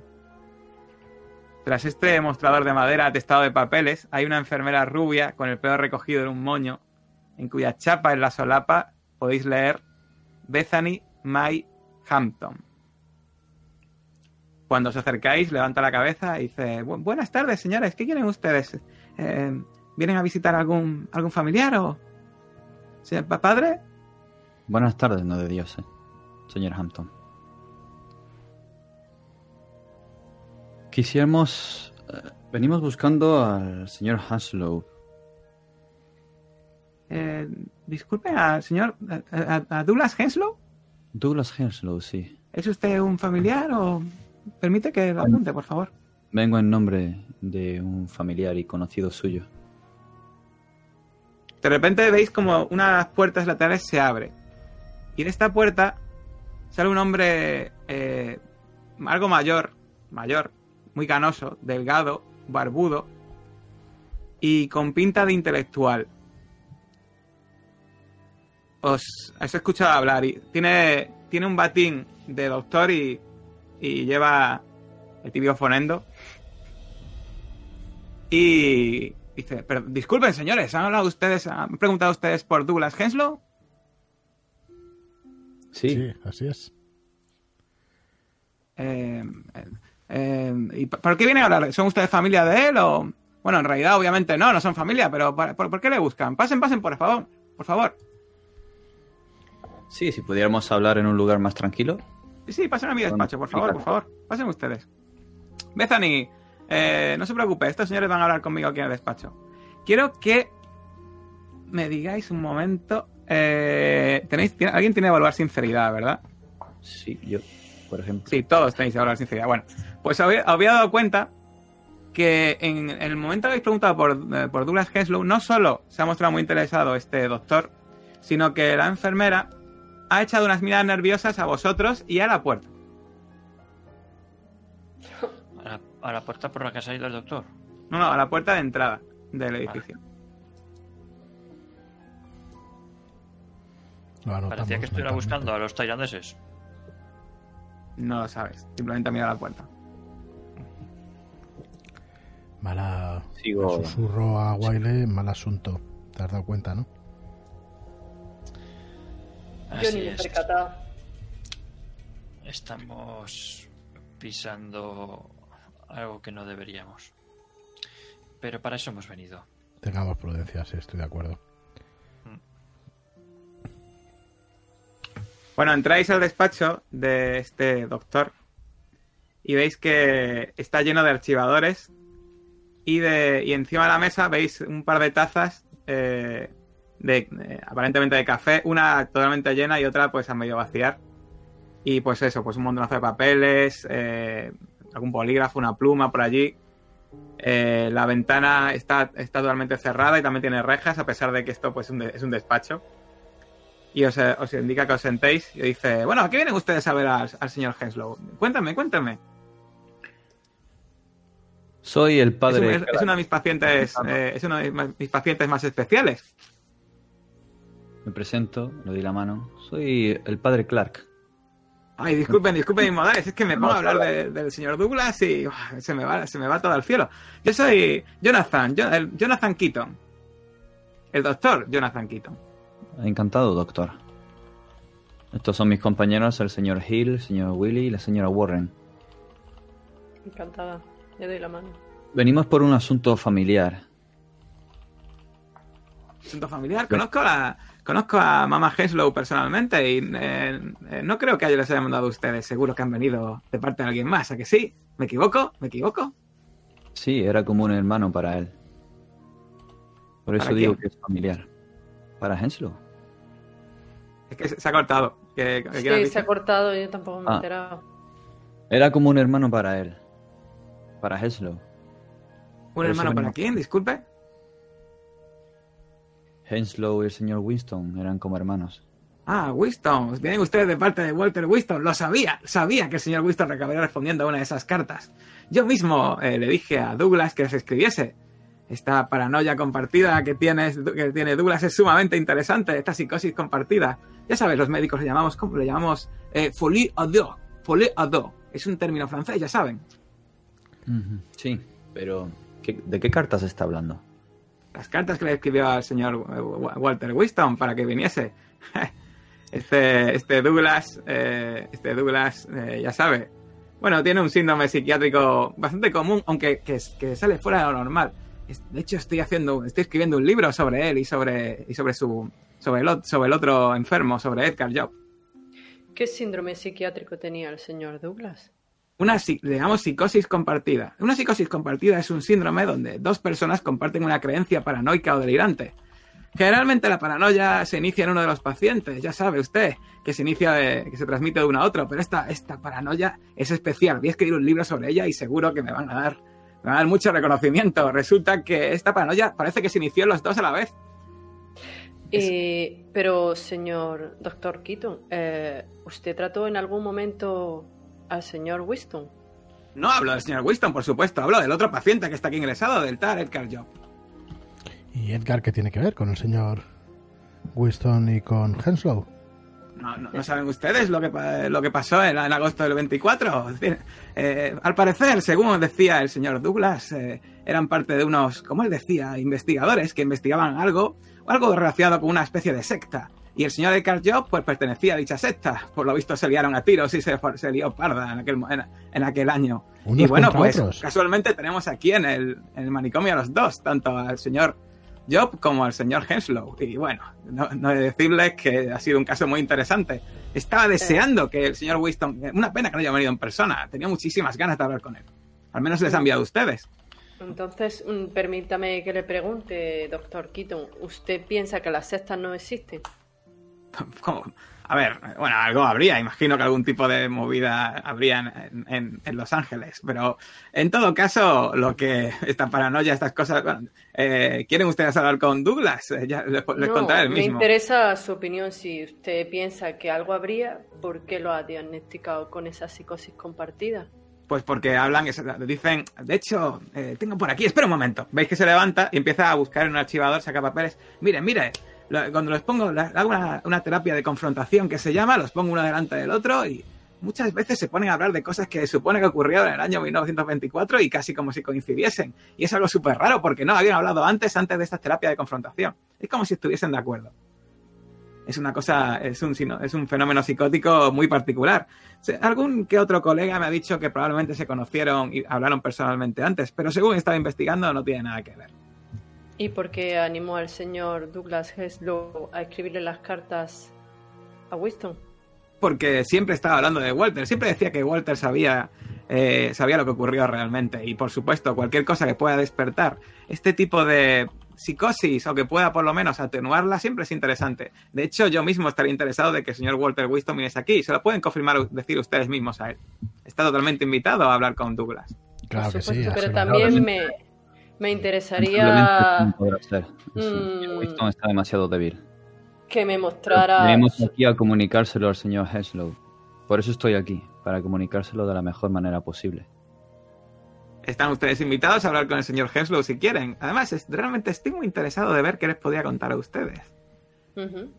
Tras este mostrador de madera atestado de papeles, hay una enfermera rubia con el pelo recogido en un moño, en cuya chapa en la solapa podéis leer Bethany May Hampton. Cuando os acercáis, levanta la cabeza y dice: "Bu- Buenas tardes, señores. ¿Qué quieren ustedes? Eh, ¿Vienen a visitar algún, algún familiar o. señor pa- padre?
Buenas tardes, no de Dios, eh, señor Hampton. Quisiéramos... eh, venimos buscando al señor Hanslow.
Eh, disculpe, al señor. A, a- a Douglas Henslow.
Douglas Hanslow, sí.
¿Es usted un familiar o.? Permite que lo apunte, por favor.
Vengo en nombre de un familiar y conocido suyo.
De repente veis como una de las puertas laterales se abre. Y de esta puerta sale un hombre eh, algo mayor, mayor, muy canoso, delgado, barbudo y con pinta de intelectual. Os has escuchado hablar y tiene, tiene un batín de doctor y, y lleva el tibio fonendo. Y dice, pero disculpen señores, ¿han hablado ustedes, han preguntado ustedes por Douglas Henslow?
Sí,
Sí, así es.
Eh, eh, eh, ¿Y por qué vienen a hablar? ¿Son ustedes familia de él o...? Bueno, en realidad obviamente no, no son familia, pero ¿por, por- por qué le buscan? Pasen, pasen, por favor, por favor.
sí, si pudiéramos hablar en un lugar más tranquilo.
Sí, pasen a mi despacho, por favor, por favor. Pasen ustedes. Bethany, eh, no se preocupe, estos señores van a hablar conmigo aquí en el despacho. Quiero que me digáis un momento... eh, tenéis, tiene- alguien tiene que evaluar sinceridad, ¿verdad?
Sí, yo, por ejemplo.
Sí, todos tenéis que hablar sinceridad. Bueno, pues os había, había dado cuenta que en el momento que habéis preguntado por, eh, por Douglas Henslow, no solo se ha mostrado muy interesado este doctor, sino que la enfermera ha echado unas miradas nerviosas a vosotros y a la puerta.
A la, a la puerta por la que ha salido el doctor.
No, no, a la puerta de entrada del edificio.
Anotamos
Parecía que estuviera buscando a los tailandeses.
No lo sabes, simplemente mira a la puerta.
Mala.
Sigo-
Susurro a Wiley, mal asunto. Te has dado cuenta, ¿no?
Yo ni me he
es.
percatado.
Estamos pisando algo que no deberíamos. Pero para eso hemos venido.
Tengamos prudencia, sí, estoy de acuerdo.
Bueno, entráis al despacho de este doctor y veis que está lleno de archivadores y, de, y encima de la mesa veis un par de tazas eh, de, eh, aparentemente de café, una totalmente llena y otra pues a medio vaciar. Y pues eso, pues un montonazo de papeles, eh, algún bolígrafo, una pluma por allí. Eh, la ventana está, está totalmente cerrada y también tiene rejas, a pesar de que esto pues un de- es un despacho y os, os indica que os sentéis y dice, bueno, ¿a qué vienen ustedes a ver al, al señor Henslow? Cuéntame, cuéntame.
Soy el
Es,
padre...
un- es- es uno de mis pacientes, *laughs* eh, es uno de mis pacientes más especiales.
Me presento, le doy la mano. Soy el padre Clark.
Ay, disculpen, disculpen mis modales, es que me pongo a hablar de- del señor Douglas y uf, se me va, se me va todo al cielo. Yo soy Jonathan, Jonathan Keaton. El doctor Jonathan Keaton.
Encantado, doctor. Estos son mis compañeros, el señor Hill, el señor Willy y la señora Warren.
Encantada. Le doy la mano.
Venimos por un asunto familiar.
Asunto familiar. Conozco a, la- conozco a Mama Henslow personalmente y eh, eh, no creo que les haya mandado a ustedes. Seguro que han venido de parte de alguien más. ¿A que sí? ¿Me equivoco? ¿Me equivoco?
Sí, era como un hermano para él. Por eso
¿Para
digo
quién?
que es familiar. Para Henslow.
Es que se ha cortado. ¿Qué, qué
Sí, se ha cortado, yo tampoco me he
Ah.
enterado.
Era como un hermano para él. Para Henslow.
¿Un hermano para quién? Disculpe.
Henslow y el señor Winston eran como hermanos.
Ah, Winston. Vienen ustedes de parte de Walter Winston. Lo sabía. Sabía que el señor Winston acabaría respondiendo a una de esas cartas. Yo mismo eh, le dije a Douglas que les escribiese. Esta paranoia compartida que, tienes, que tiene Douglas es sumamente interesante. Esta psicosis compartida. Ya sabes, los médicos le llamamos, ¿cómo le llamamos? Eh, folie à deux. Folie à deux. Es un término francés, ya saben.
Sí, pero ¿qué- ¿de qué cartas está hablando?
Las cartas que le escribió al señor Wa- Walter Winston para que viniese. *laughs* Este, este Douglas, eh, este Douglas, eh, ya sabe. Bueno, tiene un síndrome psiquiátrico bastante común, aunque que, que sale fuera de lo normal. De hecho, estoy haciendo, estoy escribiendo un libro sobre él y sobre, y sobre su, sobre el, sobre el otro enfermo, sobre Edgar Job.
¿Qué síndrome psiquiátrico tenía el señor Douglas?
Una, llamamos psicosis compartida. Una psicosis compartida es un síndrome donde dos personas comparten una creencia paranoica o delirante. Generalmente la paranoia se inicia en uno de los pacientes, ya sabe usted, que se inicia de, que se transmite de uno a otro, pero esta, esta paranoia es especial. Voy a escribir un libro sobre ella y seguro que me van a dar, me van a dar mucho reconocimiento. Resulta que esta paranoia parece que se inició en los dos a la vez.
Eh, pero, señor doctor Keaton, eh, ¿usted trató en algún momento al señor Winston?
No hablo del señor Winston, por supuesto, hablo del otro paciente que está aquí ingresado, del tal Edgar Job.
¿Y Edgar qué tiene que ver con el señor Winston y con Henslow?
No, no, no saben ustedes lo que, lo que pasó en, en agosto del 24. Es decir, eh, al parecer, según decía el señor Douglas, eh, eran parte de unos, como él decía, investigadores que investigaban algo, o algo relacionado con una especie de secta. Y el señor Edgar Job, pues pertenecía a dicha secta. Por lo visto se liaron a tiros y se, se lió parda en aquel, en, en aquel año.
Unos
y bueno, pues
otros.
casualmente tenemos aquí en el, en el manicomio a los dos, tanto al señor Job como al señor Henslow. Y bueno, no, no he de decirles que ha sido un caso muy interesante. Estaba deseando que el señor Winston, una pena que no haya venido en persona, tenía muchísimas ganas de hablar con él. Al menos les ha enviado a ustedes.
Entonces, mm, permítame que le pregunte, doctor Keaton, ¿usted piensa que las sectas no existen? *laughs*
¿Cómo? A ver, bueno, algo habría, imagino que algún tipo de movida habría en, en- en Los Ángeles, pero en todo caso, lo que esta paranoia, estas cosas, bueno, eh, ¿quieren ustedes hablar con Douglas? Eh, ya les, les
no,
contaré el
me
mismo.
interesa su opinión. Si usted piensa que algo habría, ¿por qué lo ha diagnosticado con esa psicosis compartida?
Pues porque hablan, dicen, de hecho, eh, tengo por aquí, espera un momento. Veis que se levanta y empieza a buscar en un archivador, saca papeles. Miren, mire, lo- cuando los pongo, hago una, terapia de confrontación que se llama, los pongo uno delante del otro y muchas veces se ponen a hablar de cosas que supone que ocurrieron en el año 1924 y casi como si coincidiesen. Y es algo súper raro porque no habían hablado antes, antes de esta terapia de confrontación. Es como si estuviesen de acuerdo. Es una cosa, es un, es un fenómeno psicótico muy particular. Algún que otro colega me ha dicho que probablemente se conocieron y hablaron personalmente antes, pero según estaba investigando no tiene nada que ver.
¿Y por qué animó al señor Douglas Heslow a escribirle las cartas a Winston?
Porque siempre estaba hablando de Walter, siempre decía que Walter sabía, eh, sabía lo que ocurrió realmente. Y por supuesto, cualquier cosa que pueda despertar este tipo de psicosis o que pueda por lo menos atenuarla siempre es interesante. De hecho, yo mismo estaría interesado de que el señor Walter Winston viniese aquí. Se lo pueden confirmar, decir ustedes mismos a él. Está totalmente invitado a hablar con Douglas.
Claro
Por
que sí.
supuesto, pero también me, me interesaría
no podrá ser.
Mm.
Winston está demasiado débil.
que me mostrara...
Venimos aquí a comunicárselo al señor Henslow. Por eso estoy aquí, para comunicárselo de la mejor manera posible.
Están ustedes invitados a hablar con el señor Henslow si quieren. Además, es- realmente estoy muy interesado de ver qué les podría contar a ustedes.
Ujú.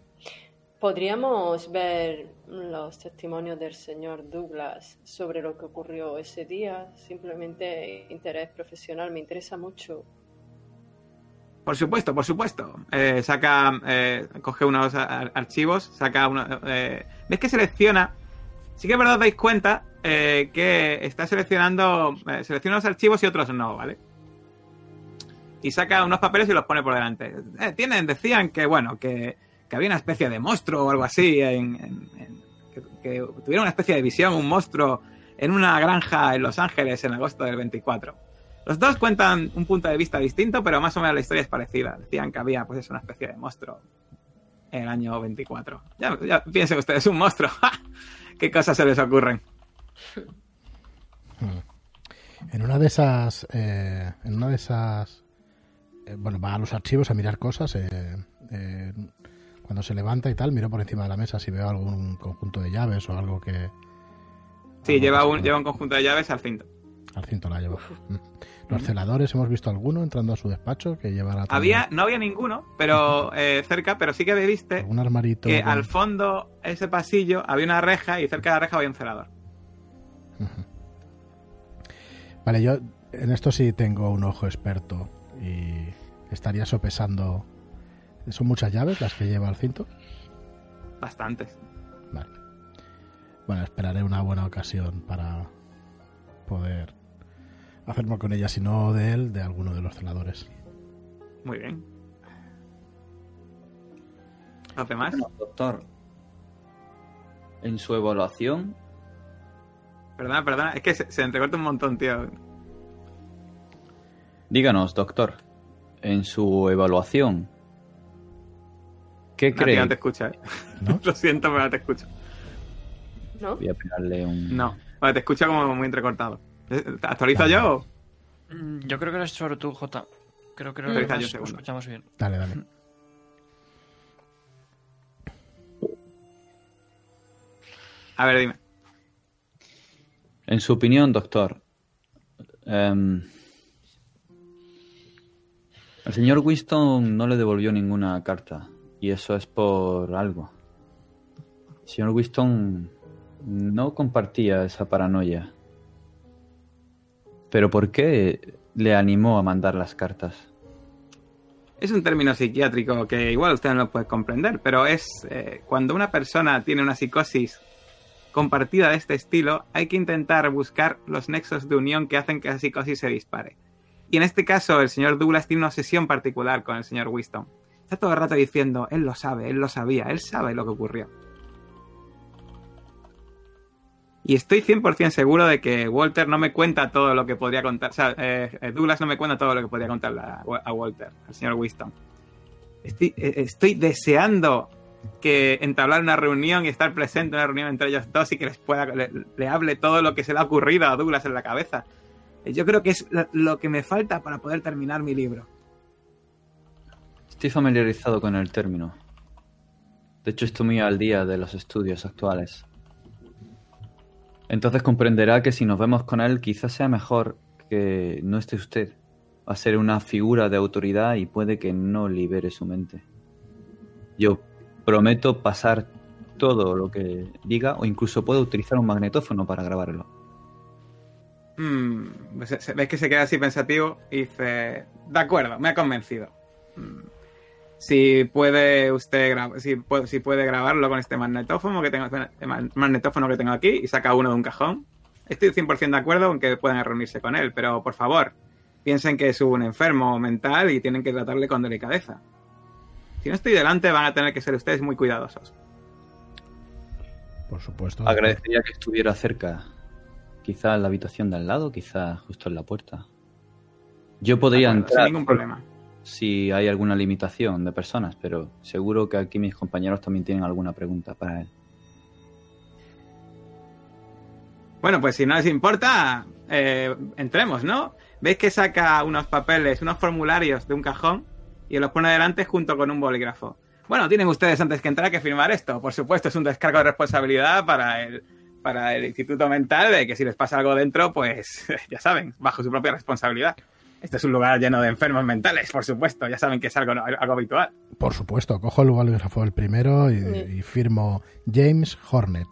Podríamos ver los testimonios del señor Douglas sobre lo que ocurrió ese día. Simplemente interés profesional, me interesa mucho.
Por supuesto, por supuesto. Eh, saca, eh, coge unos ar- archivos, saca uno. Eh, ¿Ves que selecciona? Sí que es verdad, os dais cuenta eh, que está seleccionando. selecciona unos archivos y otros no, ¿vale? Y saca unos papeles y los pone por delante. Tienen, decían que, bueno, que, había una especie de monstruo o algo así, en, que, tuviera una especie de visión, un monstruo, en una granja en Los Ángeles en agosto del 24. Los dos cuentan un punto de vista distinto, pero más o menos la historia es parecida. Decían que había pues una especie de monstruo en el año 24. Ya, ya piensen ustedes, un monstruo. *laughs* ¿Qué cosas se les ocurren?
En una de esas. eh, en una de esas. eh, bueno, va a los archivos a mirar cosas. eh, cuando se levanta y tal, miro por encima de la mesa si veo algún conjunto de llaves o algo que.
Sí,
algo
lleva
que
un, lleva un conjunto de llaves al cinto.
Al cinto la lleva. Mm. Los celadores, hemos visto alguno entrando a su despacho que llevará.
Había, no había ninguno, pero eh, cerca, pero sí que viste
algún armarito.
que
con-
al fondo, ese pasillo, había una reja y cerca de la reja había un celador.
Vale, yo en esto sí tengo un ojo experto y estaría sopesando. ¿Son muchas llaves las que lleva al cinto?
Bastantes.
Vale. Bueno, esperaré una buena ocasión para poder hacerme con ella, si no de él, de alguno de los celadores.
Muy bien. ¿Los demás?
Bueno, doctor, en su evaluación,
Perdona, perdona, es que se, se entrecorta un montón, tío.
díganos, doctor, en su evaluación, ¿qué
No, tío,
cree?
no te escucha, eh.
¿No? *laughs*
Lo siento, pero no te escucho.
¿No?
Voy a pegarle un...
No, vale, te escucho como muy entrecortado. ¿Te actualizo yo? o?
Mm, Yo creo que eres sobre tú, J. Creo que
yo un
demás
segundo.
escuchamos bien.
Dale, dale.
A ver, dime.
En su opinión, doctor, em, el señor Winston no le devolvió ninguna carta y eso es por algo. El señor Winston no compartía esa paranoia. Pero ¿por qué le animó a mandar las cartas?
Es un término psiquiátrico que igual usted no lo puede comprender, pero es eh, cuando una persona tiene una psicosis compartida de este estilo, hay que intentar buscar los nexos de unión que hacen que esa psicosis se dispare. Y en este caso, el señor Douglas tiene una obsesión particular con el señor Winston. Está todo el rato diciendo, él lo sabe, él lo sabía, él sabe lo que ocurrió. Y estoy 100% seguro de que Walter no me cuenta todo lo que podría contar. O sea, eh, Douglas no me cuenta todo lo que podría contar a, Walter, al señor Winston. Estoy, eh, estoy deseando que entablar una reunión y estar presente en una reunión entre ellos dos y que les pueda le, le hable todo lo que se le ha ocurrido a Douglas en la cabeza. Yo creo que es lo que me falta para poder terminar mi libro.
Estoy familiarizado con el término. De hecho, estoy muy al día de los estudios actuales. Entonces comprenderá que si nos vemos con él, quizás sea mejor que no esté usted. Va a ser una figura de autoridad y puede que no libere su mente. Yo prometo pasar todo lo que diga o incluso puedo utilizar un magnetófono para grabarlo.
Mm, pues ves que se queda así pensativo y dice, de acuerdo, me ha convencido. Mm, si puede usted si, puede, si puede grabarlo con este magnetófono que tengo, este ma- magnetófono que tengo aquí y saca uno de un cajón. Estoy 100% de acuerdo con que puedan reunirse con él, pero por favor, piensen que es un enfermo mental y tienen que tratarle con delicadeza. Si no estoy delante, van a tener que ser ustedes muy cuidadosos.
Por supuesto.
Agradecería que estuviera cerca. Quizá en la habitación de al lado, quizá justo en la puerta. Yo podría
acuerdo,
entrar.
Sin ningún problema.
Si hay alguna limitación de personas, pero seguro que aquí mis compañeros también tienen alguna pregunta para él.
Bueno, pues si no les importa, eh, entremos, ¿no? Veis que saca unos papeles, unos formularios de un cajón y los pone delante junto con un bolígrafo. Bueno, tienen ustedes antes que entrar que firmar esto. Por supuesto, es un descargo de responsabilidad para el, para el Instituto Mental de que si les pasa algo dentro, pues *laughs* ya saben, bajo su propia responsabilidad. Este es un lugar lleno de enfermos mentales, por supuesto. Ya saben que es algo, algo habitual.
Por supuesto, cojo el bolígrafo el primero y,
Sí.
y firmo James Hornet.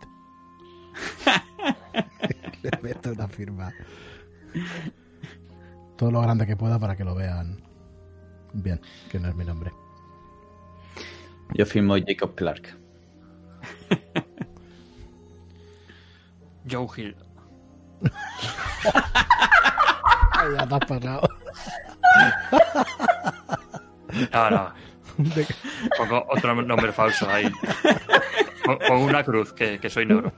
*laughs* Le meto una firma. Todo lo grande que pueda para que lo vean bien, que no es mi nombre.
Yo firmo Jacob Clark.
Joe Hill. *laughs*
ya te has pasado.
No, no. Pongo otro nombre falso ahí. Pon- Pongo una cruz, que, que soy negro.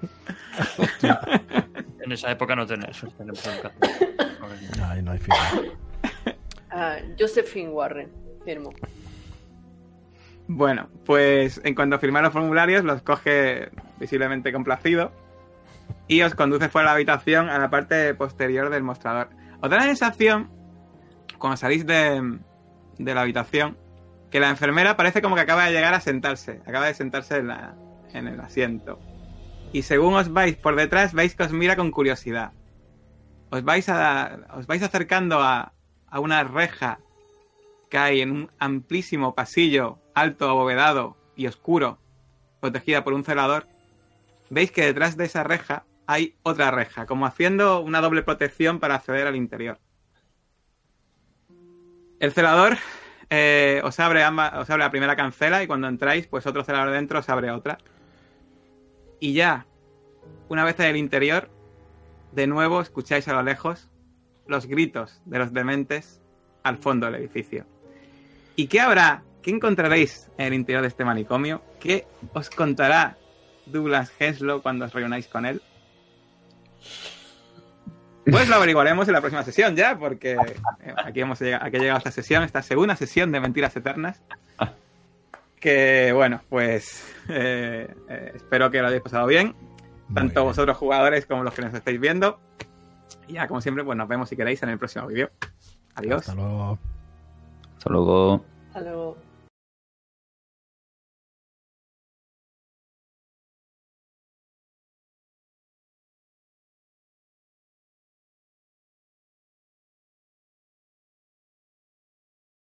En esa época no tenés. tenemos educación.
Ay, no hay firma.
Ah, Josephine Warren, firmo.
Bueno, pues en cuanto a firmar los formularios, los coge visiblemente complacido y os conduce fuera de la habitación a la parte posterior del mostrador. Os da la sensación, cuando salís de, de la habitación, que la enfermera parece como que acaba de llegar a sentarse, acaba de sentarse en, la- en el asiento. Y según os vais por detrás, veis que os mira con curiosidad. Os vais, a, os vais acercando a, a una reja que hay en un amplísimo pasillo, alto, abovedado y oscuro, protegida por un celador. Veis que detrás de esa reja hay otra reja, como haciendo una doble protección para acceder al interior. El celador eh, os, abre amba- os abre la primera cancela y cuando entráis, pues otro celador dentro os abre otra. Y ya, una vez en el interior, de nuevo escucháis a lo lejos los gritos de los dementes al fondo del edificio. ¿Y qué habrá? ¿Qué encontraréis en el interior de este manicomio? ¿Qué os contará Douglas Henslow cuando os reunáis con él? Pues lo averiguaremos en la próxima sesión ya, porque eh, aquí hemos llegado, aquí ha llegado esta sesión, esta segunda sesión de Mentiras Eternas. Que bueno, pues eh, eh, espero que lo hayáis pasado bien, tanto
bien.
vosotros jugadores como los que nos estáis viendo. Y ya, como siempre, pues nos vemos si queréis en el próximo vídeo. Adiós.
Hasta luego.
Hasta luego.